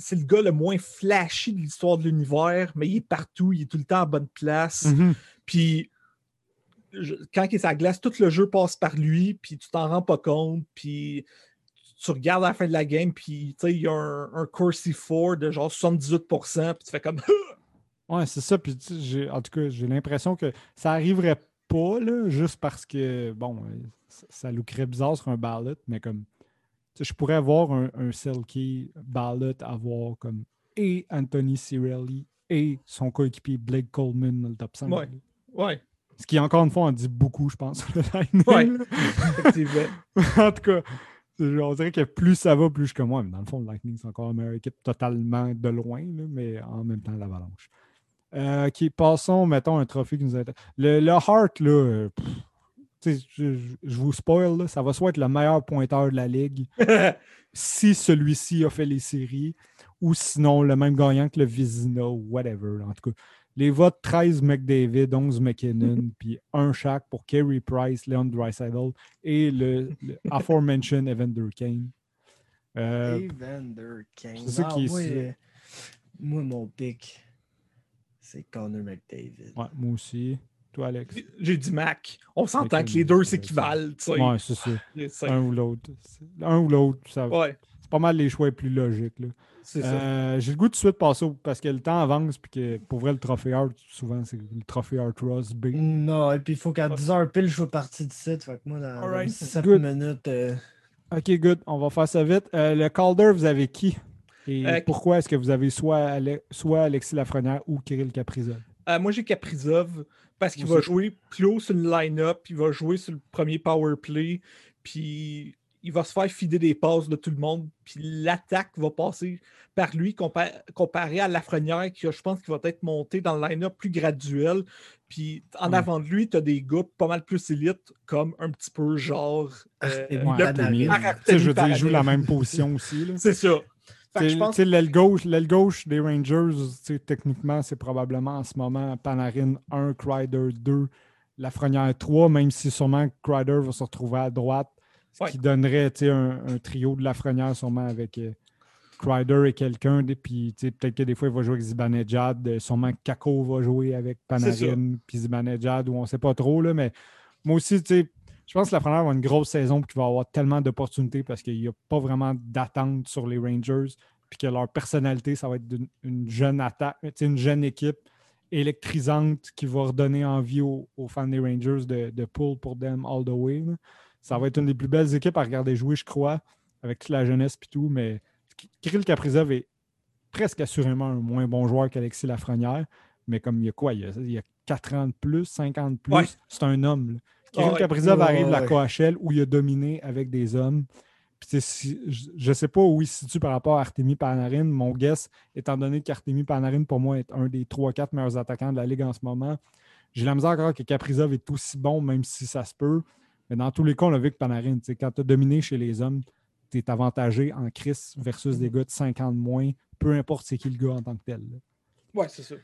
C'est le gars le moins flashy de l'histoire de l'univers, mais il est partout, il est tout le temps à bonne place. Mm-hmm. Puis quand il est sa glace, tout le jeu passe par lui, puis tu t'en rends pas compte, puis tu regardes à la fin de la game, puis il y a un, un Corsi 4 de genre 78%, puis tu fais comme. *laughs* ouais, c'est ça. Puis en tout cas, j'ai l'impression que ça arriverait pas, là, juste parce que, bon, ça, ça lookerait bizarre sur un ballot, mais comme. Je pourrais avoir un, un Selkie ballot, avoir comme et Anthony Cirelli et son coéquipier Blake Coleman dans le top 5. Ouais. Ouais. Ce qui, encore une fois, en dit beaucoup, je pense, sur le Lightning. *laughs* effectivement. en tout cas, on dirait que plus ça va, plus je comme moi. Mais dans le fond, le Lightning, c'est encore une meilleure équipe totalement de loin, mais en même temps, l'Avalanche. Euh, ok, passons, mettons, un trophée qui nous intéresse. Le, le Heart, là, euh, je, vous spoil, ça va soit être le meilleur pointeur de la ligue *laughs* si celui-ci a fait les séries, ou sinon le même gagnant que le Vizina ou whatever. En tout cas, les votes 13 McDavid, 11 McKinnon, *laughs* puis un chaque pour Kerry Price, Leon Dreisaitl et le, *laughs* aforementioned Evander Kane. Euh, Evander Kane. C'est ah, moi, moi, mon pick, c'est Connor McDavid. Ouais, moi aussi. Toi, Alex? J'ai dit Mac. On s'entend que les deux s'équivalent. Ouais, c'est ça. Un ou l'autre. Un ou l'autre. Ça... Ouais. C'est pas mal les choix les plus logiques. Là. Euh, j'ai le goût de suite passer parce que le temps avance puis que pour vrai le trophée Art, souvent c'est le trophée Art Ross B. Non, et puis il faut qu'à 10h pile je sois parti de site. Fait que moi dans right. 7 minutes. Euh, ok, good. On va faire ça vite. Euh, le Calder, vous avez qui? Et pourquoi est-ce que vous avez soit, soit Alexis Lafrenière ou Kirill Kaprizov? moi j'ai Kaprizov parce qu'il va jouer close sur le line-up, il va jouer sur le premier power play, puis il va se faire fider des passes de tout le monde, puis l'attaque va passer par lui comparé à Lafrenière, qui je pense qu'il va être monté dans le line-up plus graduel. Puis en avant de lui, tu as des gars pas mal plus élites, comme un petit peu genre. Euh, je veux dire, il joue la même position aussi. C'est ça. L'aile gauche, gauche des Rangers, techniquement, c'est probablement en ce moment Panarin 1, Crider 2, Lafrenière 3, même si sûrement Crider va se retrouver à droite ce qui donnerait un, un, trio de Lafrenière sûrement avec euh, Crider et quelqu'un. Puis peut-être que des fois, il va jouer avec Zibanejad. Euh, sûrement Kako va jouer avec Panarin puis Zibanejad, ou on ne sait pas trop. Là, mais moi aussi, je pense que Lafrenière va avoir une grosse saison et qu'il va avoir tellement d'opportunités parce qu'il n'y a pas vraiment d'attente sur les Rangers. Puis que leur personnalité, ça va être une, jeune attaque, une jeune équipe électrisante qui va redonner envie aux, fans des Rangers de, de pull pour them all the way. Ça va être une des plus belles équipes à regarder jouer, je crois, avec toute la jeunesse et tout. Mais Kirill Kaprizov est presque assurément un moins bon joueur qu'Alexis Lafrenière. Mais comme il y a quoi? Il y a, 4 ans de plus, 50 de plus? C'est un homme. Kirill Kaprizov arrive à la KHL où il a dominé avec des hommes. je ne sais pas où il se situe par rapport à Artemi Panarin. Mon guess, étant donné qu'Artemi Panarin, pour moi, est un des 3-4 meilleurs attaquants de la Ligue en ce moment, j'ai la misère encore que Kaprizov est aussi bon, même si ça se peut. Mais dans tous les cas, on a vu que Panarin, quand tu as dominé chez les hommes, tu es avantagé en crise versus des gars de 50 moins, peu importe c'est qui le gars en tant que tel. Ouais, c'est ça.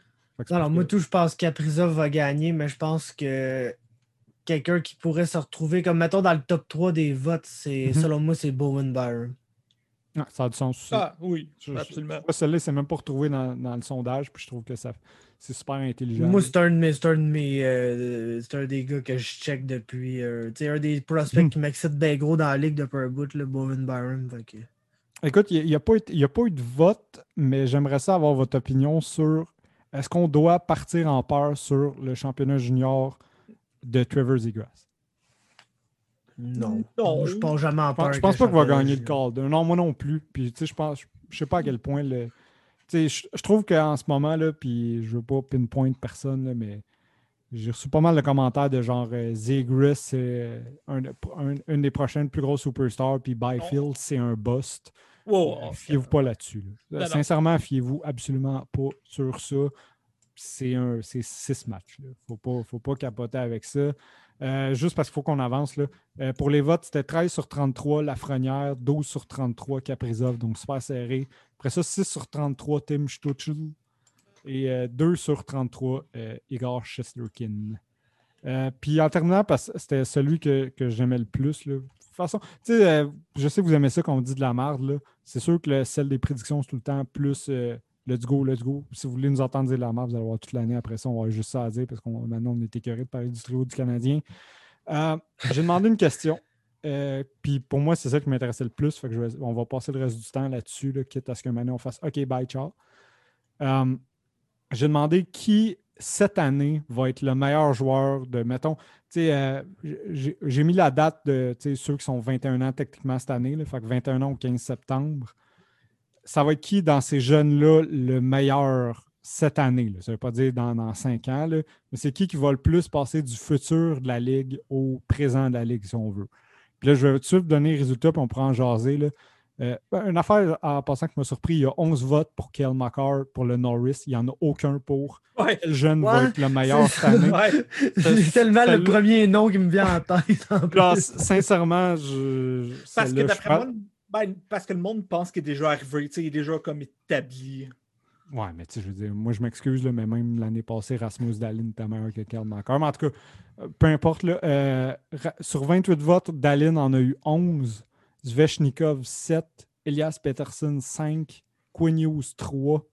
Alors, moi, tout, je pense qu'Aprizov va gagner, mais je pense que quelqu'un qui pourrait se retrouver, comme mettons dans le top 3 des votes, c'est mhm. selon moi, c'est Bowen Byron. Ah, ça a du sens aussi. Ah oui, Je- absolument. Celle-là, c'est même pas retrouvé dans, dans le sondage, puis je trouve que ça c'est super intelligent. Moi, c'est un, de mes- c'est un de mes, euh, c'est un des gars que je check depuis. euh, tu sais, un des prospects Hmm. qui m'excite bien gros dans la ligue depuis un bout, le Bowen Byron. que- Écoute, il n'y a, pas eu- il y a pas eu de vote, mais j'aimerais ça avoir votre opinion sur est-ce qu'on doit partir en peur sur le championnat junior de Trevor Zegras? Non. Non. Je pense jamais en peur. je pense pas qu'il va gagner le. Calder. Non, moi non plus. Puis, tu sais, je pense, je sais pas à quel point le. Tu sais, je, je trouve qu'en ce moment, là, puis je veux pas pinpoint personne, là, mais j'ai reçu pas mal de commentaires de genre euh, c'est un, un- une des prochaines plus grosses superstars, puis Byfield, c'est un bust. Wow, Euh, Fiez-vous pas là-dessus. là. Sincèrement, fiez-vous absolument pas sur ça. C'est six matchs. Il ne faut pas, capoter avec ça. Euh, juste parce qu'il faut qu'on avance. Euh, pour les votes, c'était 13 sur 33 Lafrenière, 12 sur 33 Caprizov, donc super serré. Après ça, 6 sur 33 Tim Stuchel et euh, 2 sur 33 euh, Igor Shesterkin. Euh, puis en terminant, parce que c'était celui que, j'aimais le plus. De toute façon, euh, je sais que vous aimez ça quand on dit de la merde. C'est sûr que le, celle des prédictions, c'est tout le temps plus euh, let's go, let's go. Si vous voulez nous entendre dire la merde, vous allez voir toute l'année après ça, on va juste ça à dire parce qu'on maintenant on est écœuré de parler du trio du Canadien. Euh, J'ai demandé une question. euh, puis pour moi, c'est ça qui m'intéressait le plus. On va passer le reste du temps là-dessus, là, quitte à ce que maintenant on fasse OK, bye, ciao. Euh, J'ai demandé qui cette année va être le meilleur joueur de, mettons, j'ai mis la date de ceux qui sont 21 ans techniquement cette année, là, fait que 21 ans au 15 septembre. Ça va être qui dans ces jeunes-là le meilleur cette année? là? Ça ne veut pas dire dans, dans 5 ans, là, mais c'est qui qui va le plus passer du futur de la Ligue au présent de la Ligue, si on veut. Puis là, je vais tout de suite donner les résultats, puis on pourra en jaser. Là. Euh, une affaire en passant qui m'a surpris, il y a 11 votes pour Kel McCarr pour le Norris. Il n'y en a aucun pour. Ouais. Quel jeune Ouais, va être le meilleur c'est cette année? Ouais. *laughs* C'est tellement le premier nom qui me vient en tête. en Genre, plus. sincèrement, je. Parce que d'après moi, ben, parce que le monde pense qu'il est déjà arrivé, il est déjà comme établi. Ouais, mais tu sais, je veux dire, moi, je m'excuse, mais même l'année passée, Rasmus Dalin était meilleur que Karl. Mais en tout cas, euh, peu importe, là, euh, sur 28 votes, Dalin en a eu 11, Zvechnikov 7, Elias Peterson 5, Quinn Hughes 3,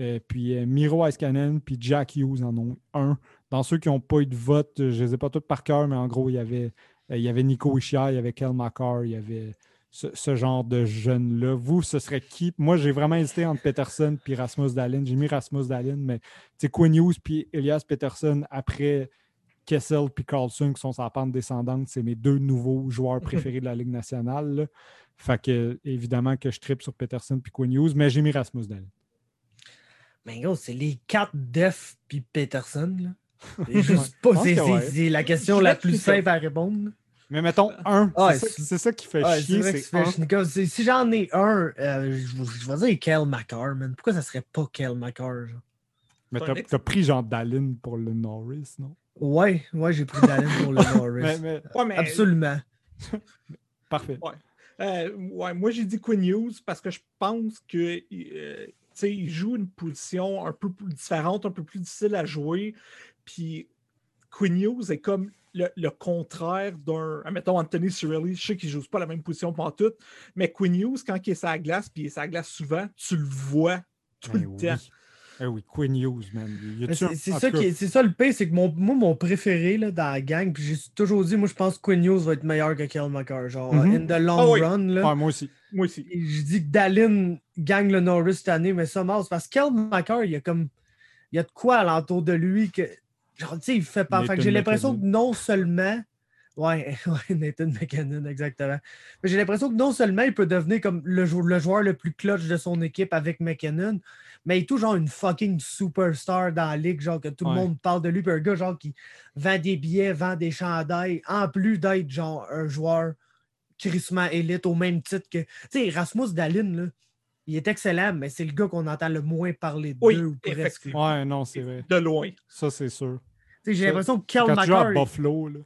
euh, puis Miro Iskanen, puis Jack Hughes en ont 1. Dans ceux qui n'ont pas eu de vote, je ne les ai pas tous par cœur, mais en gros, il y avait, il y avait Nico Ishia, il y avait Kel Makar, il y avait ce, ce genre de jeunes-là. Vous, ce serait qui? Moi, j'ai vraiment hésité entre Peterson et Rasmus Dalin. J'ai mis Rasmus Dalin, mais c'est Quinn Hughes puis Elias Peterson après Kessel puis Carlson qui sont la pente descendante. C'est mes deux nouveaux joueurs préférés de la Ligue nationale. là. Fait que, évidemment, que je tripe sur Peterson puis Quinn Hughes, mais j'ai mis Rasmus Dalin. Mais gros, c'est les quatre Def puis Peterson. là. C'est *laughs* juste pas. ouais. la question la plus simple à répondre. Mais mettons un. Ah, c'est, ça, qui fait Ouais, c'est chier. C'est Si j'en ai un, euh, je, je vais dire Kel McCarr, man. Pourquoi ça serait pas Kel McCarr? genre? Mais t'as, pris genre Dalin pour le Norris, non? Ouais, ouais, j'ai pris Dalin pour le *laughs* Norris. Mais, mais- Ouais, mais, Absolument. *laughs* parfait. euh, ouais, moi, j'ai dit Quinn Hughes parce que je pense que euh, tu sais, il joue une position un peu plus différente, un peu plus difficile à jouer. Puis Quinn Hughes est comme le, le contraire d'un. Mettons Anthony Cirelli, je sais qu'il ne joue pas la même position pour tout, mais Quinn Hughes, quand il est sur la glace, puis il est sur la glace souvent, tu le vois tout Ben le oui. temps. Eh oui, Quinn Hughes, man. Un- C'est ça, qui c'est ça le pire, c'est que mon, moi, mon préféré là, dans la gang, puis j'ai toujours dit, moi, je pense que Quinn Hughes va être meilleur que Kel McCarr. Genre, Mhm. in the long Ah oui. run. Là, ouais, moi aussi. Moi aussi. Je dis que Dallin gagne le Norris cette année, mais ça marche parce que Kel McCarr, il y a comme. Il y a de quoi alentour de lui que. Genre, tu sais, il fait pas. Fait que Nathan j'ai l'impression que non seulement. *laughs* Ouais, ouais, Nathan McKinnon, exactement. Mais j'ai l'impression que non seulement il peut devenir comme le, jou- le joueur le plus clutch de son équipe avec McKinnon, mais il est tout genre une fucking superstar dans la ligue, genre que tout Ouais. le monde parle de lui, puis un gars genre qui vend des billets, vend des chandails, en plus d'être genre un joueur crissement élite au même titre que. Tu sais, Rasmus Dalin, là, il est excellent, mais c'est le gars qu'on entend le moins parler Oui, d'eux ou presque. Ouais, non, c'est vrai. De loin. Ça, c'est sûr. J'ai l'impression que Kel Quand tu joues à. Buffalo, là.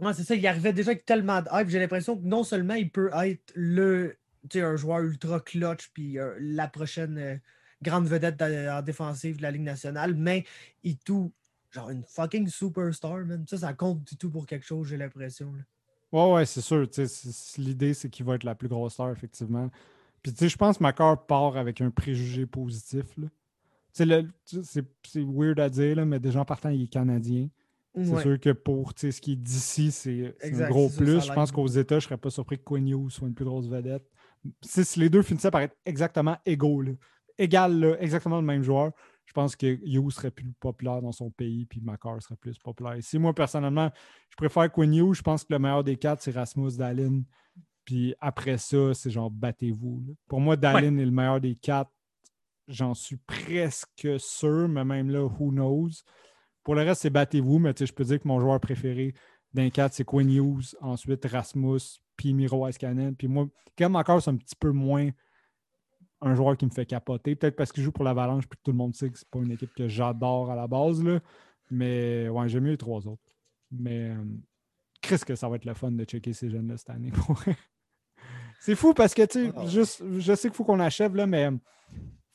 Ouais, c'est ça, il arrivait déjà avec tellement de hype. J'ai l'impression que non seulement il peut être le, un joueur ultra clutch, puis euh, la prochaine euh, grande vedette de- en défensive de la Ligue nationale, mais il tout, genre une fucking superstar, man. Ça, ça compte du tout pour quelque chose, j'ai l'impression. Ouais, ouais, c'est sûr. L'idée, c'est qu'il va être la plus grosse star, effectivement. Puis, tu sais, je pense que Macar part avec un préjugé positif. là. C'est c'est weird à dire, là, mais déjà en partant, il est canadien. C'est Ouais. sûr que pour tu sais, ce qui est d'ici, c'est un gros plus. ça je pense qu'aux États, je serais pas surpris que Quinn Hughes soit une plus grosse vedette. Si, les deux finissaient par être exactement égaux, là, égal, là, exactement le même joueur, je pense que Hughes serait plus populaire dans son pays, puis Macar serait plus populaire ici. Moi, personnellement, je préfère Quinn Hughes. Je pense que le meilleur des quatre, c'est Rasmus Dallin. Puis après ça, c'est genre battez-vous. Pour moi, Dallin est le meilleur des quatre. J'en suis presque sûr, mais même là, who knows. Pour le reste, c'est battez-vous, mais je peux dire que mon joueur préféré d'un 4, c'est Quinn Hughes, ensuite Rasmus, puis Miro Iskanen. Puis moi, quand même encore, c'est un petit peu moins un joueur qui me fait capoter. Peut-être parce qu'il joue pour l'Avalanche, puis que tout le monde sait que c'est pas une équipe que j'adore à la base. Là. Mais ouais, j'aime mieux les trois autres. Mais euh, Chris, que ça va être le fun de checker ces jeunes-là cette année. *laughs* c'est fou parce que, tu sais, Ah. je sais qu'il faut qu'on achève, là, mais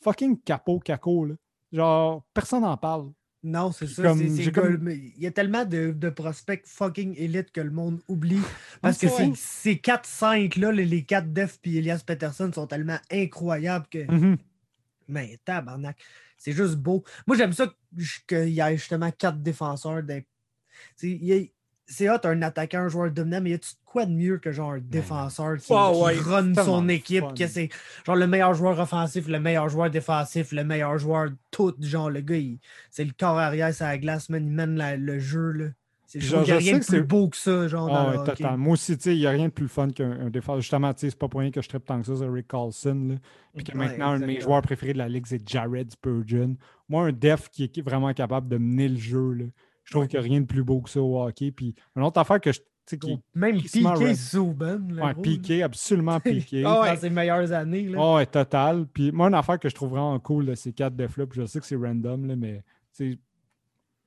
fucking capo, caco, là. Genre, personne n'en parle. Non, c'est ça. comme- c'est- c'est que- Il y a tellement de, de prospects fucking élite que le monde oublie. *laughs* Parce que c'est ces- vrai. ces 4-5, là, les, les 4 Def puis Elias Peterson sont tellement incroyables que. Mhm. Mais tabarnak, c'est juste beau. Moi, j'aime ça qu'il y ait justement 4 défenseurs. d'un- il y a- C'est hot, un attaquant, un joueur dominant, mais y a-tu quoi de mieux que genre un défenseur qui, qui ouais, run c'est son équipe, fun. que c'est genre le meilleur joueur offensif, le meilleur joueur défensif, le meilleur joueur de tout. Genre, le gars, c'est le corps arrière sur la glace, man, il mène la- le jeu. Là. C'est je rien de plus c'est- beau que ça, genre, Ah dans ouais, le hockey. total. Moi aussi, tu sais, il n'y a rien de plus fun qu'un un défenseur. Justement, tu sais, c'est pas pour rien que je tripe tant que ça sur Rick Carlson. là. Puis que Ouais, maintenant, un de mes joueurs préférés de la ligue, c'est Jared Spurgeon. Moi, un def qui est vraiment capable de mener le jeu. là. Je trouve qu'il n'y a rien de plus beau que ça au hockey. Puis une autre affaire que je. qui, Même Piqué le ouais, piqué, absolument *laughs* piqué. Ah là, ouais. Dans ses meilleures années. Là. Oh, ouais, total. Puis moi, une affaire que je trouve vraiment cool de ces quatre defs-là, puis je sais que c'est random, là, mais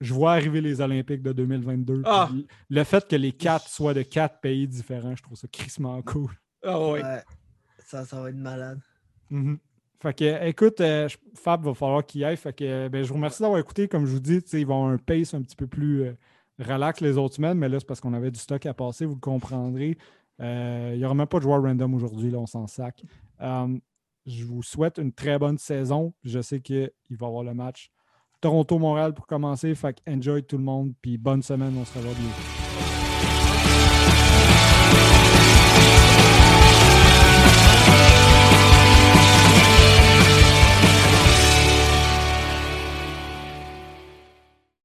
je vois arriver les Olympiques de 2022. Ah. puis Le fait que les quatre soient de quatre pays différents, je trouve ça crissement cool. Ah ouais. Ouais. Ça, ça va être malade. Mhm. Fait que, écoute, euh, Fab va falloir qu'il aille. Fait que, euh, ben, je vous remercie d'avoir écouté. Comme je vous dis, ils vont avoir un pace un petit peu plus euh, relax les autres semaines, mais là, c'est parce qu'on avait du stock à passer, vous le comprendrez. Euh, il n'y aura même pas de joueur random aujourd'hui, là, on s'en sac. Euh, je vous souhaite une très bonne saison. Je sais qu'il va y avoir le match Toronto-Montréal pour commencer. Fait que enjoy tout le monde, puis bonne semaine, on se revoit bientôt.